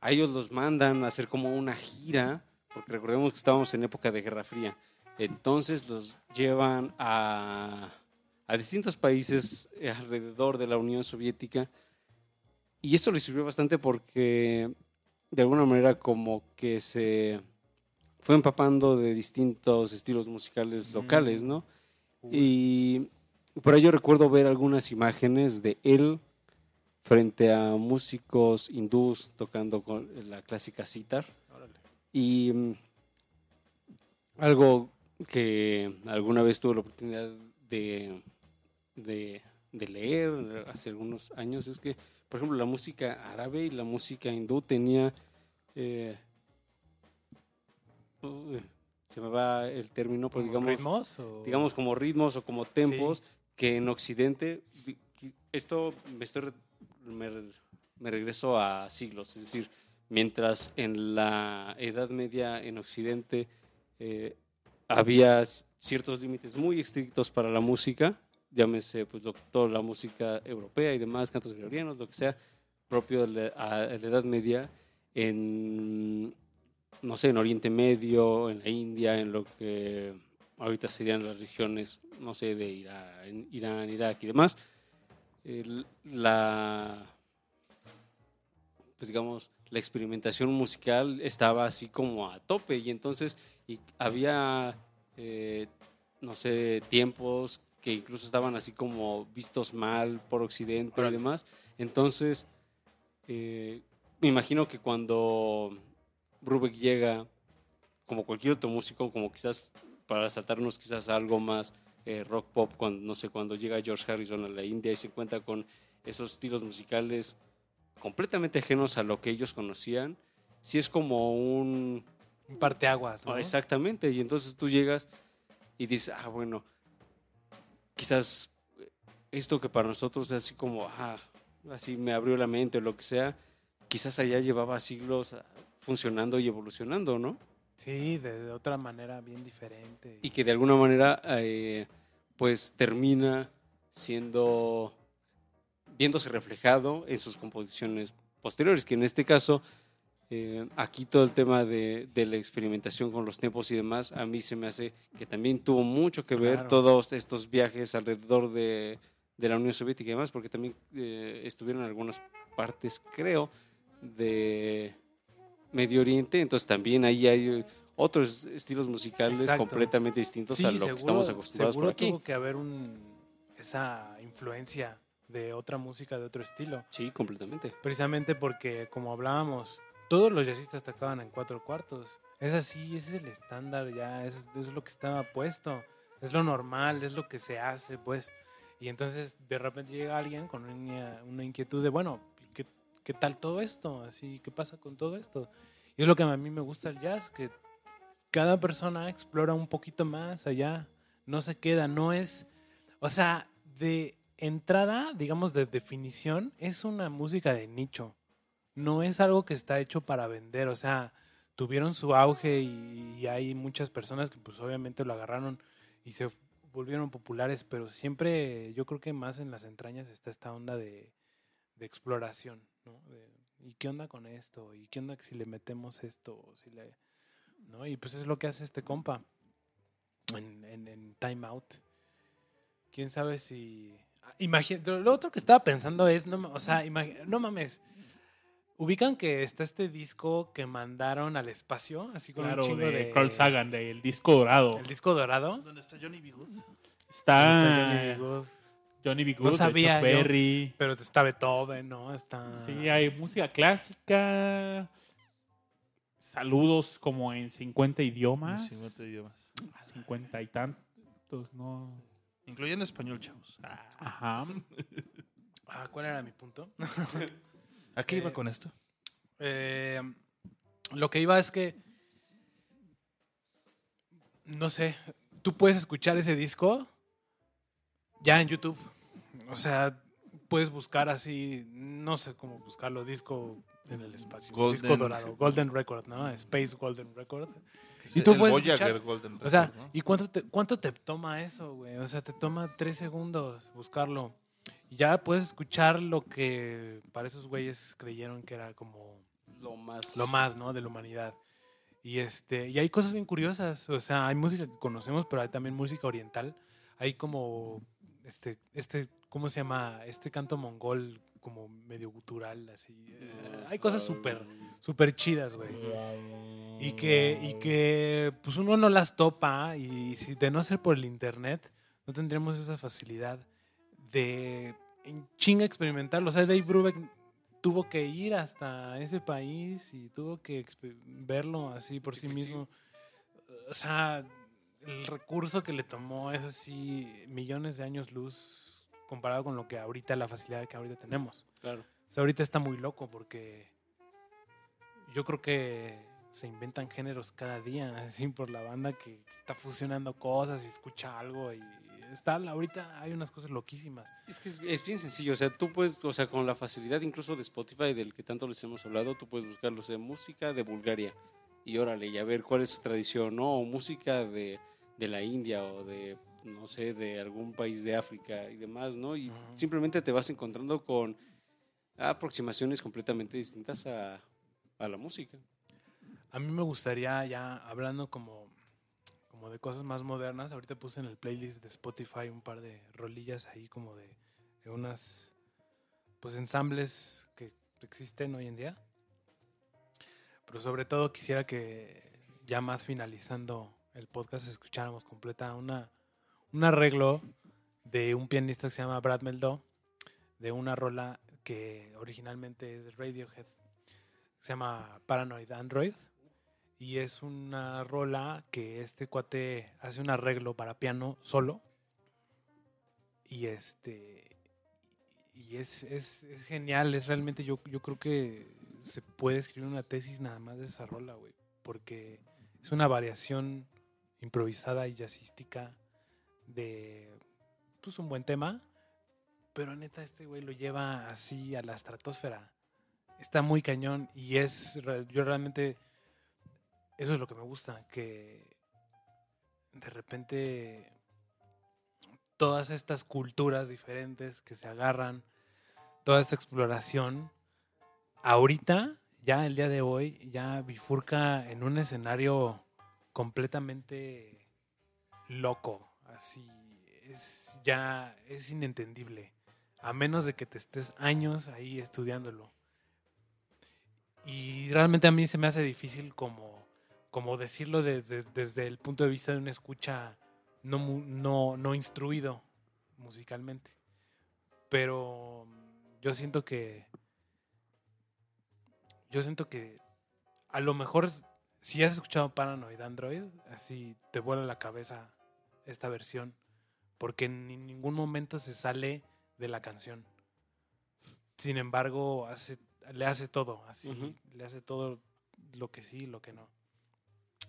a ellos los mandan a hacer como una gira, porque recordemos que estábamos en época de Guerra Fría. Entonces los llevan a, a distintos países alrededor de la Unión Soviética. Y esto les sirvió bastante porque de alguna manera como que se fue empapando de distintos estilos musicales locales, ¿no? Y por ello recuerdo ver algunas imágenes de él frente a músicos hindús tocando con la clásica sitar. Y mm, algo que alguna vez tuve la oportunidad de, de, de leer hace algunos años es que, por ejemplo, la música árabe y la música hindú tenía... eh, uy, se me va el término, pero ¿Como digamos ritmos o- digamos como ritmos o como tempos que en Occidente esto me estoy me, me regreso a siglos es decir mientras en la Edad Media en Occidente eh, había ciertos límites muy estrictos para la música llámese pues lo- toda la música europea y demás cantos gregorianos lo que sea propio de la, Edad Media en no sé, en Oriente Medio, en la India, en lo que ahorita serían las regiones, no sé, de Irán, Irak y demás, la, pues digamos, la experimentación musical estaba así como a tope y entonces y había, eh, no sé, tiempos que incluso estaban así como vistos mal por Occidente y demás. Entonces, eh, me imagino que cuando Rubek llega, como cualquier otro músico, como quizás para saltarnos quizás algo más eh, rock pop, cuando, no sé, cuando llega George Harrison a la India y se encuentra con esos estilos musicales completamente ajenos a lo que ellos conocían, sí es como un... Un parteaguas, ¿no? Ah, Exactamente, y entonces tú llegas y dices, ah, bueno, quizás esto que para nosotros es así como, ah, así me abrió la mente o lo que sea, quizás allá llevaba siglos ah, funcionando y evolucionando, ¿no? Sí, de, de otra manera bien diferente. Y que de alguna manera, eh, pues termina siendo, viéndose reflejado en sus composiciones posteriores, que en este caso, eh, aquí todo el tema de, de la experimentación con los tiempos y demás, a mí se me hace que también tuvo mucho que ver Claro. todos estos viajes alrededor de, de la Unión Soviética y demás, porque también eh, estuvieron en algunas partes, creo, de Medio Oriente, entonces también ahí hay otros estilos musicales Exacto. completamente distintos Sí, a lo que estamos acostumbrados por seguro aquí. tuvo que haber un, esa influencia de otra música, de otro estilo. Sí, completamente. Precisamente porque, como hablábamos, todos los jazzistas tocaban en cuatro cuartos. Es así, ese es el estándar ya, es, es lo que estaba puesto, es lo normal, es lo que se hace, pues. Y entonces de repente llega alguien con una, una inquietud de, bueno, ¿qué, ¿qué tal todo esto? Así, ¿qué pasa con todo esto? Y es lo que a mí me gusta el jazz, que cada persona explora un poquito más allá, no se queda, no es, o sea, de entrada, digamos, de definición, es una música de nicho. No es algo que está hecho para vender. O sea, tuvieron su auge y, hay muchas personas que pues obviamente lo agarraron y se volvieron populares, pero siempre yo creo que más en las entrañas está esta onda de, exploración, ¿no? De, ¿Y qué onda con esto? ¿Y qué onda si le metemos esto? Si le, ¿no? Y pues es lo que hace este compa en, en, en Time Out. ¿Quién sabe si... Imagina, lo otro que estaba pensando es, no, o sea, no mames, ubican que está este disco que mandaron al espacio, así con Claro, un chingo de, de... Carl Sagan, del disco dorado. El disco dorado. ¿Dónde está Johnny B. Good? Está, Está Johnny B. Good, Johnny B. No Good, de sabía Chuck yo. Berry. pero está Beethoven, ¿no? Está... Sí, hay música clásica. Saludos como en 50 idiomas. 50 idiomas. 50 y tantos, ¿no? Incluyendo español, chavos. Ajá. [LAUGHS] Ah, ¿Cuál era mi punto? [LAUGHS] ¿A qué iba Eh, con esto? Eh, lo que iba es que, no sé, tú puedes escuchar ese disco ya en YouTube. O sea, puedes buscar así, no sé cómo buscarlo, disco en el espacio. Disco Golden- dorado, Golden Record, ¿no? Space Golden Record. Y tú el puedes Voyager escuchar- Golden O sea, Record, ¿no? ¿y cuánto te, cuánto te toma eso, güey? O sea, te toma tres segundos buscarlo. Y ya puedes escuchar lo que para esos güeyes creyeron que era como Lo más. lo más, ¿no? De la humanidad. Y este, y hay cosas bien curiosas. O sea, hay música que conocemos, pero hay también música oriental. Hay como este, este, ¿cómo se llama? Este canto mongol como medio gutural, así. Eh, hay cosas súper, súper chidas, güey. Y que, y que pues uno no las topa y si de no ser por el internet, no tendríamos esa facilidad de en chinga experimentarlo. O sea, Dave Brubeck tuvo que ir hasta ese país y tuvo que verlo así por sí mismo. O sea, el recurso que le tomó es así millones de años luz comparado con lo que ahorita, la facilidad que ahorita tenemos. Claro. O sea, ahorita está muy loco porque yo creo que se inventan géneros cada día, [LAUGHS] así por la banda que está fusionando cosas y escucha algo y está, ahorita hay unas cosas loquísimas. Es que es, es bien sencillo, o sea, tú puedes, o sea, con la facilidad incluso de Spotify, del que tanto les hemos hablado, tú puedes buscar, o sea, música de Bulgaria y órale, y a ver cuál es su tradición, ¿no? O música de, de la India o de, no sé, de algún país de África y demás, ¿no? Y simplemente te vas encontrando con aproximaciones completamente distintas a, a la música. A mí me gustaría ya hablando como, como de cosas más modernas, ahorita puse en el playlist de Spotify un par de rolillas ahí como de, de unas pues ensambles que existen hoy en día. Pero sobre todo quisiera que ya más finalizando el podcast escucháramos completa una, un arreglo de un pianista que se llama Brad Meldó, de una rola que originalmente es Radiohead, se llama Paranoid Android. Y es una rola que este cuate hace un arreglo para piano solo. Y este. Y es, es- es genial, es realmente, yo, yo creo que se puede escribir una tesis nada más de esa rola, güey. Porque es una variación improvisada y jazzística de pues un buen tema. Pero neta, este güey lo lleva así a la estratosfera. Está muy cañón y es, yo realmente, eso es lo que me gusta, que de repente todas estas culturas diferentes que se agarran, toda esta exploración, ahorita, ya el día de hoy, ya bifurca en un escenario completamente loco, así, es ya, es inentendible, a menos de que te estés años ahí estudiándolo. Y realmente a mí se me hace difícil como, como decirlo de- de- desde el punto de vista de una escucha no, no, no instruido musicalmente. Pero mm, yo siento que. Yo siento que a lo mejor si has escuchado Paranoid Android, así te vuela la cabeza esta versión. Porque en ni- ningún momento se sale de la canción. Sin embargo, hace, le hace todo, así, le hace todo lo que sí y lo que no.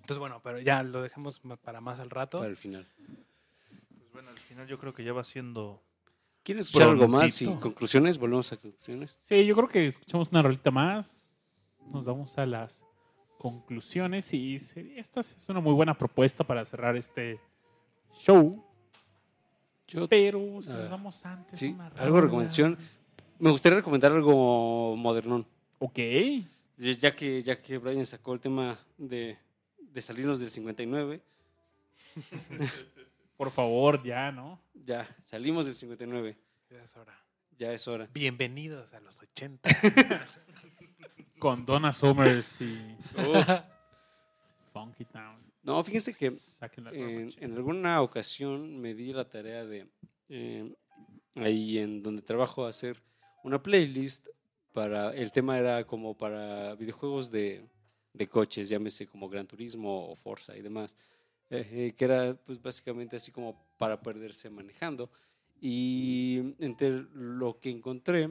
Entonces, bueno, pero ya lo dejemos para más al rato. Para el final. Pues bueno, al final yo creo que ya va siendo. ¿Quieres escuchar algo más y conclusiones? Volvemos a conclusiones. Sí, yo creo que escuchamos una rolita más. Nos vamos a las conclusiones y esta es una muy buena propuesta para cerrar este show. Yo Pero si Ah, nos vamos antes. sí, una algo de recomendación. me gustaría recomendar algo modernón. Ok. Ya que, ya que Brian sacó el tema de, de salirnos del 59, [LAUGHS] Por favor, ya, ¿no? ya salimos del 59. Ya es hora. Ya es hora. Bienvenidos a los 80. [LAUGHS] Con Donna Summers y Funky Town. No, fíjense que en alguna ocasión me di la tarea de, eh, ahí en donde trabajo, hacer una playlist para, el tema era como para videojuegos de, de coches, llámese como Gran Turismo o Forza y demás. eh, que era pues básicamente así como para perderse manejando. Y entre lo que encontré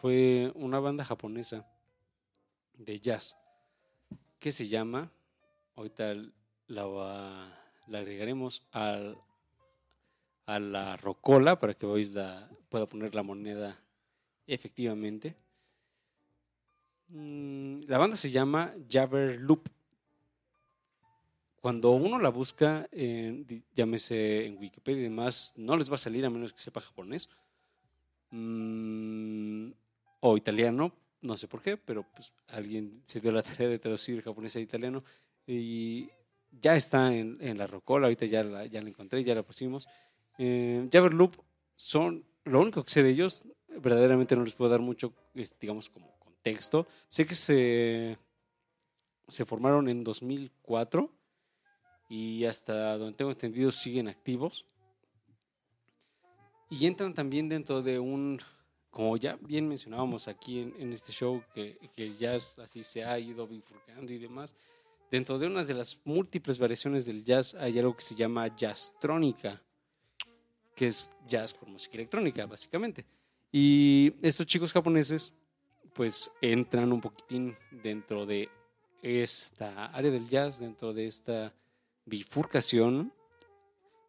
fue una banda japonesa de jazz que se llama, ahorita la, va- la agregaremos al, a la rocola para que veáis la, pueda poner la moneda efectivamente. Mm, La banda se llama Jabber Loop. Cuando uno la busca, llámese en Wikipedia y demás, no les va a salir a menos que sepa japonés. Mm, o italiano, no sé por qué, pero pues alguien se dio la tarea de traducir japonés a italiano y ya está en, la rocola, ahorita ya la, ya encontré, ya la pusimos. Eh, Loop son, lo único que sé de ellos, verdaderamente no les puedo dar mucho, digamos, como contexto. Sé que se, se formaron en 2004 y hasta donde tengo entendido siguen activos. Y entran también dentro de un, como ya bien mencionábamos aquí en, este show, que, que el jazz así se ha ido bifurcando y demás. Dentro de unas de las múltiples variaciones del jazz hay algo que se llama jazztrónica, que es jazz con música electrónica, básicamente. Y estos chicos japoneses, pues entran un poquitín dentro de esta área del jazz, dentro de esta bifurcación.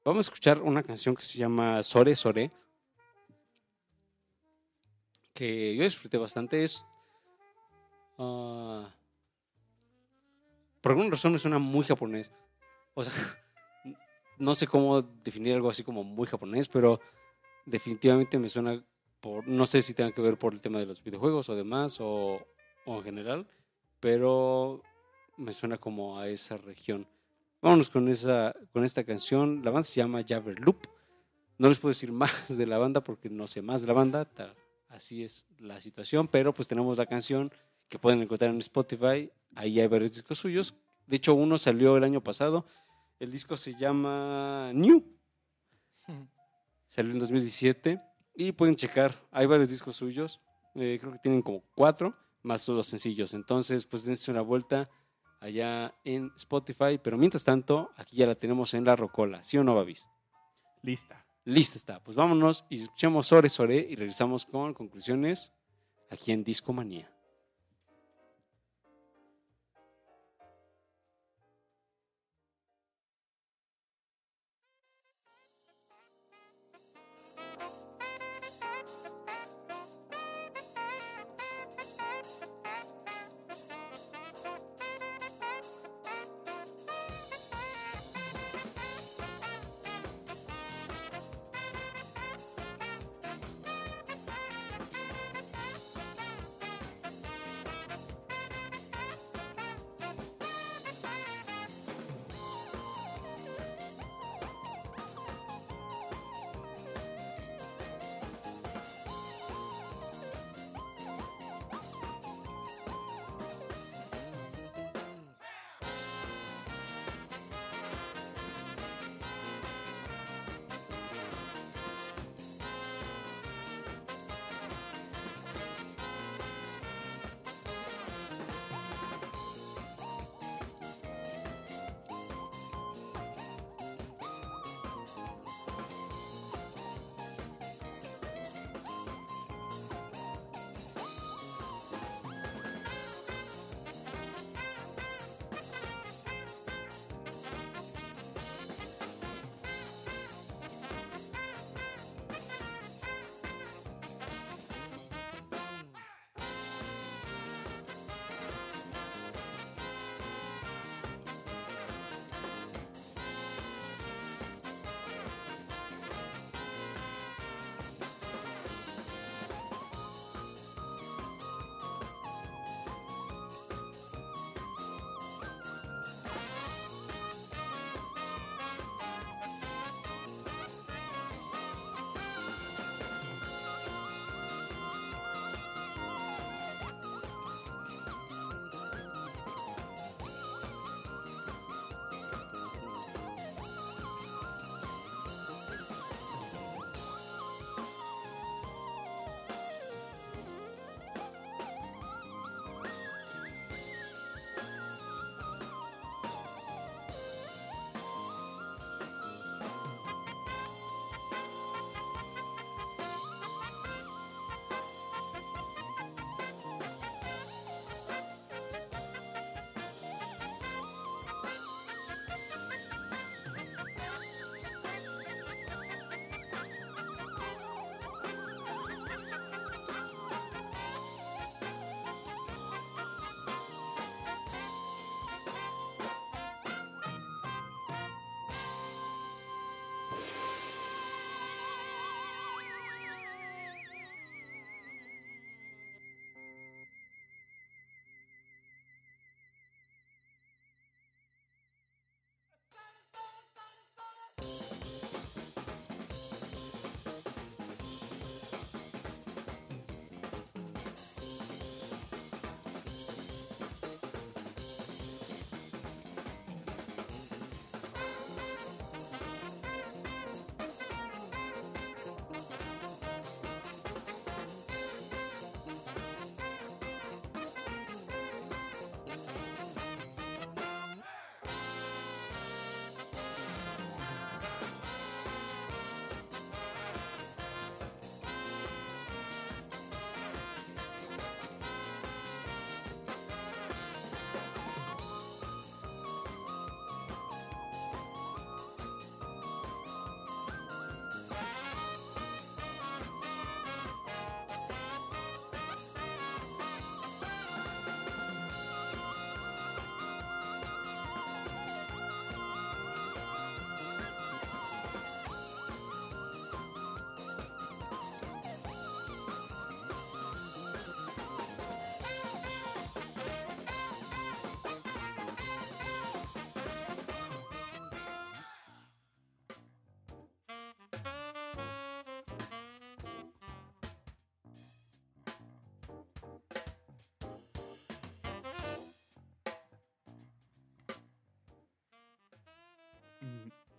Vamos a escuchar una canción que se llama Sore Sore, que yo disfruté bastante. Es. ah, por alguna razón me suena muy japonés. O sea, [LAUGHS] no sé cómo definir algo así como muy japonés, pero definitivamente me suena por. No sé si tenga que ver por el tema de los videojuegos o demás, o, o en general, pero me suena como a esa región. Vámonos con, esa, con esta canción. La banda se llama Jabber Loop. No les puedo decir [LAUGHS] más de la banda porque no sé más de la banda. tal- así es la situación. Pero pues tenemos la canción que pueden encontrar en Spotify. Ahí hay varios discos suyos. De hecho, uno salió el año pasado. El disco se llama New. Salió en 2017. Y pueden checar. Hay varios discos suyos. Eh, creo que tienen como cuatro. Más todos los sencillos. Entonces, pues dense una vuelta allá en Spotify. Pero mientras tanto, aquí ya la tenemos en la rocola. ¿Sí o no, Babis? Lista. Lista está. Pues vámonos y escuchemos Sore Sore y regresamos con conclusiones aquí en Discomanía.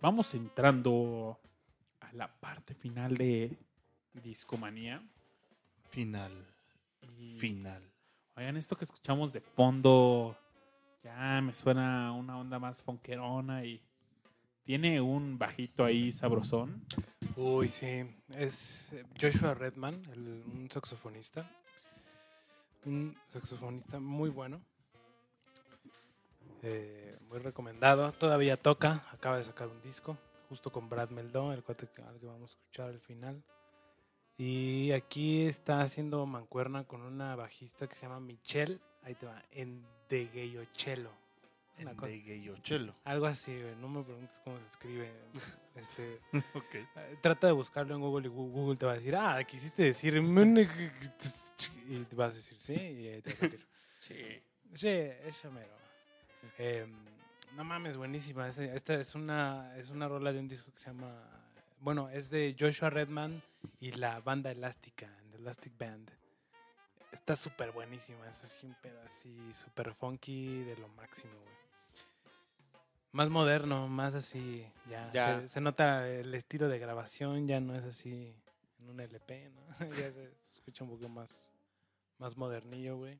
Vamos entrando a la parte final de Discomanía. Final. Y, Final. Oigan, esto que escuchamos de fondo ya me suena una onda más fonquerona y tiene un bajito ahí sabrosón. Uy, sí. Es Joshua Redman, el- un saxofonista. Un saxofonista muy bueno. Eh, muy recomendado. Todavía toca. Acaba de sacar un disco. Justo con Brad Meldon, el cuate que, al que vamos a escuchar al final. Y aquí está haciendo mancuerna con una bajista que se llama Michelle. Ahí te va. En De Gayochello. Una cosa- De Gayochelo. Algo así. No me preguntes cómo se escribe. [LAUGHS] Este, Ok. eh, Trata de buscarlo en Google y Google te va a decir, ah, quisiste decir. [LAUGHS] Y te vas a decir, sí, y te va a salir. [LAUGHS] Sí. Sí, es chamero. Em, no mames, buenísima. Esta es una, es una rola de un disco que se llama. Bueno, es de Joshua Redman y la banda elástica, The Elastic Band. Está súper buenísima. Es así un pedo así súper funky de lo máximo, güey. Más moderno, más así. Ya, Ya. Se, se nota el estilo de grabación, ya no es así en un LP, ¿no? [LAUGHS] ya se, se escucha un poco más, más modernillo, güey.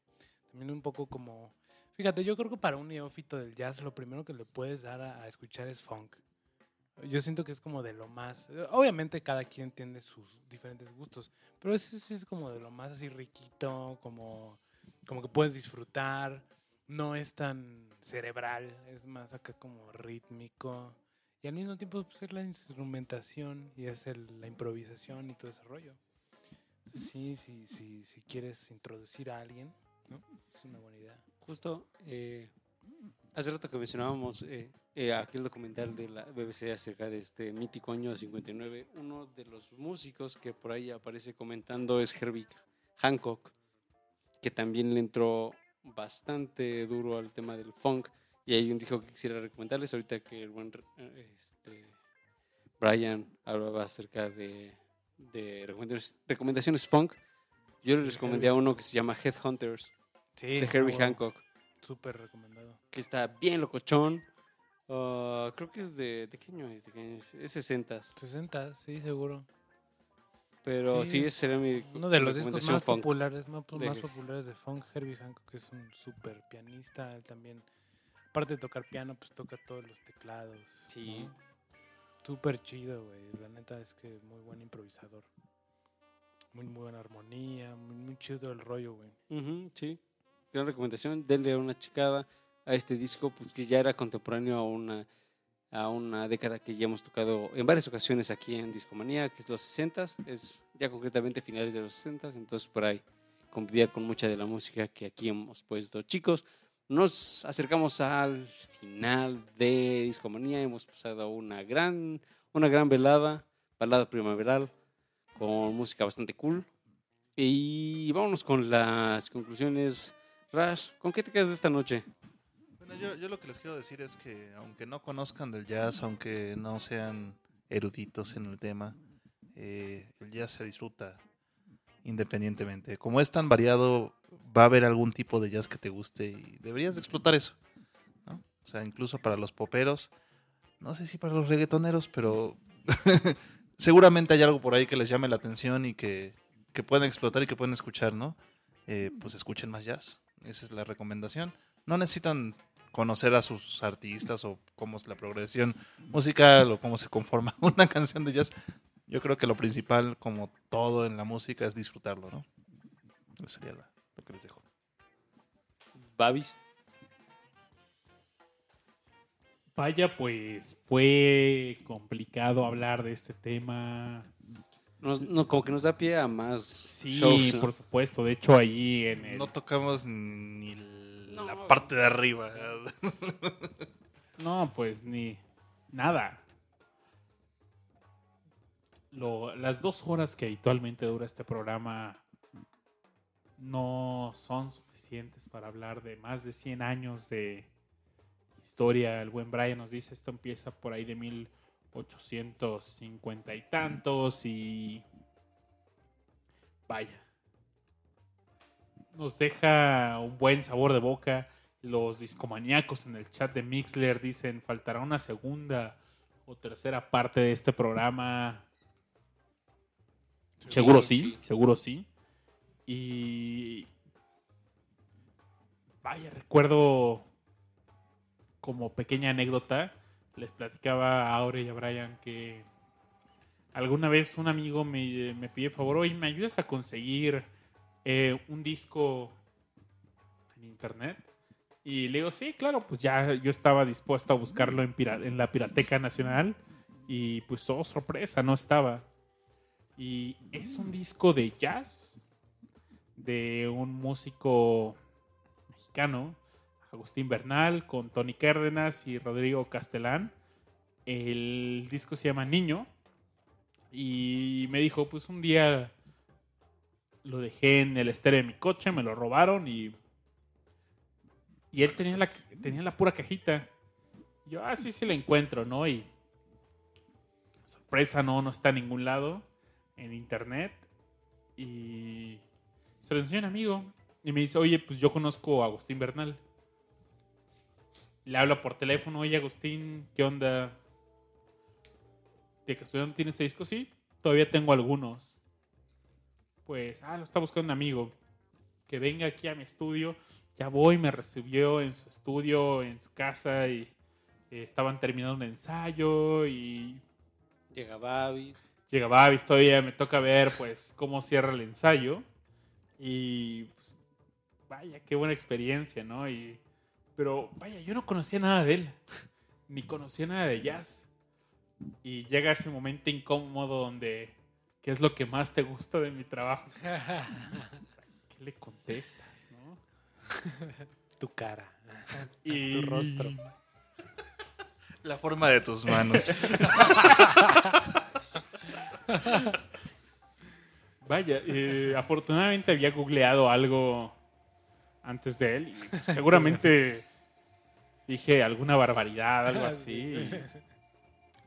También un poco como... Fíjate, yo creo que para un neófito del jazz lo primero que le puedes dar a, a escuchar es funk. Yo siento que es como de lo más... Obviamente cada quien tiene sus diferentes gustos, pero ese sí es como de lo más así riquito, como, como que puedes disfrutar. No es tan cerebral, es más acá como rítmico. Y al mismo tiempo pues, es la instrumentación y es el- la improvisación y todo ese rollo. Entonces, sí, sí, sí, si quieres introducir a alguien, ¿no? Es una buena idea. Justo, eh, hace rato que mencionábamos eh, eh, aquel documental de la BBC acerca de este mítico año 59, uno de los músicos que por ahí aparece comentando es Herbie Hancock, que también le entró bastante duro al tema del funk. Y hay un disco que quisiera recomendarles ahorita que el buen este, Brian hablaba acerca de, de recomendaciones, recomendaciones funk. Yo les recomendé a uno que se llama Headhunters Sí, de Herbie Hancock, Súper recomendado. que está bien locochón. Ah, creo que es de. ¿De qué año es? ¿De qué año es? Es 60 60, sí, seguro. Pero Sí, sí, es ese sería mi Uno de los discos más funk. populares, más, De- más populares de funk, Herbie Hancock, es un súper pianista, él también, aparte de tocar piano, pues toca todos los teclados. Sí. ¿no? Súper chido, güey, la neta es que muy buen improvisador. Muy, muy buena armonía, muy, muy chido el rollo, güey. Sí. Gran recomendación. Denle una checada a este disco, pues que ya era contemporáneo a una, a una década que ya hemos tocado en varias ocasiones aquí en Discomanía, que es los 60 es ya concretamente finales de los 60 entonces por ahí convivía con mucha de la música que aquí hemos puesto. Chicos, nos acercamos al final de Discomanía, hemos pasado una gran, una gran velada, balada primaveral, con música bastante cool. Y vámonos con las conclusiones. ¿Con qué te quedas esta noche? Bueno, yo, lo que les quiero decir es que aunque no conozcan del jazz, aunque no sean eruditos en el tema, eh, el jazz se disfruta independientemente. Como es tan variado, va a haber algún tipo de jazz que te guste y deberías de explotar eso. O sea, incluso para los poperos, no sé si para los reggaetoneros, pero [LAUGHS] seguramente hay algo por ahí que les llame la atención y que, que pueden explotar y que pueden escuchar, ¿no? Eh, pues escuchen más jazz. Esa es la recomendación. No necesitan conocer a sus artistas o cómo es la progresión musical o cómo se conforma [LAUGHS] una canción de jazz. Yo creo que lo principal, como todo en la música, es disfrutarlo, ¿no? Eso sería lo que les dejo. Babis. Vaya, pues fue complicado hablar de este tema. Nos- no, como que nos da pie a más Sí, shows. ¿no? por supuesto. De hecho, ahí en el... No tocamos ni la No. parte de arriba. No, pues ni nada. Lo- las dos horas que habitualmente dura este programa no son suficientes para hablar de más de 100 años de historia. El buen Brian nos dice esto empieza por ahí de 1850 y tantos y vaya. Nos deja un buen sabor de boca. Los discomaníacos en el chat de Mixler dicen faltará una segunda o tercera parte de este programa. Seguro sí, seguro sí. Y vaya, recuerdo como pequeña anécdota, les platicaba a Aure y a Brian que alguna vez un amigo me, me pidió favor, oye, ¿me ayudas a conseguir eh, un disco en internet? Y le digo, sí, claro, pues ya yo estaba dispuesto a buscarlo en, en la Pirateca Nacional y pues, oh, sorpresa, no estaba. Y es un disco de jazz de un músico mexicano, Agustín Bernal, con Tony Cárdenas y Rodrigo Castelán. El disco se llama Niño. Y me dijo, pues un día lo dejé en el estéreo de mi coche, me lo robaron y... Y él tenía la, tenía la pura cajita. Yo, ah, sí, sí la encuentro, ¿no? Y sorpresa, no, no está en ningún lado en internet. Y se lo enseñó un amigo. Y me dice, oye, pues yo conozco a Agustín Bernal. Le hablo por teléfono, oye Agustín, ¿qué onda? ¿De que estudiante tiene este disco? Sí, todavía tengo algunos. Pues, ah, lo está buscando un amigo. Que venga aquí a mi estudio. Ya voy, me recibió en su estudio, en su casa y eh, estaban terminando un ensayo y Llega Babis. llega Babis, todavía me toca ver pues cómo cierra el ensayo y pues, vaya, qué buena experiencia, ¿no? Y, pero vaya, yo no conocía nada de él, [LAUGHS] ni conocía nada de jazz. Y llega ese momento incómodo donde, ¿qué es lo que más te gusta de mi trabajo? [LAUGHS] ¿Qué le contestas, no? [LAUGHS] Tu cara. Y, Tu rostro. La forma de tus manos. Vaya, eh, afortunadamente había googleado algo antes de él y seguramente dije alguna barbaridad, algo [LAUGHS] así.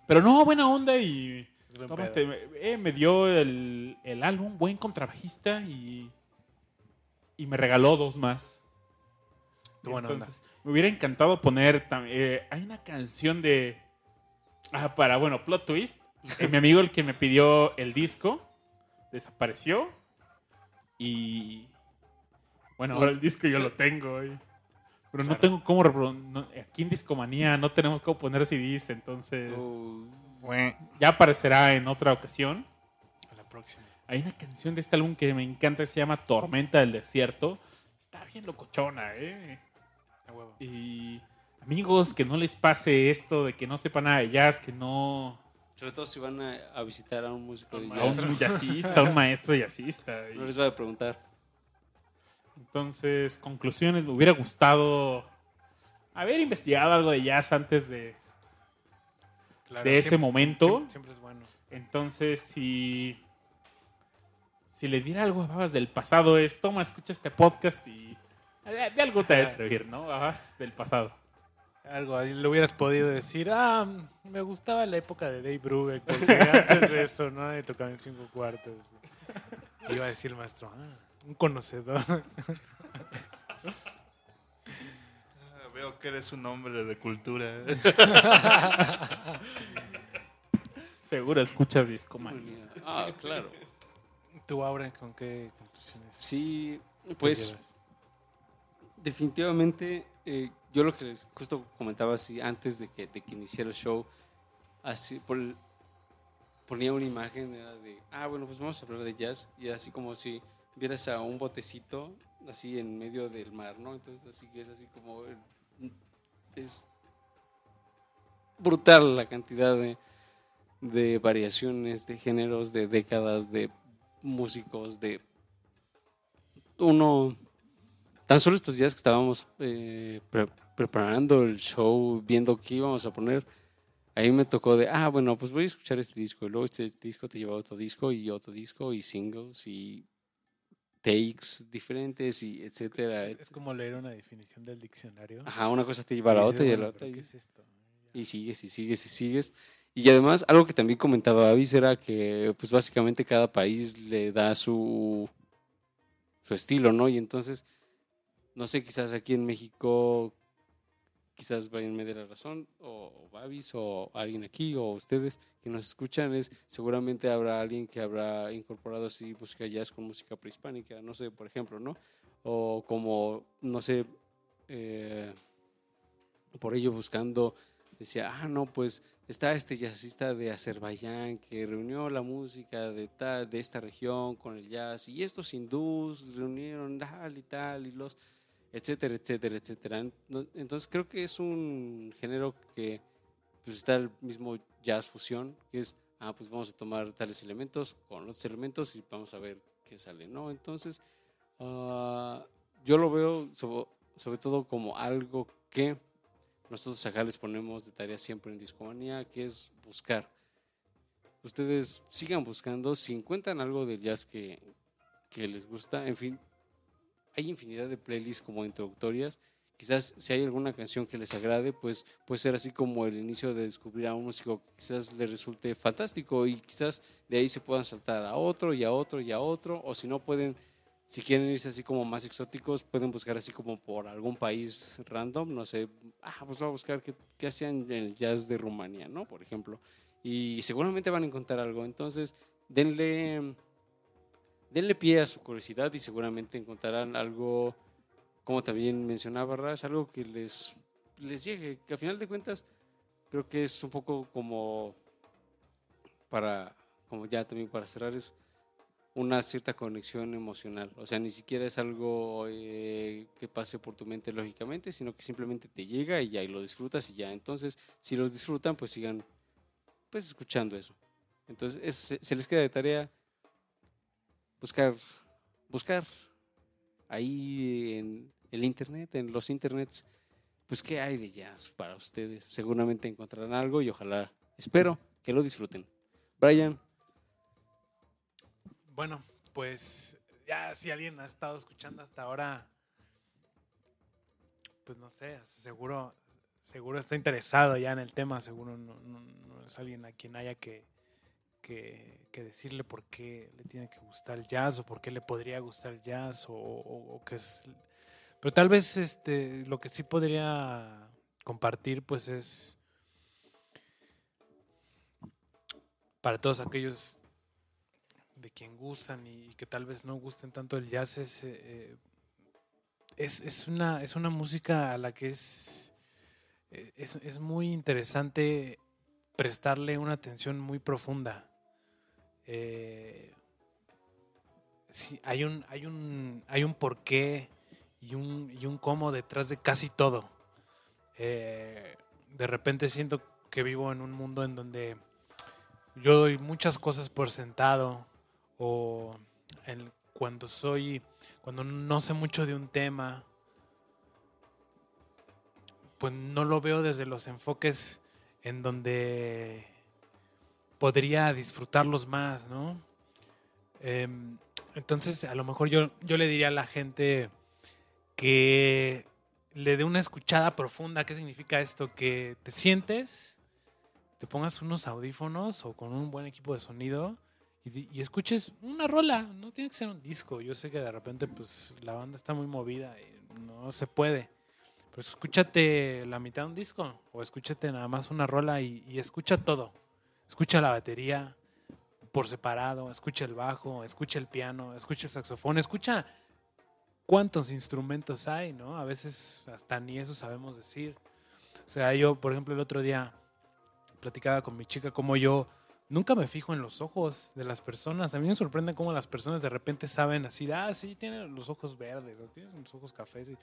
Pero no, buena onda y este, eh, me dio el, el álbum, buen contrabajista y, y me regaló dos más. Onda. Entonces, me hubiera encantado poner eh, hay una canción de ah, para bueno, plot twist. Eh, mi amigo el que me pidió el disco desapareció y bueno, ahora el disco yo lo tengo. y- pero no tengo cómo no- aquí en Discomanía no tenemos cómo poner CDs, entonces Oh, ya aparecerá en otra ocasión. A la próxima. Hay una canción de este álbum que me encanta que se llama Tormenta del Desierto. Está bien locochona, ¿eh? A huevo. Y amigos, que no les pase esto de que no sepan nada de jazz, que no... sobre todo si van a, a visitar a un músico de A un jazz. jazzista, a un maestro jazzista. Y No les va a preguntar. Entonces, conclusiones, me hubiera gustado haber investigado algo de jazz antes de... Claro, De ese momento. Siempre, siempre es bueno. Entonces, si... Si le diera algo a Babas del pasado es, toma, escucha este podcast y... De, de algo te va a servir, ¿no? Babas del pasado. Algo ahí le hubieras podido decir, ah, me gustaba la época de Dave Brubeck, porque antes de [LAUGHS] eso, ¿no? De tocaba en cinco cuartos. Iba a decir el maestro, ah, un conocedor. Ah, Veo que eres un hombre de cultura. Seguro escuchas Discomanía. Ah, claro. ¿Tú, Aure, con qué conclusiones Sí, pues definitivamente eh, yo lo que les justo comentaba así antes de que, de que iniciara el show, así por el- ponía una imagen era de, ah, bueno, pues vamos a hablar de jazz y así como si vieras a un botecito así en medio del mar, ¿no? Entonces así que es así como el- es brutal la cantidad de, de variaciones, de géneros, de décadas, de músicos, de uno tan solo estos días que estábamos eh, pre- preparando el show, viendo qué íbamos a poner, ahí me tocó de, ah, bueno, pues voy a escuchar este disco, y luego este disco te lleva a otro disco y otro disco y singles y takes diferentes y etcétera. Es, es como leer una definición del diccionario. Ajá, una cosa te lleva a la otra y a la "Bueno, otra. y- ¿Qué es esto? y sigues y sigues y sigues. Y además, algo que también comentaba Avis era que, pues básicamente cada país le da su, su estilo, ¿no? Y entonces, no sé, quizás aquí en México, quizás Brian me dé la razón, o, Babis, o alguien aquí, o ustedes que nos escuchan, es seguramente habrá alguien que habrá incorporado así música jazz con música prehispánica, no sé, por ejemplo, ¿no? O como, no sé, eh, por ello buscando, decía, ah, no, pues está este jazzista de Azerbaiyán que reunió la música de, tal, de esta región con el jazz, y estos hindús reunieron tal y tal, y los etcétera, etcétera, etcétera. Entonces creo que es un género que pues está el mismo jazz fusión, que es, ah, pues vamos a tomar tales elementos con otros elementos y vamos a ver qué sale, ¿no? Entonces, ah, yo lo veo so- sobre todo como algo que nosotros acá les ponemos de tarea siempre en Discomanía, que es buscar. Ustedes sigan buscando, si encuentran algo del jazz que, que les gusta, en fin, hay infinidad de playlists como introductorias. Quizás si hay alguna canción que les agrade, pues puede ser así como el inicio de descubrir a un músico que quizás les resulte fantástico y quizás de ahí se puedan saltar a otro y a otro y a otro, o si no pueden, si quieren irse así como más exóticos, pueden buscar así como por algún país random, no sé, ah, pues voy a buscar qué, qué hacían el jazz de Rumanía, ¿no? Por ejemplo. Y seguramente van a encontrar algo, entonces denle denle pie a su curiosidad y seguramente encontrarán algo, como también mencionaba Rash, algo que les, les llegue, que a final de cuentas creo que es un poco como para, como ya también para cerrar, es una cierta conexión emocional. O sea, ni siquiera es algo eh, que pase por tu mente lógicamente, sino que simplemente te llega y ya y lo disfrutas y ya. Entonces, si los disfrutan, pues sigan pues escuchando eso. Entonces, es- se les queda de tarea buscar, buscar ahí en el internet, en los internets, pues qué hay de jazz para ustedes. Seguramente encontrarán algo y ojalá, espero que lo disfruten. Brian, Bueno, pues ya si alguien ha estado escuchando hasta ahora, pues no sé, seguro, seguro está interesado ya en el tema, seguro no, es alguien a quien haya que, que, que decirle por qué le tiene que gustar el jazz o por qué le podría gustar el jazz o, o- qué es... Pero tal vez este, lo que sí podría compartir pues es para todos aquellos de quien gustan y que tal vez no gusten tanto el jazz es, eh, es, es una, es una música a la que es, eh, es, es muy interesante prestarle una atención muy profunda. Eh, hay, un, hay, un, hay un porqué y un, y un cómo detrás de casi todo. Eh, de repente siento que vivo en un mundo en donde yo doy muchas cosas por sentado o cuando soy, cuando no sé mucho de un tema, pues no lo veo desde los enfoques en donde podría disfrutarlos más, ¿no? Em, entonces, a lo mejor yo, yo le diría a la gente que le dé una escuchada profunda. ¿Qué significa esto? Que te sientes, te pongas unos audífonos o con un buen equipo de sonido y, escuches una rola. No tiene que ser un disco. Yo sé que de repente pues la banda está muy movida y no se puede. Pero escúchate la mitad de un disco o escúchate nada más una rola y escucha todo. Escucha la batería por separado, escucha el bajo, escucha el piano, escucha el saxofón, escucha cuántos instrumentos hay, ¿no? A veces hasta ni eso sabemos decir. O sea, yo, por ejemplo, el otro día platicaba con mi chica como yo nunca me fijo en los ojos de las personas. A mí me sorprende cómo las personas de repente saben así, ah, sí, tiene los ojos verdes, o tiene los ojos cafés. Y,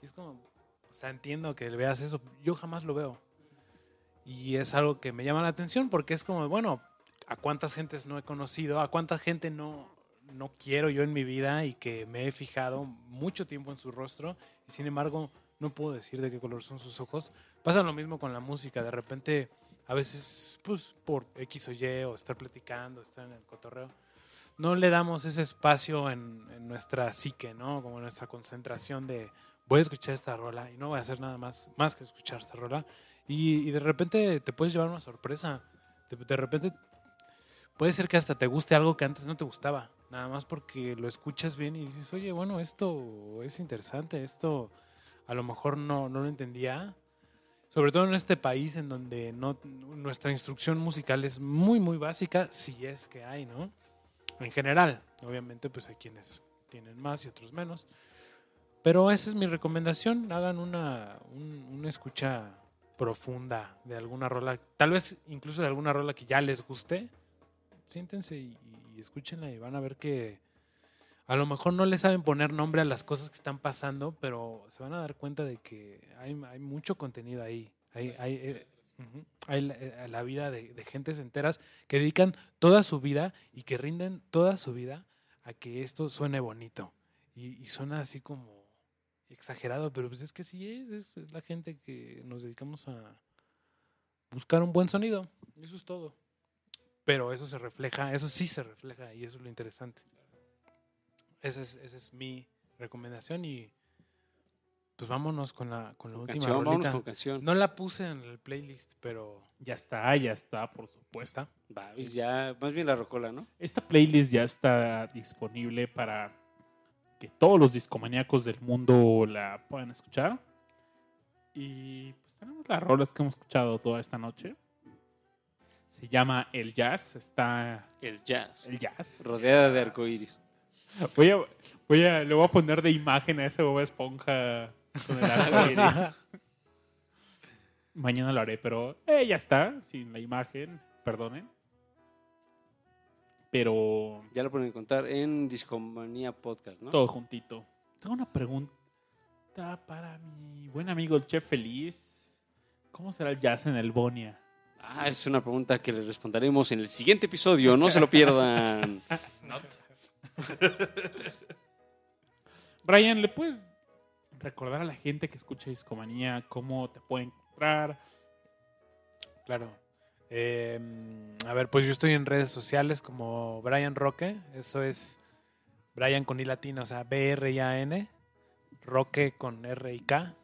y es como, o sea, entiendo que veas eso. Yo jamás lo veo. Y es algo que me llama la atención porque es como, bueno, ¿a cuántas gentes no he conocido? ¿A cuánta gente no, no quiero yo en mi vida y que me he fijado mucho tiempo en su rostro y sin embargo no puedo decir de qué color son sus ojos? Pasa lo mismo con la música. De repente, a veces, pues por X o Y o estar platicando, estar en el cotorreo, no le damos ese espacio en, en nuestra psique, ¿no? Como nuestra concentración de voy a escuchar esta rola y no voy a hacer nada más, más que escuchar esta rola. Y, de repente te puedes llevar una sorpresa. De, repente puede ser que hasta te guste algo que antes no te gustaba. Nada más porque lo escuchas bien y dices, oye, bueno, esto es interesante, esto a lo mejor no, no lo entendía. Sobre todo en este país en donde no, nuestra instrucción musical es muy, muy básica, si es que hay, ¿no? En general, obviamente, pues hay quienes tienen más y otros menos. Pero esa es mi recomendación. Hagan una, un- una escucha profunda de alguna rola, tal vez incluso de alguna rola que ya les guste. Siéntense y, y escúchenla y van a ver que a lo mejor no le saben poner nombre a las cosas que están pasando, pero se van a dar cuenta de que hay, hay mucho contenido ahí. Hay, hay, eh, ujú, hay la, eh, la vida de, de gentes enteras que dedican toda su vida y que rinden toda su vida a que esto suene bonito. Y, y suena así como exagerado, pero pues es que sí es, la gente que nos dedicamos a buscar un buen sonido. Eso es todo. Pero eso se refleja, eso sí se refleja y eso es lo interesante. Esa es, esa es mi recomendación y pues vámonos con la, con la última Canción, vámonos rolita. con canción. No la puse en el playlist, pero Ya está, ya está, por supuesto. puesta. Babis, ya, más bien la rocola, ¿no? Esta playlist ya está disponible para que todos los discomaníacos del mundo la puedan escuchar. Y pues tenemos las rolas que hemos escuchado toda esta noche. Se llama El Jazz, está El jazz. el jazz. Rodeada de arcoíris. Voy a, voy a, le voy a poner de imagen a ese Bob Esponja con el arcoíris. [LAUGHS] Mañana lo haré, pero eh, ya está, sin la imagen, perdonen. Pero Ya lo pueden encontrar en Discomanía Podcast, ¿no? todo juntito. Tengo una pregunta para mi buen amigo el Chef Feliz. ¿Cómo será el jazz en el Bonia? Ah, es una pregunta que le responderemos en el siguiente episodio. No se lo pierdan. [LAUGHS] [LAUGHS] Brian, ¿le puedes recordar a la gente que escucha Discomanía cómo te puede encontrar? Claro. Eh, a ver, pues yo estoy en redes sociales como Brian Roque. Eso es Brian con I latina, o sea, B-R-I-A-N. Roque con R y K.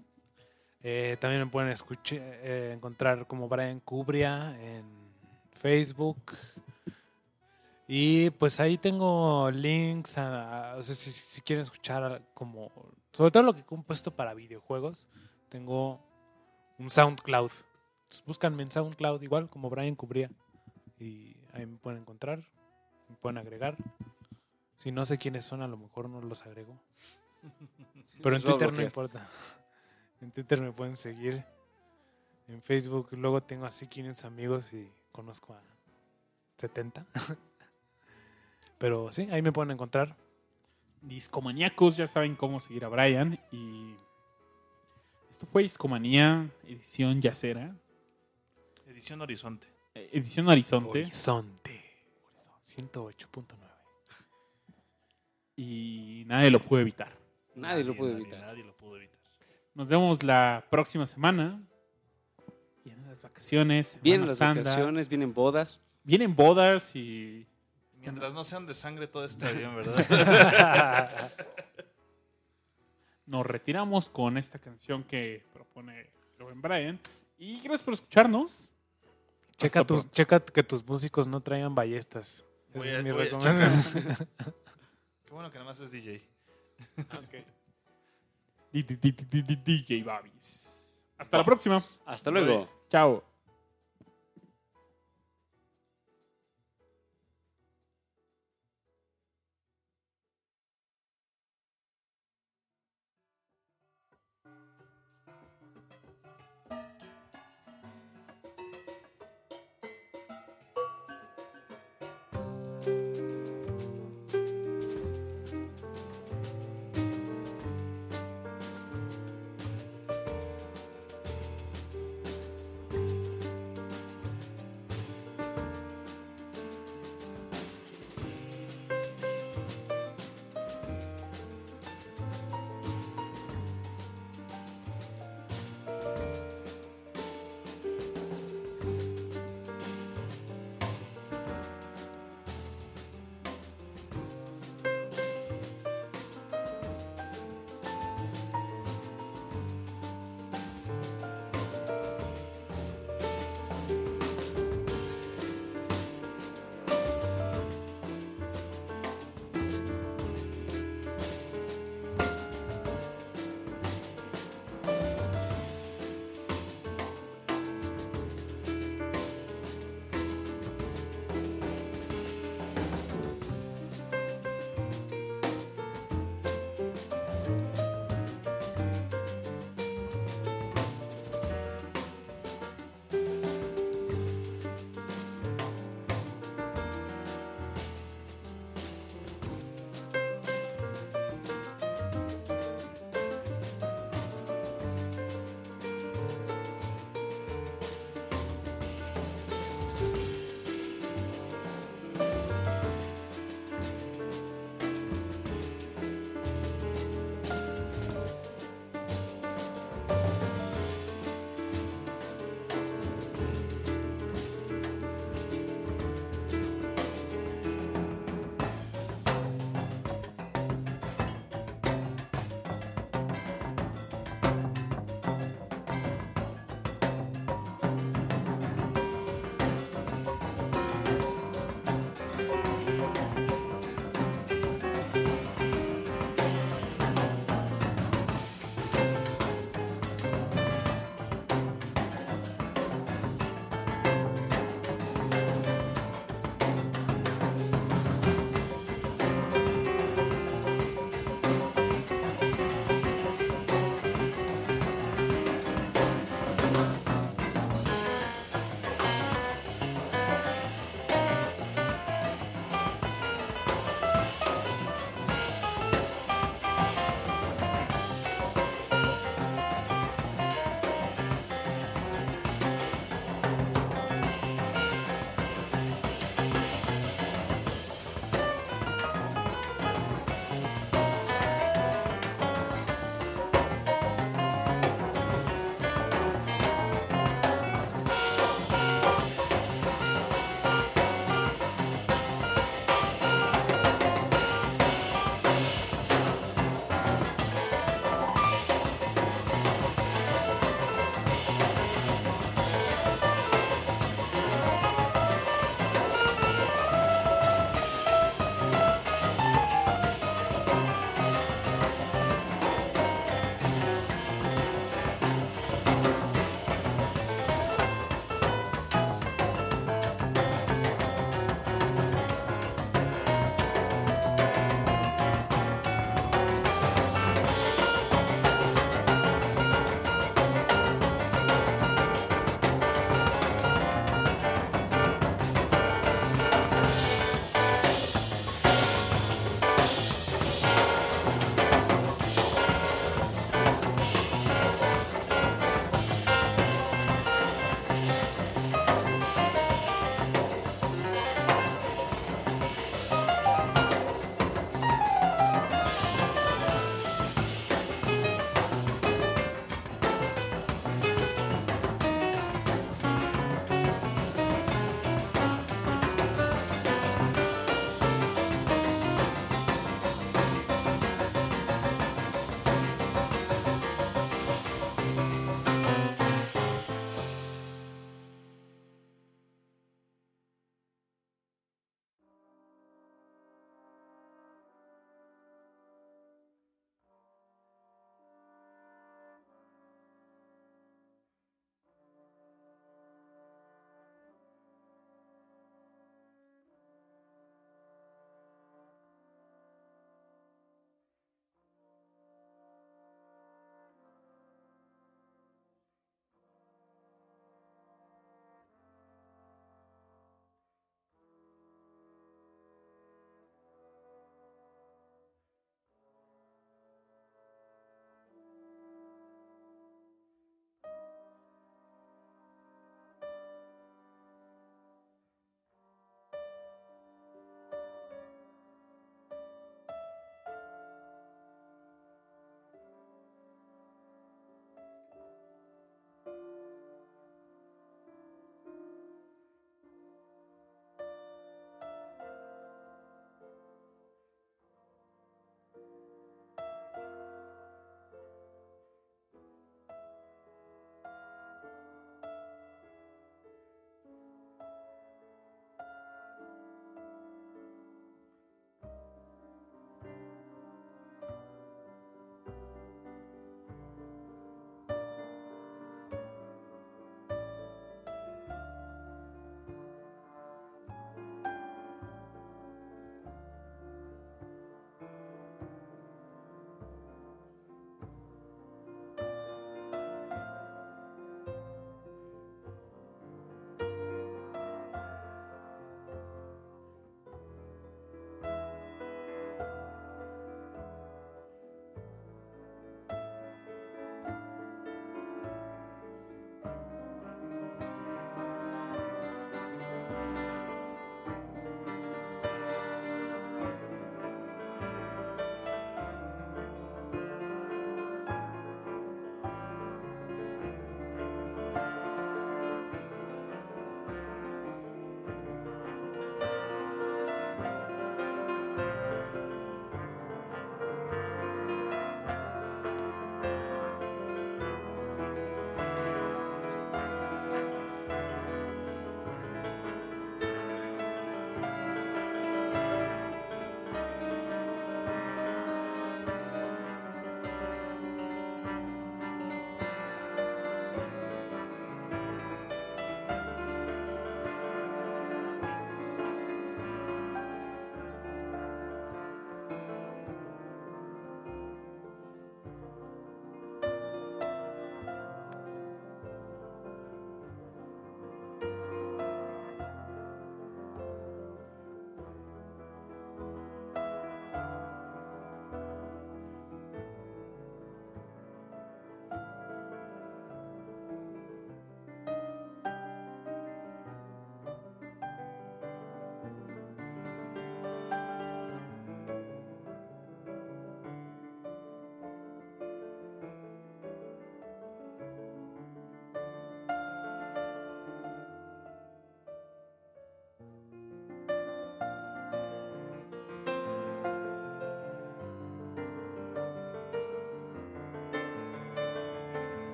Eh, también me pueden escuchar, eh, encontrar como Brian Cubria en Facebook. Y pues ahí tengo links a, a- o sea, si, si quieren escuchar como, sobre todo lo que he compuesto para videojuegos, tengo un SoundCloud. Entonces, búscanme en SoundCloud igual como Brian Cubría y ahí me pueden encontrar, me pueden agregar. Si no sé quiénes son, a lo mejor no los agrego. [LAUGHS] Pero en Twitter no importa. [LAUGHS] En Twitter me pueden seguir. En Facebook luego tengo así 500 amigos y conozco a 70. [LAUGHS] Pero sí, ahí me pueden encontrar. Discomaníacos ya saben cómo seguir a Brian. Y esto fue Discomanía, edición yacera, Edición Horizonte. eh, edición Horizonte. Horizonte. 108.9. Y nadie lo pudo evitar. Nadie lo puede nadie, evitar. Nadie lo pudo evitar. Nos vemos la próxima semana. Vienen las vacaciones. Vienen las vacaciones, vienen bodas. Vienen bodas y Mientras no sean de sangre, todo está bien, ¿verdad? [LAUGHS] nos retiramos con esta canción que propone Joven Brian. Y gracias por escucharnos. Checa, Hasta tus, pronto. checa que tus músicos no traigan ballestas. Voy Esa a- es mi recomendación. Qué bueno que nada más es DJ. D- DJ Babis. Hasta la próxima. Hasta luego. Chao.